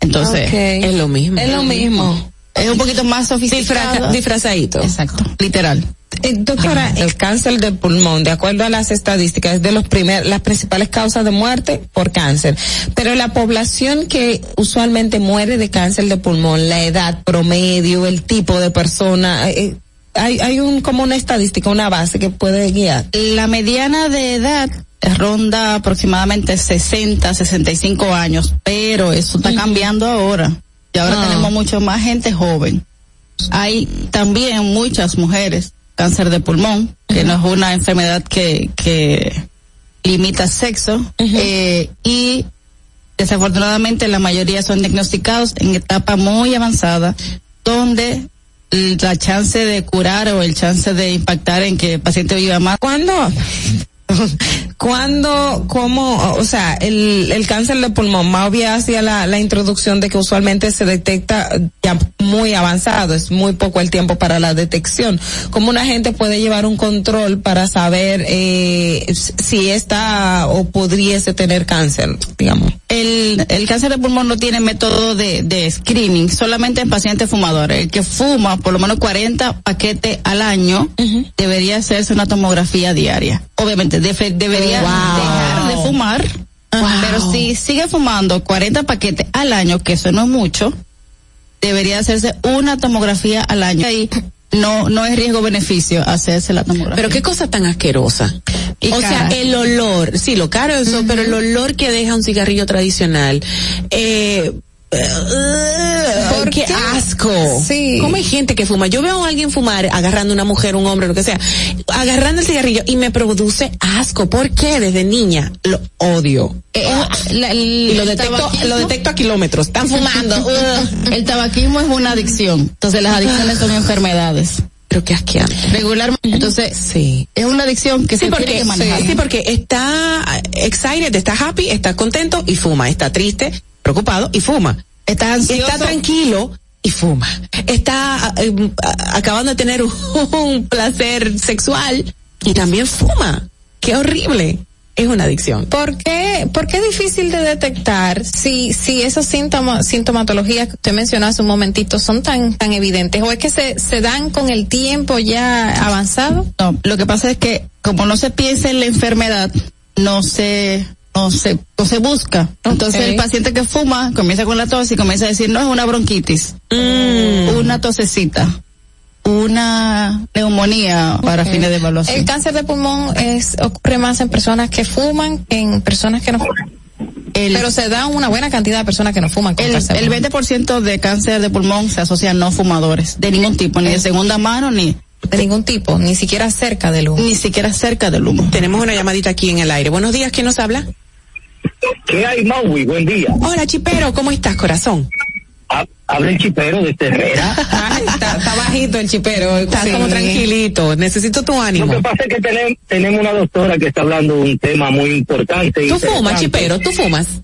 Entonces, Ok. Es lo mismo. Es lo mismo. Es un poquito más sofisticado. Disfraza- disfrazadito. Exacto, literal. Eh, doctora, el cáncer de pulmón, de acuerdo a las estadísticas, es de los primer, las principales causas de muerte por cáncer. Pero la población que usualmente muere de cáncer de pulmón, la edad promedio, el tipo de persona, eh, hay, hay un, como una estadística, una base que puede guiar. La mediana de edad ronda aproximadamente 60, 65 años, pero eso está cambiando ahora. Y ahora Ah. tenemos mucho más gente joven. Hay también muchas mujeres cáncer de pulmón, que no es una enfermedad que, que limita sexo, eh, y Desafortunadamente la mayoría son diagnosticados en etapa muy avanzada, donde la chance de curar o el chance de impactar en que el paciente viva más. ¿Cuándo? ¿Cuándo, cómo, o sea, el, el cáncer de pulmón, Mauvia hacía la, la introducción de que usualmente se detecta ya muy avanzado, es muy poco el tiempo para la detección. ¿Cómo una gente puede llevar un control para saber eh, si está o pudiese tener cáncer, digamos? El, el cáncer de pulmón no tiene método de, de screening, solamente en pacientes fumadores. El que fuma por lo menos 40 paquetes al año debería hacerse una tomografía diaria. Obviamente, debería dejar de fumar. Pero si sigue fumando 40 paquetes al año, que eso no es mucho, debería hacerse una tomografía al año. Ahí no, no es riesgo-beneficio hacerse la tomografía. Pero qué cosa tan asquerosa. o sea, el olor, sí, lo caro eso, pero el olor que deja un cigarrillo tradicional, eh, ¿Por qué, asco? Sí. ¿Cómo hay gente que fuma? Yo veo a alguien fumar agarrando una mujer, un hombre, lo que sea, agarrando el cigarrillo y me produce asco. ¿Por qué? Desde niña lo odio. Eh, y lo detecto, lo detecto a kilómetros. Están fumando. el tabaquismo es una adicción. Entonces las adicciones son enfermedades pero que asqueante. Regularmente, entonces, sí. Es una adicción que se porque, tiene que manejar. Sí, porque está excited, está happy, está contento y fuma, está triste, preocupado y fuma. Está ansioso. Está tranquilo y fuma. Está eh, acabando de tener un, placer sexual y también fuma. Qué horrible. Es una adicción. ¿Por qué, por qué es difícil de detectar si, si esos síntomas, sintomatologías que usted mencionó hace un momentito son tan, tan evidentes? ¿O es que se, se dan con el tiempo ya avanzado? No, lo que pasa es que como no se piensa en la enfermedad, no se no se, no se busca. Entonces el paciente que fuma comienza con la tos y comienza a decir, no es una bronquitis, mm. una tosecita, una neumonía para fines de evaluación. El cáncer de pulmón es ocurre más en personas que fuman que en personas que no pero se da una buena cantidad de personas que no fuman. el, el 20% de cáncer de pulmón se asocia a no fumadores, de ningún tipo, ni de segunda mano, ni de ningún tipo, ni siquiera cerca del humo. Ni siquiera cerca del humo. Tenemos una llamadita aquí en el aire. Buenos días, ¿quién nos habla? ¿Qué hay, Maui? Buen día. Hola, Chipero, ¿cómo estás, corazón? habla el chipero de Herrera. está, bajito el chipero, está como tranquilito. Necesito tu ánimo. Lo que pasa es que tenemos, tenemos una doctora que está hablando de un tema muy importante. ¿Tú fumas, chipero? ¿Tú fumas?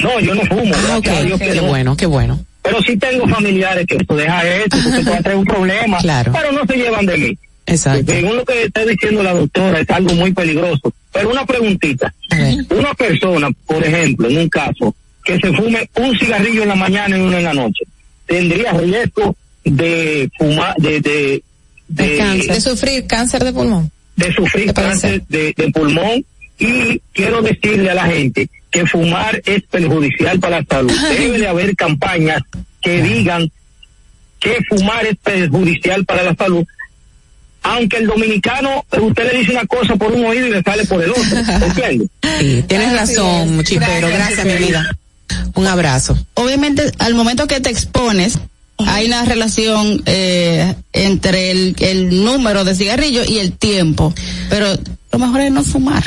No, yo no fumo. Ah, qué bueno, qué bueno. Pero sí tengo familiares que esto deja esto, que puede traer un problema. Claro. Pero no se llevan de mí. Exacto. Según lo que está diciendo la doctora, es algo muy peligroso. Pero una preguntita. Una persona, por ejemplo, en un caso, que se fume un cigarrillo en la mañana y uno en la noche, tendría riesgo de fumar, de, de, de, sufrir cáncer de pulmón. De sufrir cáncer de, de pulmón. Y quiero decirle a la gente que fumar es perjudicial para la salud. Debe de haber campañas que digan que fumar es perjudicial para la salud aunque el dominicano, usted le dice una cosa por un oído y le sale por el otro. ¿Entiendes? Sí, tienes razón, Chipero. Gracias, mi vida. Un abrazo. Obviamente, al momento que te expones, hay una relación eh, entre el, el número de cigarrillos y el tiempo. Pero lo mejor es no fumar.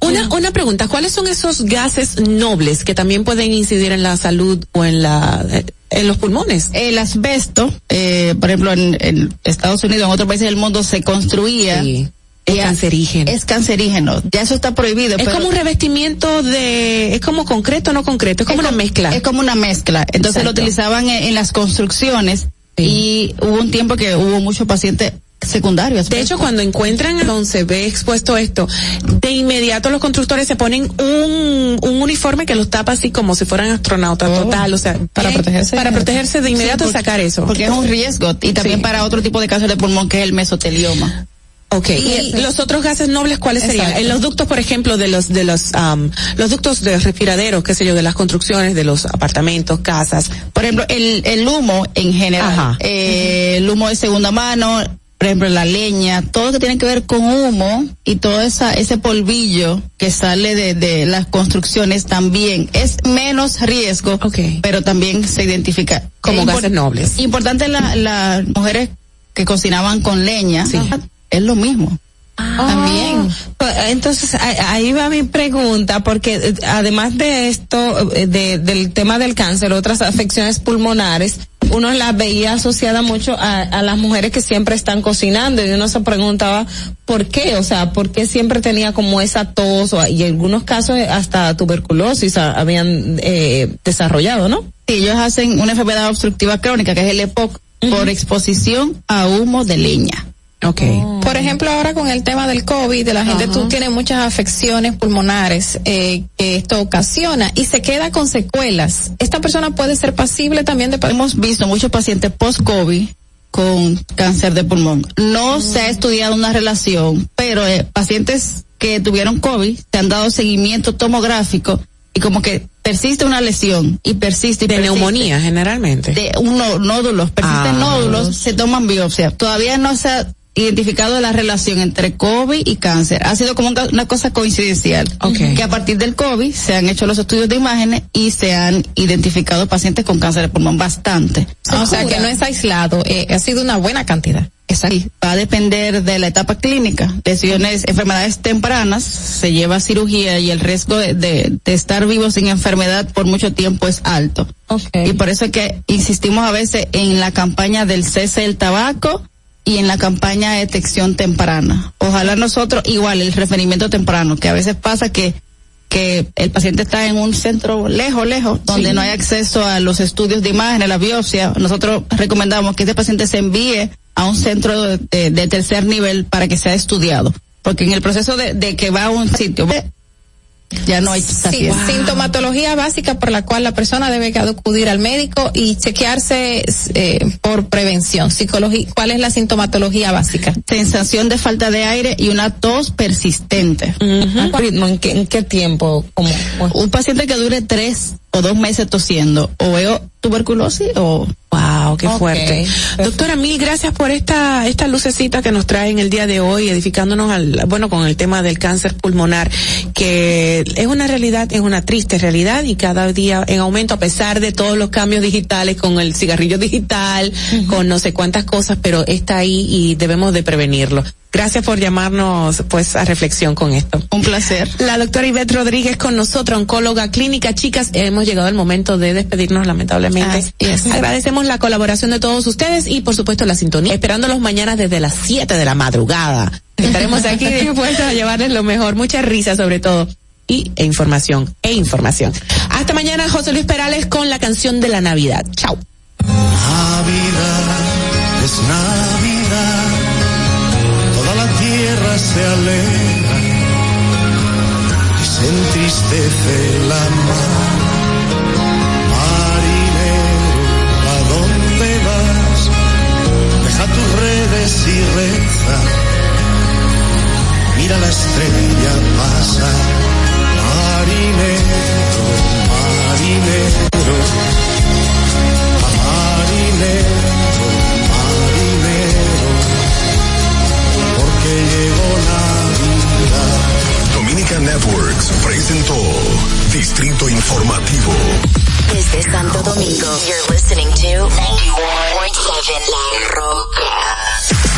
Una, una pregunta, ¿cuáles son esos gases nobles que también pueden incidir en la salud o en la en los pulmones? El asbesto, eh, por ejemplo, en, Estados Unidos, en otros países del mundo se construía. Es cancerígeno. Es cancerígeno. Ya eso está prohibido. Es como un revestimiento de, es como concreto, no concreto, es como una mezcla. Es como una mezcla. Entonces lo utilizaban en, las construcciones y hubo un tiempo que hubo muchos pacientes secundarios. De hecho, cuando encuentran donde se ve expuesto esto, de inmediato los constructores se ponen un, un uniforme que los tapa así como si fueran astronautas oh. total, o sea, para protegerse. Para protegerse de inmediato sacar eso. Porque es un riesgo y también para otro tipo de cáncer de pulmón que es el mesotelioma. Ok, y, los otros gases nobles, ¿cuáles serían? En los ductos, por ejemplo, de los, de los, los ductos de respiraderos, qué sé yo, de las construcciones, de los apartamentos, casas. Por ejemplo, el, el humo en general, eh, el humo de segunda mano, por ejemplo, la leña, todo lo que tiene que ver con humo y todo esa, ese polvillo que sale de, de las construcciones también es menos riesgo, pero también se identifica como gases nobles. Importante las mujeres que cocinaban con leña, es lo mismo. También. Pues, entonces, ahí va mi pregunta, porque eh, además de esto, eh, de, del tema del cáncer, otras afecciones pulmonares, uno las veía asociada mucho a, las mujeres que siempre están cocinando y uno se preguntaba por qué, o sea, por qué siempre tenía como esa tos y en algunos casos hasta tuberculosis habían eh, desarrollado, ¿no? Sí, ellos hacen una enfermedad obstructiva crónica que es el EPOC por exposición a humo de leña. Okay. Oh. Por ejemplo, ahora con el tema del COVID, de la gente tú tienes muchas afecciones pulmonares eh, que esto ocasiona y se queda con secuelas. Esta persona puede ser pasible también de. Hemos visto muchos pacientes post-COVID con cáncer de pulmón. No mm. se ha estudiado una relación, pero eh, pacientes que tuvieron COVID se han dado seguimiento tomográfico y como que persiste una lesión y persiste y de neumonía generalmente de unos nódulos persisten ah. nódulos se toman biopsia todavía no se ha identificado la relación entre COVID y cáncer. Ha sido como una cosa coincidencial. Que a partir del COVID se han hecho los estudios de imágenes y se han identificado pacientes con cáncer de pulmón bastante. o sea que no es aislado, eh, ha sido una buena cantidad. Exacto. Va a depender de la etapa clínica. Lesiones, enfermedades tempranas, se lleva cirugía y el riesgo de, estar vivo sin enfermedad por mucho tiempo es alto. Y por eso es que insistimos a veces en la campaña del cese del tabaco, y en la campaña de detección temprana. Ojalá nosotros, igual el referimiento temprano, que a veces pasa que que el paciente está en un centro lejos, lejos, donde no hay acceso a los estudios de imagen, a la biopsia. Nosotros recomendamos que este paciente se envíe a un centro de, de tercer nivel para que sea estudiado. Porque en el proceso de, de que va a un sitio, ya no hay sí, sintomatología básica por la cual la persona debe acudir al médico y chequearse eh, por prevención. Psicología, ¿cuál es la sintomatología básica? Sensación de falta de aire y una tos persistente. ¿En, qué, ¿En qué tiempo? Un paciente que dure tres o dos meses tosiendo o veo tuberculosis o wow qué fuerte. doctora mil gracias por esta esta lucecita que nos trae en el día de hoy edificándonos al bueno con el tema del cáncer pulmonar que es una realidad es una triste realidad y cada día en aumento a pesar de todos los cambios digitales con el cigarrillo digital con no sé cuántas cosas pero está ahí y debemos de prevenirlo Gracias por llamarnos pues a reflexión con esto. Un placer. La doctora Ivette Rodríguez con nosotros, oncóloga clínica. Chicas, hemos llegado al momento de despedirnos lamentablemente. Agradecemos la colaboración de todos ustedes y por supuesto la sintonía. Esperándolos mañana desde las 7 de la madrugada. Estaremos aquí dispuestos a llevarles lo mejor, mucha risa sobre todo y e información e información. Hasta mañana José Luis Perales con la canción de la Navidad. Chao. Navidad es Navidad se alegra y se entristece la mar. Marinero, ¿a dónde vas? Deja tus redes y reza. Mira la estrella pasa. Marinero, marinero, marinero. Dominica Networks presentó Distrito Informativo. Desde Santo Domingo, you're listening to 91.7 La Roca.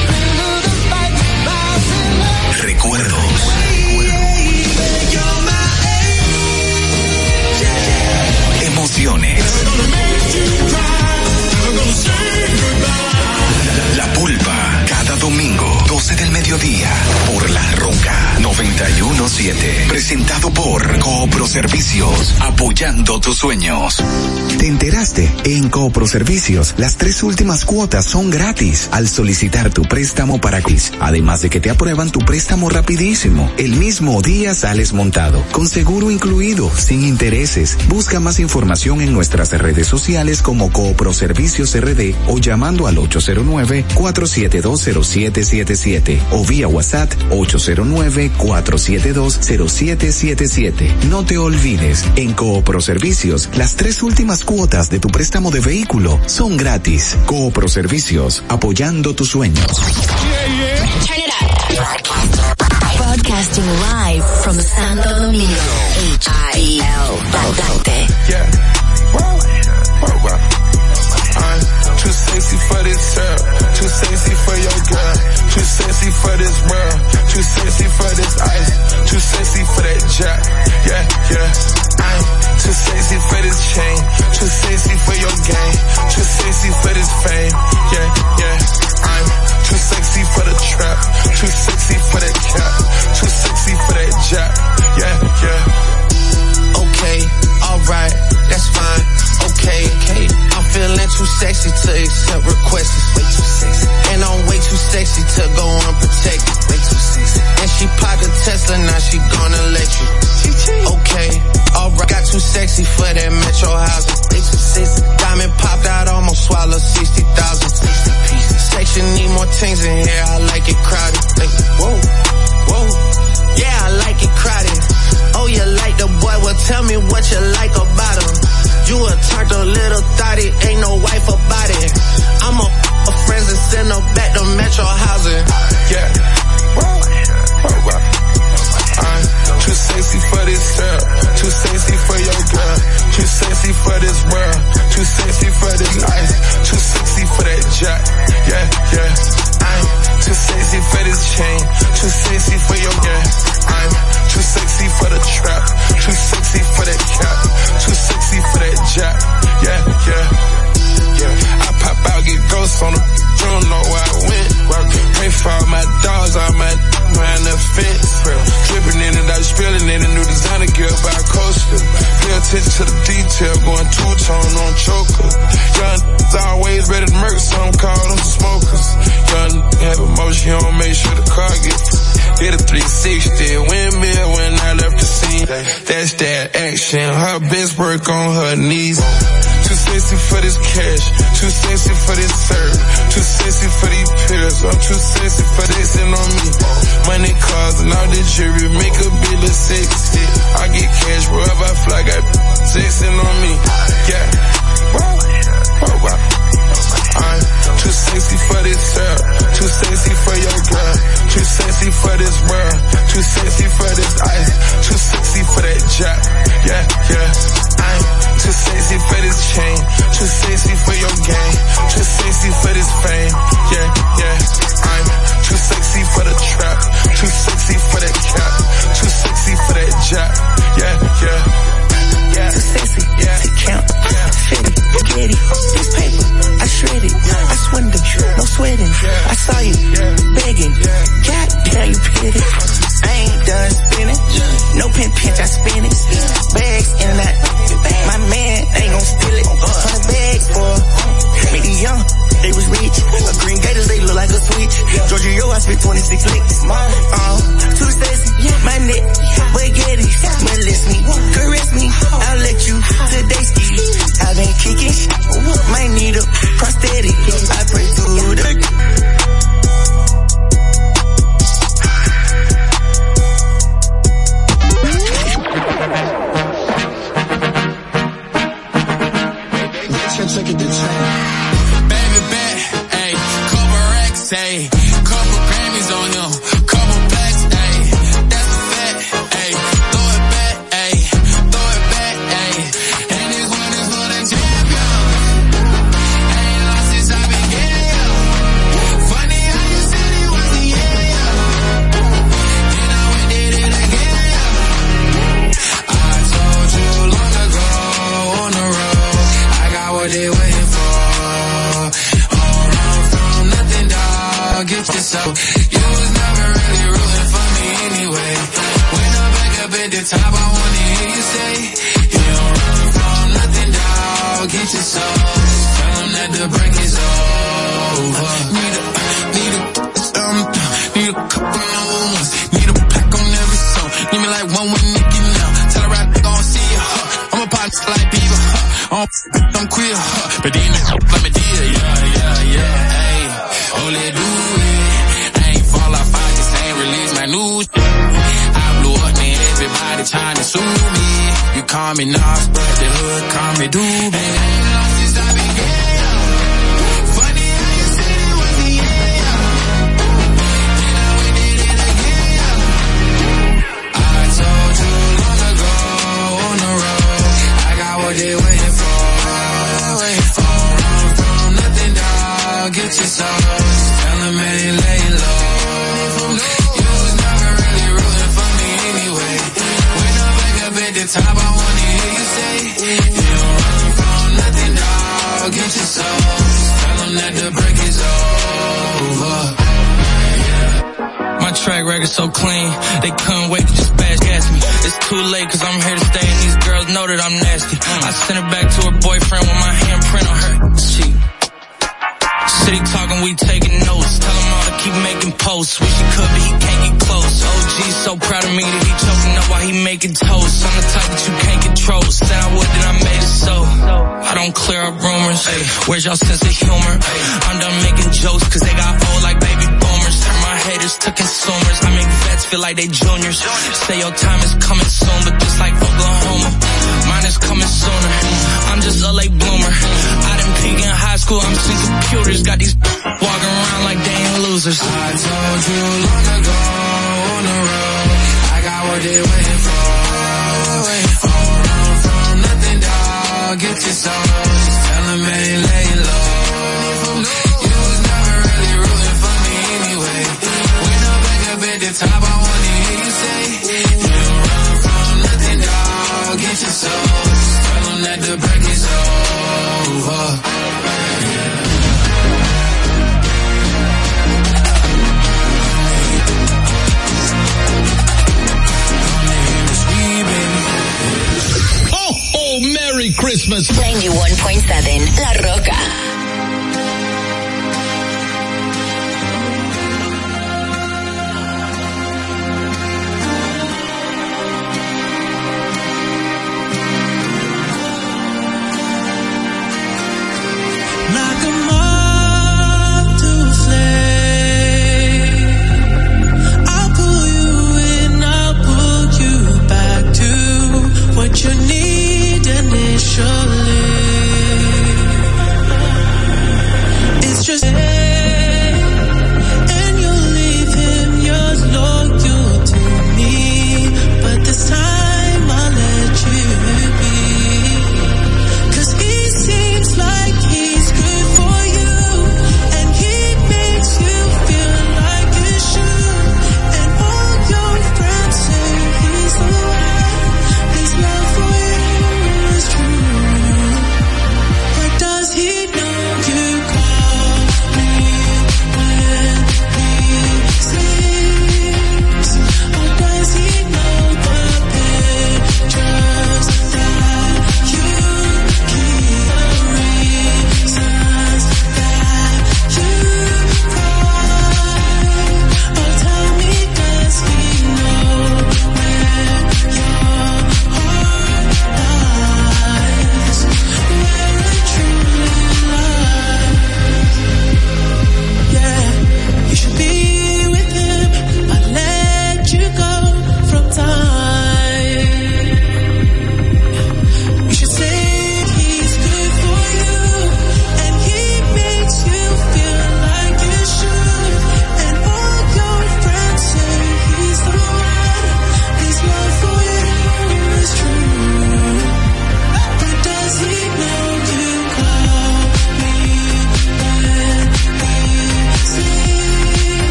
Cada 917. presentado por Coopro Servicios, apoyando tus sueños. ¿Te enteraste? En Coopro Servicios, las tres últimas cuotas son gratis al solicitar tu préstamo para quiz. Además de que te aprueban tu préstamo rapidísimo. El mismo día sales montado, con seguro incluido, sin intereses. Busca más información en nuestras redes sociales como Coopro Servicios RD o llamando al 809-4720777 o vía WhatsApp 809-4720777. No te olvides, en Coopro Servicios, las tres últimas cuotas de tu préstamo de vehículo son gratis. Coopro Servicios, apoyando tus sueños. Turn it up. Broadcasting live from Santo Domingo. H-I-L. Yeah. I'm too sexy for this girl. Too sexy for your girl. Too sexy for this world. Too sexy for this ice. Too sexy for that jack. Yeah, yeah. I'm too sexy for this chain. Too sexy for your game. Too sexy for this fame. Yeah, yeah. I'm too sexy for the trap. Too sexy for that cap. Too sexy for that jack. Sexy to accept requests. Way too sexy. And I'm way too sexy to go unprotected. Way too sexy. And she popped a Tesla, now she gonna let you. Okay, alright. Got too sexy for that metro housing. Way too sexy. Diamond popped out, almost swallowed 60,000. 60 pieces. Section need more things in here, I like it crowded. Like, whoa, whoa. Yeah, I like it crowded. Oh, you like the boy? Well, tell me what you like turned a little thotty, ain't no wife about it. I'm a, a friends and send her back to Metro housing. Yeah. I'm too sexy for this girl. Gear by coaster. Pay attention to the detail, going two tone on choker. Young always ready to murk, some call them smokers. Young have emotion, don't make sure the car gets Hit a 360, windmill when I left the scene. That's that action, her best work on her knees. For this cash, too sexy for this serve, too sexy for these pills. I'm too sexy for this and on me. Money, cars, and all the jewelry make a bill of sexy. I get cash wherever I fly, got sexing on me. Yeah. I'm too sexy for this girl, too sexy for your girl, too sexy for this world, too sexy for this ice, too sexy for that jack. Yeah, they look like a switch. Georgia, yo, I spit 26 licks. Uh, too sexy, my neck, spaghetti. Molest me, caress me. I'll